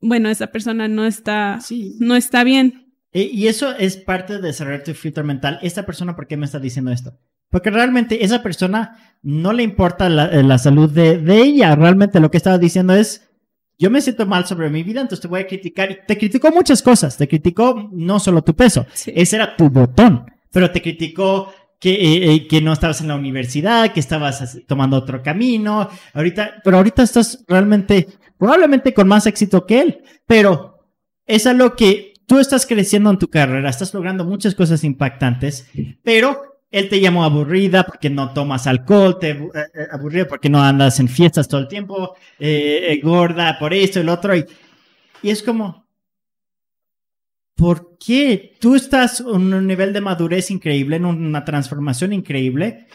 bueno, esa persona no está, no está bien. Y eso es parte de desarrollar tu filtro mental. Esta persona, ¿por qué me está diciendo esto? Porque realmente esa persona no le importa la, eh, salud de, ella. Realmente lo que estaba diciendo es, yo me siento mal sobre mi vida, entonces te voy a criticar. Te criticó muchas cosas. Te criticó no solo tu peso. Ese era tu botón. Pero te criticó que, eh, eh, que no estabas en la universidad, que estabas tomando otro camino. Ahorita, pero ahorita estás realmente probablemente con más éxito que él, pero es algo que tú estás creciendo en tu carrera, estás logrando muchas cosas impactantes, pero él te llamó aburrida porque no tomas alcohol, te eh, eh, aburrida porque no andas en fiestas todo el tiempo, eh, gorda por esto y lo otro. Y, y es como, ¿por qué tú estás en un nivel de madurez increíble, en una transformación increíble,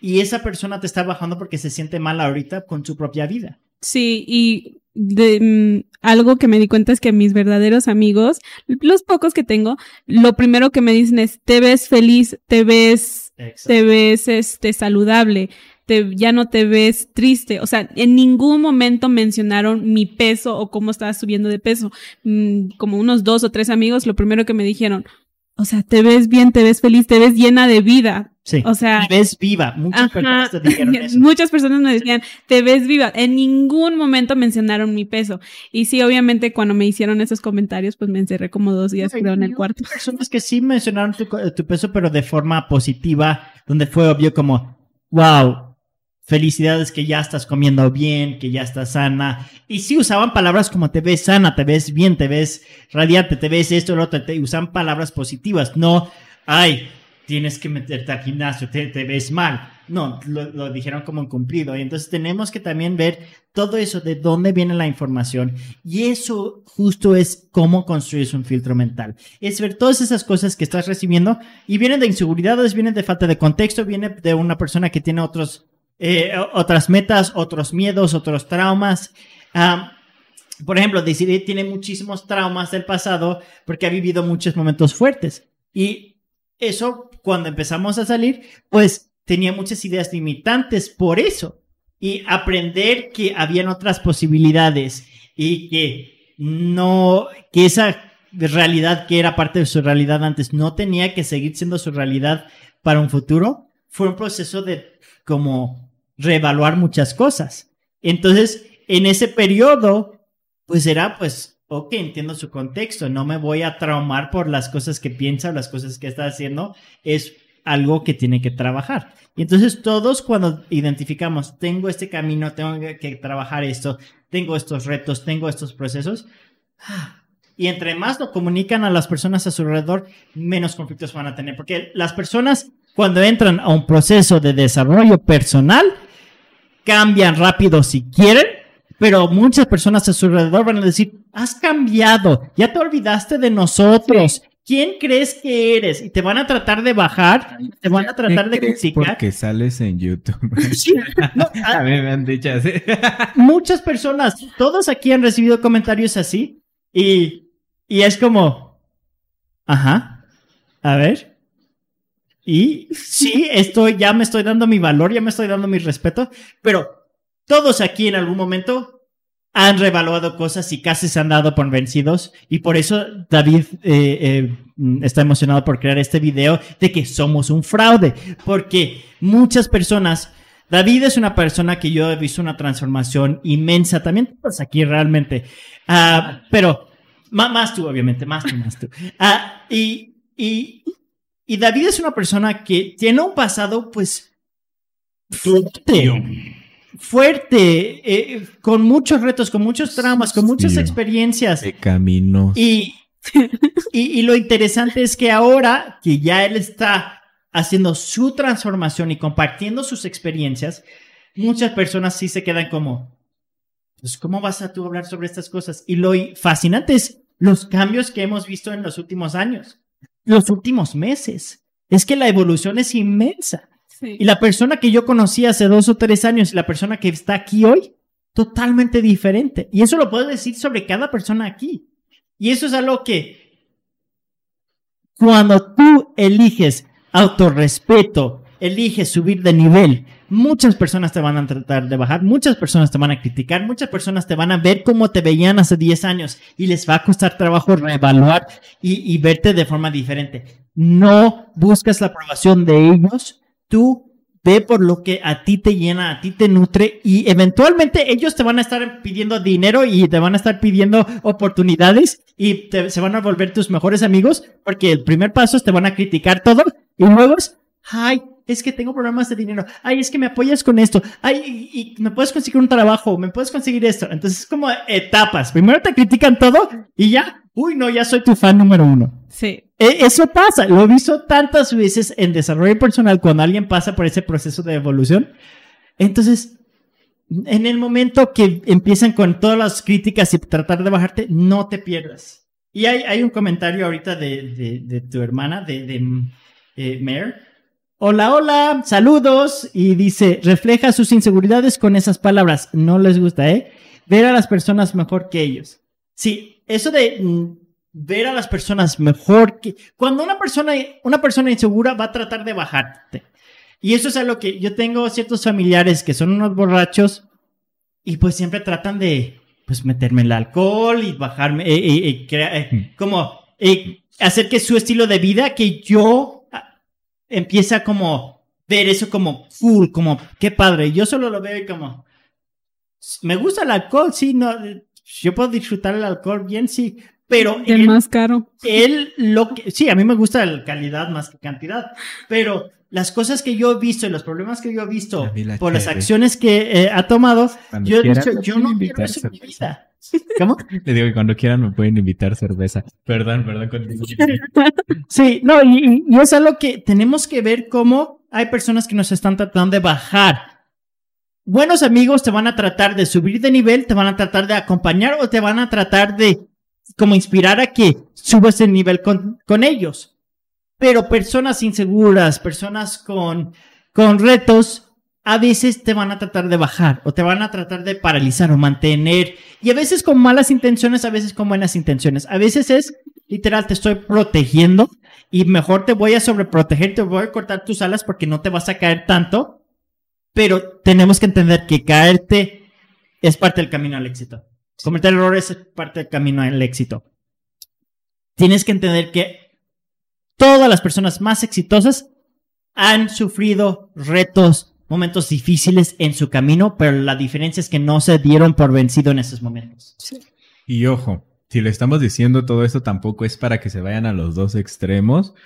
y esa persona te está bajando porque se siente mal ahorita con su propia vida? Sí, y de, mm, algo que me di cuenta es que mis verdaderos amigos, los pocos que tengo, lo primero que me dicen es, te ves feliz, te ves, te ves, este, saludable, te, ya no te ves triste. O sea, en ningún momento mencionaron mi peso o cómo estaba subiendo de peso. Mm, como unos dos o tres amigos, lo primero que me dijeron, o sea, te ves bien, te ves feliz, te ves llena de vida. Sí. O sea, te ves viva. Muchas personas te dijeron eso. Muchas personas me decían, te ves viva. En ningún momento mencionaron mi peso. Y sí, obviamente, cuando me hicieron esos comentarios, pues me encerré como dos días, creo, en el cuarto. Personas que sí mencionaron tu, tu peso, pero de forma positiva, donde fue obvio como, wow, felicidades que ya estás comiendo bien, que ya estás sana. Y sí usaban palabras como te ves sana, te ves bien, te ves radiante, te ves esto, lo otro, te usan palabras positivas, no, ay, tienes que meterte al gimnasio, te, ves mal. No, lo, dijeron como un cumplido. Y entonces tenemos que también ver todo eso, de dónde viene la información. Y eso justo es cómo construyes un filtro mental. Es ver todas esas cosas que estás recibiendo y vienen de inseguridades, vienen de falta de contexto, viene de una persona que tiene otros eh, otras metas, otros miedos, otros traumas. por ejemplo, Desiree tiene muchísimos traumas del pasado porque ha vivido muchos momentos fuertes. Y eso, cuando empezamos a salir, pues tenía muchas ideas limitantes por eso. Y aprender que habían otras posibilidades y que no, que esa realidad que era parte de su realidad antes no tenía que seguir siendo su realidad para un futuro, fue un proceso de como reevaluar muchas cosas. Entonces, en ese periodo, pues era pues, ok, entiendo su contexto, no me voy a traumar por las cosas que piensa las cosas que está haciendo, es algo que tiene que trabajar. Y entonces todos cuando identificamos, tengo este camino, tengo que trabajar esto, tengo estos retos, tengo estos procesos, y entre más lo comunican a las personas a su alrededor, menos conflictos van a tener. Porque las personas cuando entran a un proceso de desarrollo personal, cambian rápido si quieren, pero muchas personas a su alrededor van a decir, has cambiado, ya te olvidaste de nosotros, ¿Quién crees que eres? Y te van a tratar de bajar, te van a tratar de criticar. Porque sales en YouTube. a, mí me han dicho así. muchas personas, todos aquí han recibido comentarios así y, y es como, ajá, a ver. Y sí, estoy, ya me estoy dando mi valor, ya me estoy dando mi respeto, pero todos aquí en algún momento han revaluado cosas y casi se han dado por vencidos. Y por eso David eh, eh, está emocionado por crear este video de que somos un fraude. Porque muchas personas, David es una persona que yo he visto una transformación inmensa. También pues aquí realmente. Uh, pero más, tú, obviamente, más tú, más tú. Uh, y, y, y David es una persona que tiene un pasado, pues, fuerte, eh, con muchos retos, con muchos traumas, con muchas experiencias. De camino. Y, y, lo interesante es que ahora que ya él está haciendo su transformación y compartiendo sus experiencias, muchas personas sí se quedan como, pues, ¿cómo vas a tú hablar sobre estas cosas? Y lo fascinante es los cambios que hemos visto en los últimos años, los últimos meses. Es que la evolución es inmensa. Y la persona que yo conocí hace dos o tres años y la persona que está aquí hoy, totalmente diferente. Y eso lo puedo decir sobre cada persona aquí. Y eso es algo que cuando tú eliges autorrespeto, eliges subir de nivel, muchas personas te van a tratar de bajar, muchas personas te van a criticar, muchas personas te van a ver como te veían hace 10 años y les va a costar trabajo reevaluar y, y verte de forma diferente. No buscas la aprobación de ellos, tú ve por lo que a ti te llena, a ti te nutre y eventualmente ellos te van a estar pidiendo dinero y te van a estar pidiendo oportunidades y se van a volver tus mejores amigos porque el primer paso es te van a criticar todo y luego es, ay, es que tengo problemas de dinero, ay, es que me apoyas con esto, ay, y, me puedes conseguir un trabajo, me puedes conseguir esto. Entonces es como etapas. Primero te critican todo y ya, uy, no, ya soy tu fan número uno. Sí. E, eso pasa, lo he visto tantas veces en desarrollo personal cuando alguien pasa por ese proceso de evolución. Entonces, en el momento que empiezan con todas las críticas y tratar de bajarte, no te pierdas. Y hay, hay un comentario ahorita de, de, tu hermana, de, de eh, Mare. Hola, hola, saludos. Y dice, refleja sus inseguridades con esas palabras. No les gusta, ¿eh? Ver a las personas mejor que ellos. Sí, eso de mm, ver a las personas mejor que cuando una persona una persona insegura va a tratar de bajarte. Y eso es algo que yo tengo ciertos familiares que son unos borrachos y pues siempre tratan de pues meterme el alcohol y bajarme eh, eh, eh, mm. como hacer que su estilo de vida que yo empieza como ver eso como full, como qué padre. Yo solo lo veo y como me gusta el alcohol, sí, no yo puedo disfrutar el alcohol bien, sí, pero... El más caro. Él, lo que... Sí, a mí me gusta la calidad más que cantidad, pero las cosas que yo he visto y los problemas que yo he visto por las acciones que eh, ha tomado, yo he dicho, yo no quiero eso en mi vida. ¿Cómo? Le digo que cuando quieran me pueden invitar cerveza. Perdón, perdón. sí, no, y, y, es algo que tenemos que ver cómo hay personas que nos están tratando de bajar. Buenos amigos te van a tratar de subir de nivel, te van a tratar de acompañar o te van a tratar de como inspirar a que subas el nivel con, con ellos. Pero personas inseguras, personas con, con retos, a veces te van a tratar de bajar o te van a tratar de paralizar o mantener. Y a veces con malas intenciones, a veces con buenas intenciones. A veces es literal, te estoy protegiendo y mejor te voy a sobreproteger, te voy a cortar tus alas porque no te vas a caer tanto. Pero tenemos que entender que caerte es parte del camino al éxito. Cometer errores es parte del camino al éxito. Tienes que entender que todas las personas más exitosas han sufrido retos, momentos difíciles en su camino, pero la diferencia es que no se dieron por vencido en esos momentos. Y ojo, si le estamos diciendo todo esto, tampoco es para que se vayan a los dos extremos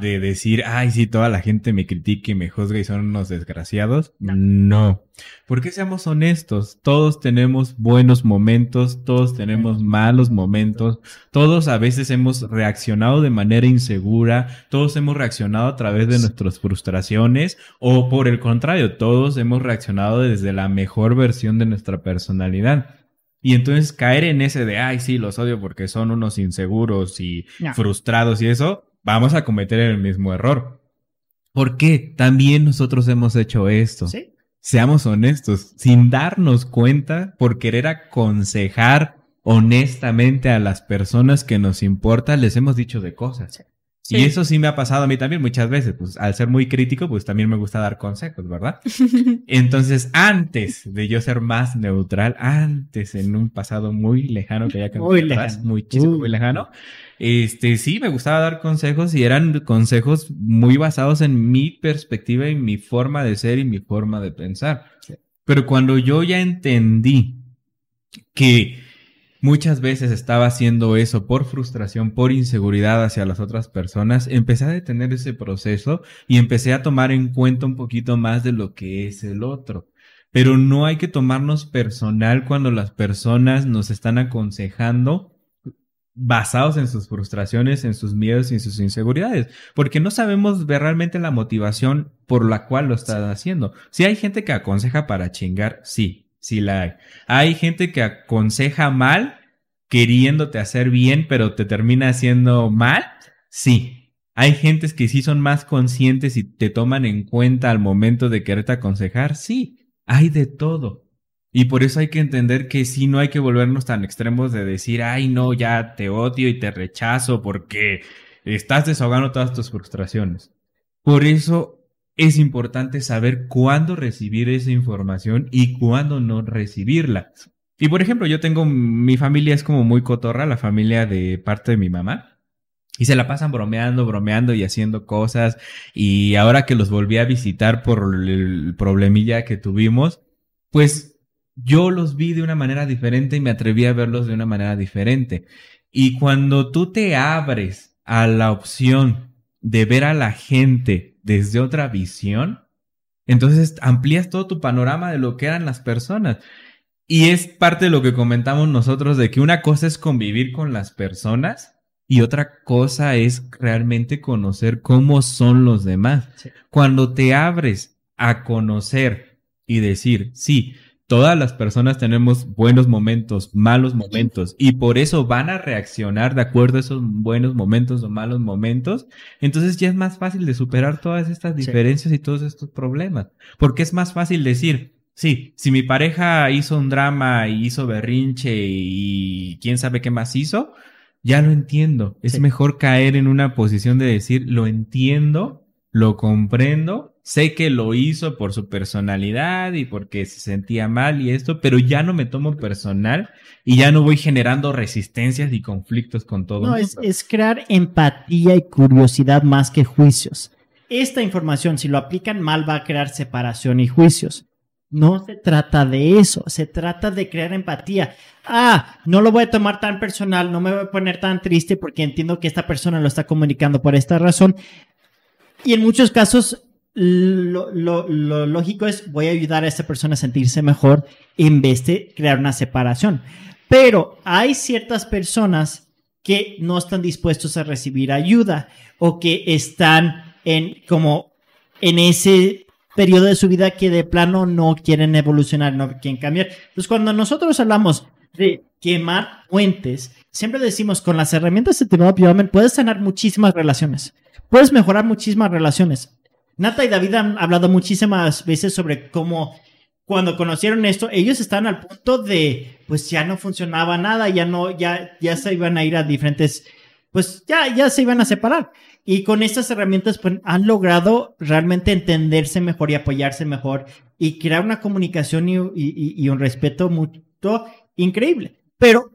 de decir, ay, sí, toda la gente me critique y me juzga y son unos desgraciados. No. no. Porque seamos honestos, todos tenemos buenos momentos, todos tenemos malos momentos, todos a veces hemos reaccionado de manera insegura, todos hemos reaccionado a través de nuestras frustraciones o por el contrario, todos hemos reaccionado desde la mejor versión de nuestra personalidad. Y entonces caer en ese de, ay, sí, los odio porque son unos inseguros y frustrados y eso, vamos a cometer el mismo error. ¿Por qué? También nosotros hemos hecho esto. ¿Sí? Seamos honestos, sin darnos cuenta, por querer aconsejar honestamente a las personas que nos importan, les hemos dicho de cosas. Y eso sí me ha pasado a mí también muchas veces, pues al ser muy crítico, pues también me gusta dar consejos, ¿verdad? Entonces, antes de yo ser más neutral, antes en un pasado muy lejano que ya que muy lejano, muchísimo, muy lejano, este sí me gustaba dar consejos y eran consejos muy basados en mi perspectiva y mi forma de ser y mi forma de pensar. Pero cuando yo ya entendí que muchas veces estaba haciendo eso por frustración, por inseguridad hacia las otras personas, empecé a detener ese proceso y empecé a tomar en cuenta un poquito más de lo que es el otro. Pero no hay que tomarnos personal cuando las personas nos están aconsejando basados en sus frustraciones, en sus miedos y en sus inseguridades, porque no sabemos ver realmente la motivación por la cual lo están haciendo. Si hay gente que aconseja para chingar, sí, Sí la hay. Hay gente que aconseja mal queriéndote hacer bien, pero te termina haciendo mal. Sí. Hay gentes que sí son más conscientes y te toman en cuenta al momento de quererte aconsejar. Sí. Hay de todo. Y por eso hay que entender que sí, no hay que volvernos tan extremos de decir, ay, no, ya te odio y te rechazo porque estás desahogando todas tus frustraciones. Por eso es importante saber cuándo recibir esa información y cuándo no recibirla. Y por ejemplo, yo tengo, mi familia es como muy cotorra, la familia de parte de mi mamá. Y se la pasan bromeando, bromeando y haciendo cosas. Y ahora que los volví a visitar por el problemilla que tuvimos, pues yo los vi de una manera diferente y me atreví a verlos de una manera diferente. Y cuando tú te abres a la opción de ver a la gente desde otra visión, entonces amplías todo tu panorama de lo que eran las personas. Y es parte de lo que comentamos nosotros de que una cosa es convivir con las personas y otra cosa es realmente conocer cómo son los demás. Cuando te abres a conocer y decir, sí, Todas las personas tenemos buenos momentos, malos momentos, y por eso van a reaccionar de acuerdo a esos buenos momentos o malos momentos. Entonces ya es más fácil de superar todas estas diferencias y todos estos problemas. Porque es más fácil decir, sí, si mi pareja hizo un drama y hizo berrinche y quién sabe qué más hizo, ya lo entiendo. Es mejor caer en una posición de decir, lo entiendo, lo comprendo sé que lo hizo por su personalidad y porque se sentía mal y esto, pero ya no me tomo personal y ya no voy generando resistencias y conflictos con todo. No, es, es, crear empatía y curiosidad más que juicios. Esta información, si lo aplican mal, va a crear separación y juicios. No se trata de eso, se trata de crear empatía. Ah, no lo voy a tomar tan personal, no me voy a poner tan triste porque entiendo que esta persona lo está comunicando por esta razón. Y en muchos casos lo, lógico es voy a ayudar a esta persona a sentirse mejor en vez de crear una separación. Pero hay ciertas personas que no están dispuestos a recibir ayuda o que están en como en ese periodo de su vida que de plano no quieren evolucionar, no quieren cambiar. Entonces, cuando nosotros hablamos de quemar puentes, siempre decimos con las herramientas de Development puedes sanar muchísimas relaciones, puedes mejorar muchísimas relaciones. Nata y David han hablado muchísimas veces sobre cómo cuando conocieron esto, ellos estaban al punto de, pues ya no funcionaba nada, ya no, ya, ya se iban a ir a diferentes, pues ya, ya se iban a separar. Y con estas herramientas, pues han logrado realmente entenderse mejor y apoyarse mejor y crear una comunicación y, y un respeto mutuo increíble. Pero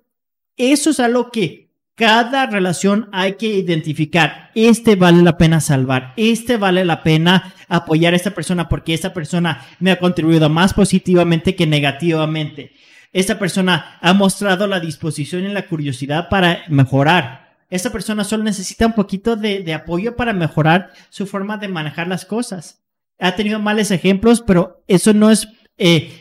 eso es algo que cada relación hay que identificar. Este vale la pena salvar. Este vale la pena apoyar a esta persona porque esta persona me ha contribuido más positivamente que negativamente. Esta persona ha mostrado la disposición y la curiosidad para mejorar. Esta persona solo necesita un poquito de, apoyo para mejorar su forma de manejar las cosas. Ha tenido males ejemplos, pero eso no es eh,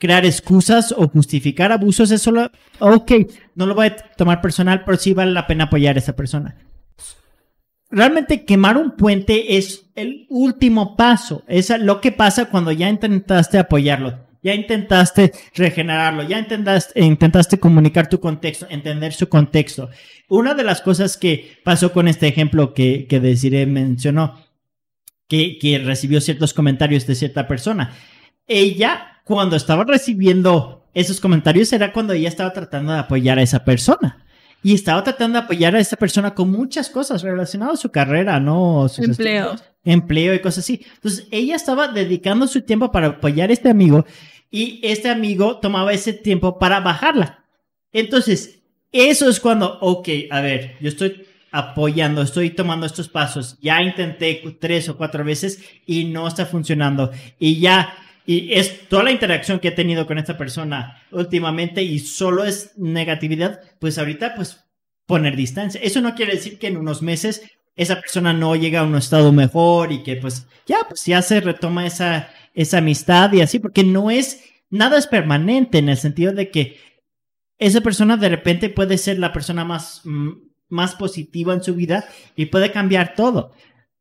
crear excusas o justificar abusos. Es solo, ok, no lo voy a tomar personal, pero sí vale la pena apoyar a esa persona. Realmente quemar un puente es el último paso. Es lo que pasa cuando ya intentaste apoyarlo ya intentaste regenerarlo, ya intentaste, intentaste comunicar tu contexto, entender su contexto. Una de las cosas que pasó con este ejemplo que, que Desiree mencionó, que, que recibió ciertos comentarios de cierta persona, ella cuando estaba recibiendo esos comentarios era cuando ella estaba tratando de apoyar a esa persona. Y estaba tratando de apoyar a esa persona con muchas cosas relacionadas a su carrera, ¿no? Sus empleo. empleo y cosas así. Entonces, ella estaba dedicando su tiempo para apoyar a este amigo y este amigo tomaba ese tiempo para bajarla. Entonces, eso es cuando, ok, a ver, yo estoy apoyando, estoy tomando estos pasos, ya intenté tres o cuatro veces y no está funcionando y ya, y es toda la interacción que he tenido con esta persona últimamente y solo es negatividad, pues ahorita pues poner distancia. Eso no quiere decir que en unos meses esa persona no llega a un estado mejor y que pues ya, pues ya se retoma esa, esa amistad y así, porque no es, nada es permanente en el sentido de que esa persona de repente puede ser la persona más, mm, más positiva en su vida y puede cambiar todo.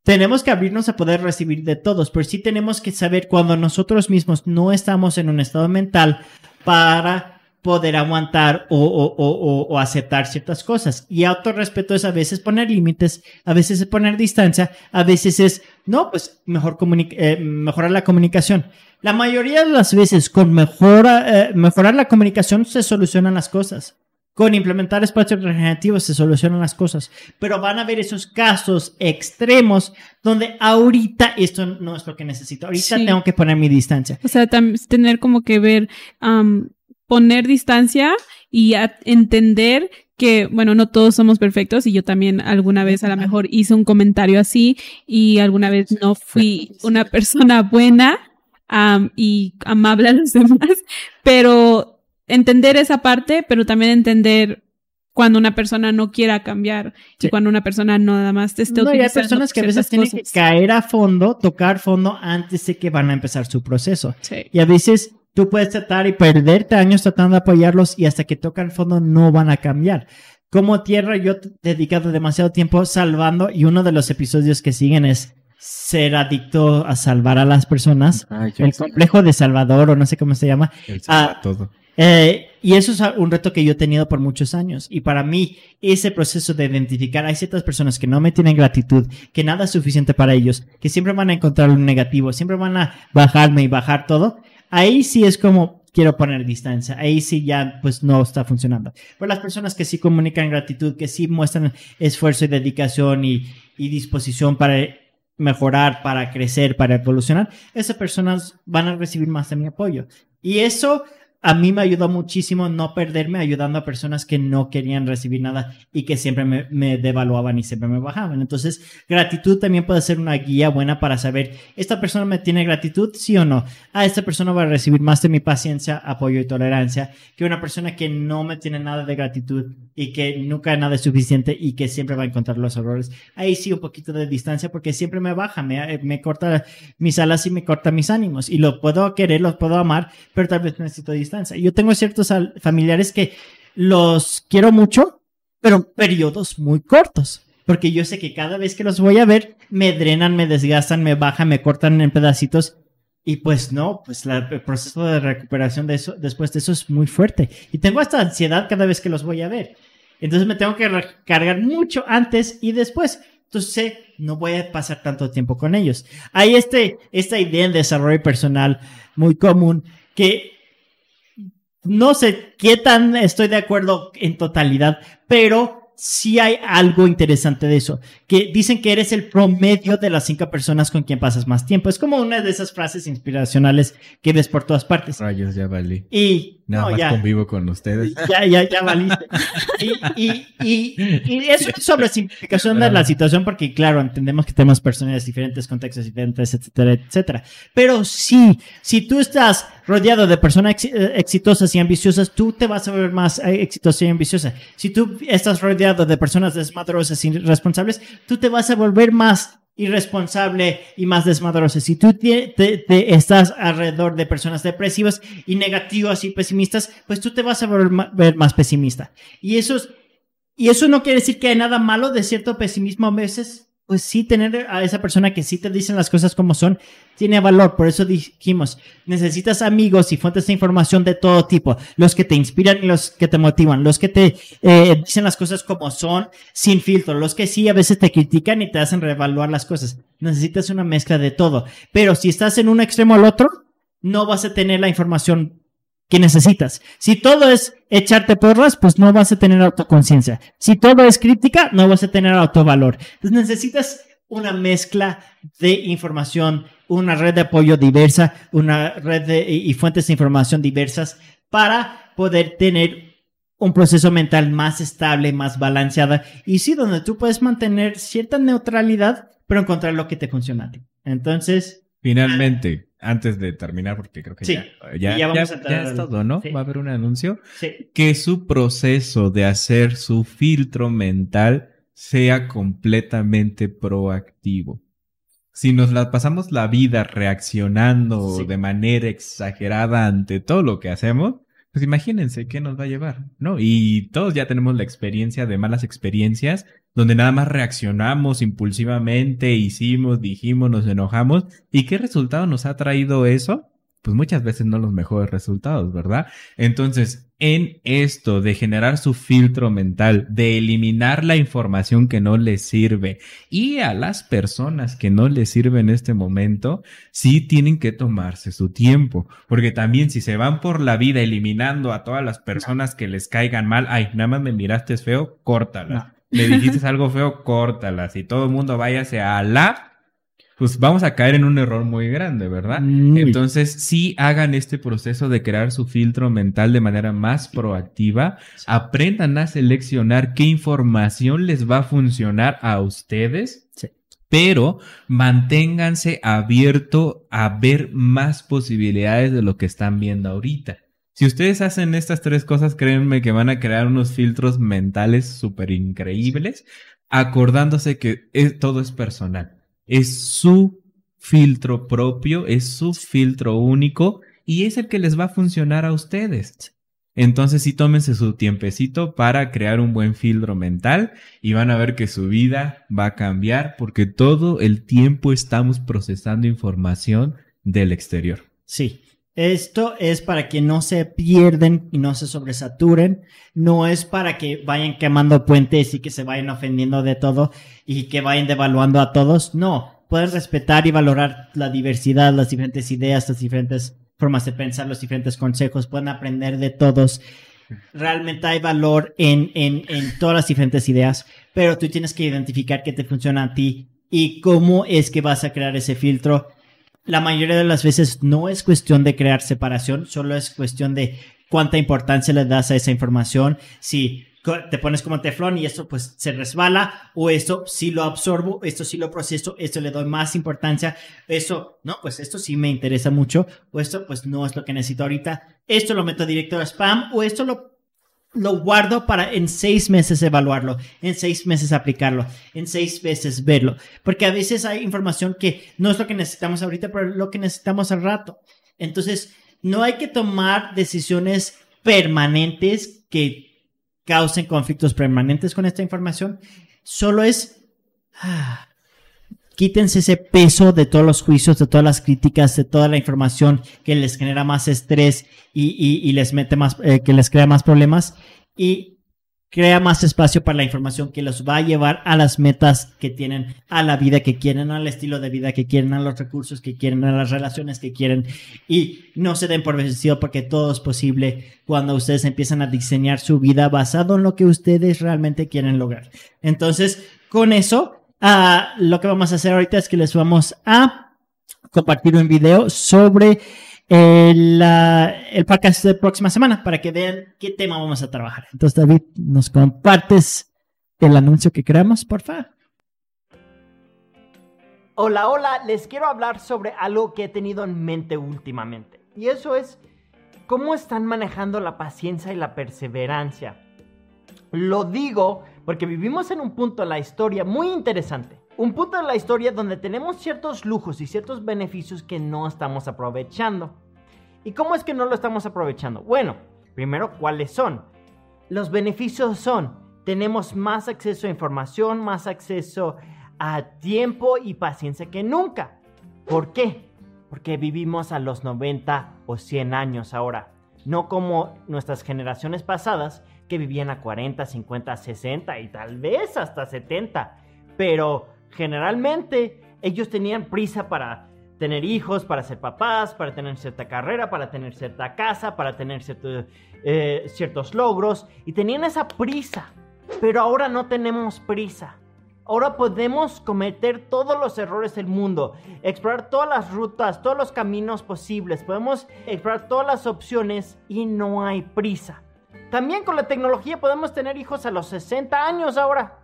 Tenemos que abrirnos a poder recibir de todos, pero sí tenemos que saber cuando nosotros mismos no estamos en un estado mental para poder aguantar o, o, o, aceptar ciertas cosas. Y autorrespeto es a veces poner límites, a veces es poner distancia, a veces es, no, pues mejor eh, mejorar la comunicación. La mayoría de las veces con eh, mejorar la comunicación se solucionan las cosas. Con implementar espacios regenerativos se solucionan las cosas. Pero van a haber esos casos extremos donde ahorita esto no es lo que necesito. Ahorita tengo que poner mi distancia. O sea, tener como que ver poner distancia y entender que, bueno, no todos somos perfectos y yo también alguna vez a lo mejor hice un comentario así y alguna vez no fui una persona buena y amable a los demás, pero entender esa parte, pero también entender cuando una persona no quiera cambiar y cuando una persona no nada más te esté no, hay personas que a veces tienen que caer a fondo, tocar fondo antes de que van a empezar su proceso. Y a veces Tú puedes tratar y perderte años tratando de apoyarlos y hasta que tocan fondo no van a cambiar. Como tierra, yo he dedicado demasiado tiempo salvando y uno de los episodios que siguen es ser adicto a salvar a las personas. el complejo de Salvador o no sé cómo se llama. Ah, todo. Eh, y eso es un reto que yo he tenido por muchos años. Y para mí, ese proceso de identificar, hay ciertas personas que no me tienen gratitud, que nada es suficiente para ellos, que siempre van a encontrar un negativo, siempre van a bajarme y bajar todo ahí sí es como quiero poner distancia. Ahí sí ya pues no está funcionando. Pero las personas que sí comunican gratitud, que sí muestran esfuerzo y dedicación y, y disposición para mejorar, para crecer, para evolucionar, esas personas van a recibir más de mi apoyo. Y eso a mí me ayudó muchísimo no perderme ayudando a personas que no querían recibir nada y que siempre me, devaluaban y siempre me bajaban. Entonces, gratitud también puede ser una guía buena para saber, ¿esta persona me tiene gratitud? Sí o no. Ah, esta persona va a recibir más de mi paciencia, apoyo y tolerancia que una persona que no me tiene nada de gratitud y que nunca nada es suficiente y que siempre va a encontrar los errores. Ahí sí un poquito de distancia porque siempre me baja, me, me corta mis alas y me corta mis ánimos y lo puedo querer, lo puedo amar, pero tal vez necesito distancia yo tengo ciertos familiares que los quiero mucho, pero periodos muy cortos. Porque yo sé que cada vez que los voy a ver, me drenan, me desgastan, me bajan, me cortan en pedacitos. Y pues no, pues el proceso de recuperación de eso, después de eso es muy fuerte. Y tengo hasta ansiedad cada vez que los voy a ver. Entonces me tengo que recargar mucho antes y después. Entonces sé, no voy a pasar tanto tiempo con ellos. Hay este, esta idea en desarrollo personal muy común que no sé qué tan estoy de acuerdo en totalidad, pero sí hay algo interesante de eso, que dicen que eres el promedio de las cinco personas con quien pasas más tiempo. Es como una de esas frases inspiracionales que ves por todas partes. Rayos, ya valí. Y nada más convivo con ustedes. Ya, ya, ya valiste. y, y, y, eso es sobre simplificación de la situación, porque claro, entendemos que tenemos personas diferentes, contextos diferentes, etcétera, etcétera. Pero sí, si tú estás rodeado de personas eh, exitosas y ambiciosas, tú te vas a ver más eh, exitosa y ambiciosa. Si tú estás rodeado de personas desmadrosas y irresponsables, tú te vas a volver más irresponsable y más desmadrosa. Si tú estás alrededor de personas depresivas y negativas y pesimistas, pues tú te vas a volver más pesimista. Y eso, y eso no quiere decir que hay nada malo de cierto pesimismo a veces, pues sí, tener a esa persona que sí te dicen las cosas como son, tiene valor. Por eso dijimos, necesitas amigos y fuentes de información de todo tipo. Los que te inspiran y los que te motivan. Los que te eh, dicen las cosas como son, sin filtro. Los que sí a veces te critican y te hacen reevaluar las cosas. Necesitas una mezcla de todo. Pero si estás en un extremo al otro, no vas a tener la información que necesitas. Si todo es echarte porras, pues no vas a tener autoconciencia. Si todo es crítica, no vas a tener autovalor. Entonces necesitas una mezcla de información, una red de apoyo diversa, una red de, y fuentes de información diversas para poder tener un proceso mental más estable, más balanceada y sí, donde tú puedes mantener cierta neutralidad, pero encontrar lo que te funciona a ti. Entonces, Finalmente, antes de terminar, porque creo que ya, ya, ya, es todo, ¿no? Va a haber un anuncio. Sí. Que su proceso de hacer su filtro mental sea completamente proactivo. Si nos la pasamos la vida reaccionando de manera exagerada ante todo lo que hacemos, pues imagínense qué nos va a llevar, ¿no? Y todos ya tenemos la experiencia de malas experiencias, donde nada más reaccionamos impulsivamente, hicimos, dijimos, nos enojamos. ¿Y qué resultado nos ha traído eso? Pues muchas veces no los mejores resultados, ¿verdad? Entonces, en esto de generar su filtro mental, de eliminar la información que no les sirve y a las personas que no les sirve en este momento, sí tienen que tomarse su tiempo, porque también si se van por la vida eliminando a todas las personas que les caigan mal, ay, nada más me miraste feo, córtala. Me dijiste algo feo, córtala. Si todo el mundo váyase a la pues vamos a caer en un error muy grande, ¿verdad? Entonces, sí hagan este proceso de crear su filtro mental de manera más proactiva, aprendan a seleccionar qué información les va a funcionar a ustedes. Pero manténganse abierto a ver más posibilidades de lo que están viendo ahorita. Si ustedes hacen estas tres cosas, créanme que van a crear unos filtros mentales súper increíbles, acordándose que todo es personal. Es su filtro propio, es su filtro único y es el que les va a funcionar a ustedes. Entonces sí tómense su tiempecito para crear un buen filtro mental y van a ver que su vida va a cambiar porque todo el tiempo estamos procesando información del exterior. Sí, esto es para que no se pierden y no se sobresaturen. No es para que vayan quemando puentes y que se vayan ofendiendo de todo y que vayan devaluando a todos. No, pueden respetar y valorar la diversidad, las diferentes ideas, las diferentes formas de pensar, los diferentes consejos. Pueden aprender de todos. Realmente hay valor en, en, en todas las diferentes ideas, pero tú tienes que identificar qué te funciona a ti y cómo es que vas a crear ese filtro la mayoría de las veces no es cuestión de crear separación, solo es cuestión de cuánta importancia le das a esa información. Si te pones como teflón y esto pues se resbala o esto sí lo absorbo, esto sí lo proceso, esto le doy más importancia, eso no, pues esto sí me interesa mucho o esto pues no es lo que necesito ahorita, esto lo meto directo a spam o esto lo lo guardo para en seis meses evaluarlo, en seis meses aplicarlo, en seis meses verlo. Porque a veces hay información que no es lo que necesitamos ahorita, pero lo que necesitamos al rato. Entonces, no hay que tomar decisiones permanentes que causen conflictos permanentes con esta información. Solo es... Ah, quítense ese peso de todos los juicios, de todas las críticas, de toda la información que les genera más estrés y, les mete más, eh, que les crea más problemas y crea más espacio para la información que los va a llevar a las metas que tienen, a la vida que quieren, al estilo de vida que quieren, a los recursos que quieren, a las relaciones que quieren. Y no se den por vencido porque todo es posible cuando ustedes empiezan a diseñar su vida basado en lo que ustedes realmente quieren lograr. Entonces, con eso, uh, lo que vamos a hacer ahorita es que les vamos a compartir un video sobre el, el podcast de próxima semana para que vean qué tema vamos a trabajar. Entonces, David, ¿nos compartes el anuncio que creamos, por favor? Hola, hola, les quiero hablar sobre algo que he tenido en mente últimamente. Y eso es cómo están manejando la paciencia y la perseverancia. Lo digo porque vivimos en un punto de la historia muy interesante. Un punto de la historia donde tenemos ciertos lujos y ciertos beneficios que no estamos aprovechando. ¿Y cómo es que no lo estamos aprovechando? Bueno, primero, ¿cuáles son? Los beneficios son, tenemos más acceso a información, más acceso a tiempo y paciencia que nunca. ¿Por qué? Porque vivimos a los 90 o 100 años ahora, no como nuestras generaciones pasadas que vivían a 40, 50, 60 y tal vez hasta 70. Pero generalmente ellos tenían prisa para tener hijos, para ser papás, para tener cierta carrera, para tener cierta casa, para tener eh, ciertos logros y tenían esa prisa. Pero ahora no tenemos prisa. Ahora podemos cometer todos los errores del mundo, explorar todas las rutas, todos los caminos posibles, podemos explorar todas las opciones y no hay prisa. También con la tecnología podemos tener hijos a los 60 años ahora.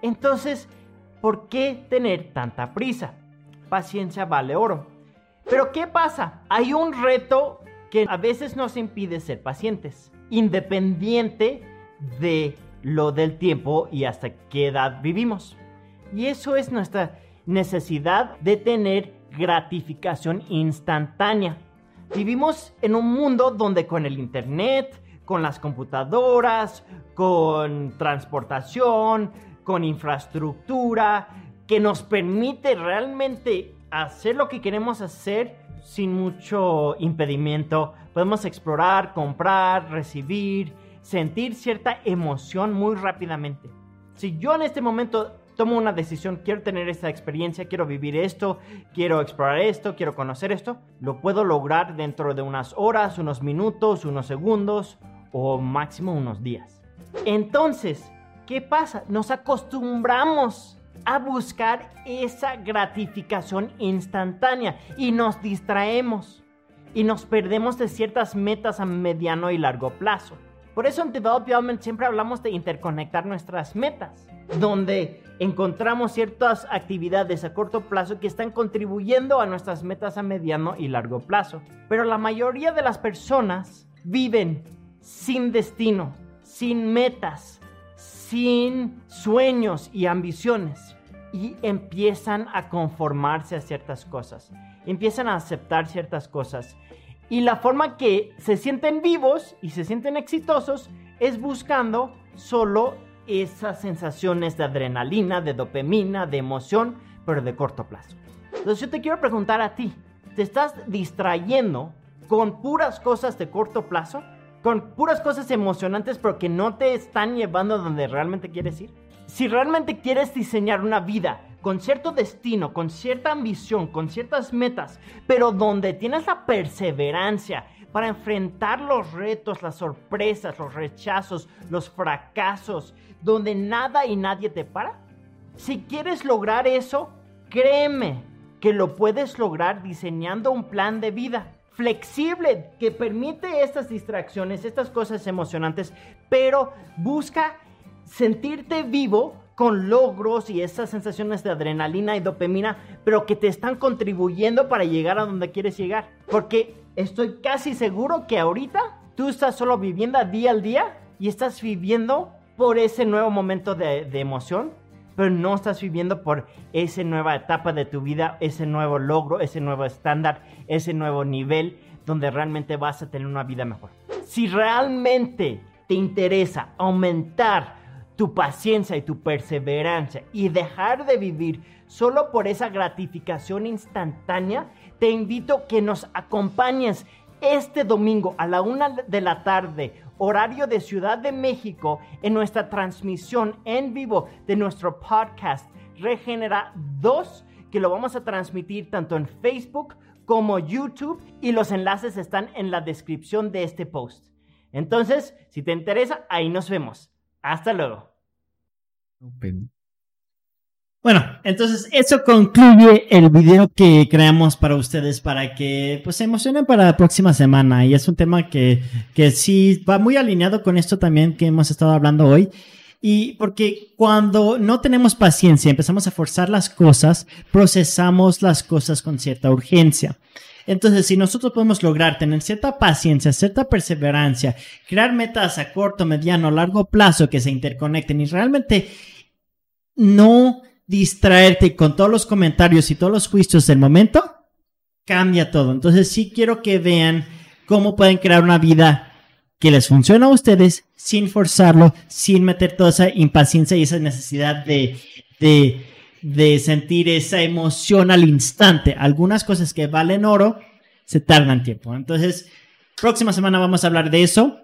Entonces, ¿Por qué tener tanta prisa? Paciencia vale oro. Pero ¿qué pasa? Hay un reto que a veces nos impide ser pacientes, independiente de lo del tiempo y hasta qué edad vivimos. Y eso es nuestra necesidad de tener gratificación instantánea. Vivimos en un mundo donde con el Internet, con las computadoras, con transportación, con infraestructura, que nos permite realmente hacer lo que queremos hacer sin mucho impedimento. Podemos explorar, comprar, recibir, sentir cierta emoción muy rápidamente. Si yo en este momento tomo una decisión, quiero tener esta experiencia, quiero vivir esto, quiero explorar esto, quiero conocer esto, lo puedo lograr dentro de unas horas, unos minutos, unos segundos o máximo unos días. Entonces, ¿Qué pasa? Nos acostumbramos a buscar esa gratificación instantánea y nos distraemos y nos perdemos de ciertas metas a mediano y largo plazo. Por eso en Develop Development siempre hablamos de interconectar nuestras metas, donde encontramos ciertas actividades a corto plazo que están contribuyendo a nuestras metas a mediano y largo plazo. Pero la mayoría de las personas viven sin destino, sin metas, sin sueños y ambiciones y empiezan a conformarse a ciertas cosas, empiezan a aceptar ciertas cosas. Y la forma que se sienten vivos y se sienten exitosos es buscando solo esas sensaciones de adrenalina, de dopamina, de emoción, pero de corto plazo. Entonces yo te quiero preguntar a ti, ¿te estás distrayendo con puras cosas de corto plazo? con puras cosas emocionantes, pero que no te están llevando a donde realmente quieres ir. Si realmente quieres diseñar una vida con cierto destino, con cierta ambición, con ciertas metas, pero donde tienes la perseverancia para enfrentar los retos, las sorpresas, los rechazos, los fracasos, donde nada y nadie te para. Si quieres lograr eso, créeme que lo puedes lograr diseñando un plan de vida flexible que permite estas distracciones, estas cosas emocionantes, pero busca sentirte vivo con logros y esas sensaciones de adrenalina y dopamina, pero que te están contribuyendo para llegar a donde quieres llegar. Porque estoy casi seguro que ahorita tú estás solo viviendo día al día y estás viviendo por ese nuevo momento de, emoción, pero no estás viviendo por esa nueva etapa de tu vida, ese nuevo logro, ese nuevo estándar, ese nuevo nivel donde realmente vas a tener una vida mejor. Si realmente te interesa aumentar tu paciencia y tu perseverancia y dejar de vivir solo por esa gratificación instantánea, te invito que nos acompañes este domingo a la una de la tarde, horario de Ciudad de México, en nuestra transmisión en vivo de nuestro podcast Regenera 2, que lo vamos a transmitir tanto en Facebook como YouTube y los enlaces están en la descripción de este post. Entonces, si te interesa, ahí nos vemos. Hasta luego. Bueno, entonces eso concluye el video que creamos para ustedes para que pues se emocionen para la próxima semana y es un tema que, que sí va muy alineado con esto también que hemos estado hablando hoy y porque cuando no tenemos paciencia, empezamos a forzar las cosas, procesamos las cosas con cierta urgencia. Entonces, si nosotros podemos lograr tener cierta paciencia, cierta perseverancia, crear metas a corto, mediano, largo plazo que se interconecten y realmente no distraerte con todos los comentarios y todos los juicios del momento, cambia todo. Entonces sí quiero que vean cómo pueden crear una vida que les funcione a ustedes sin forzarlo, sin meter toda esa impaciencia y esa necesidad de, de, de sentir esa emoción al instante. Algunas cosas que valen oro se tardan tiempo. Entonces, próxima semana vamos a hablar de eso.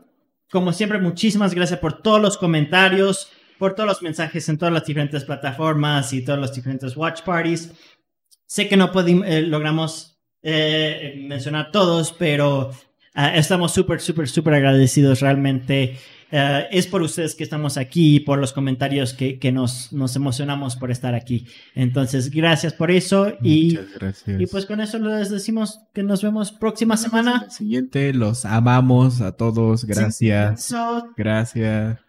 Como siempre, muchísimas gracias por todos los comentarios por todos los mensajes en todas las diferentes plataformas y todos los diferentes watch parties. Sé que no podemos, eh, logramos eh, mencionar todos, pero ah, estamos súper, súper, súper agradecidos realmente. Eh, es por ustedes que estamos aquí, por los comentarios que, que nos, nos, emocionamos por estar aquí. Entonces, gracias por eso. Y, Muchas gracias. y pues con eso les decimos que nos vemos próxima semana. Siguiente, los amamos a todos. Gracias. So, Gracias.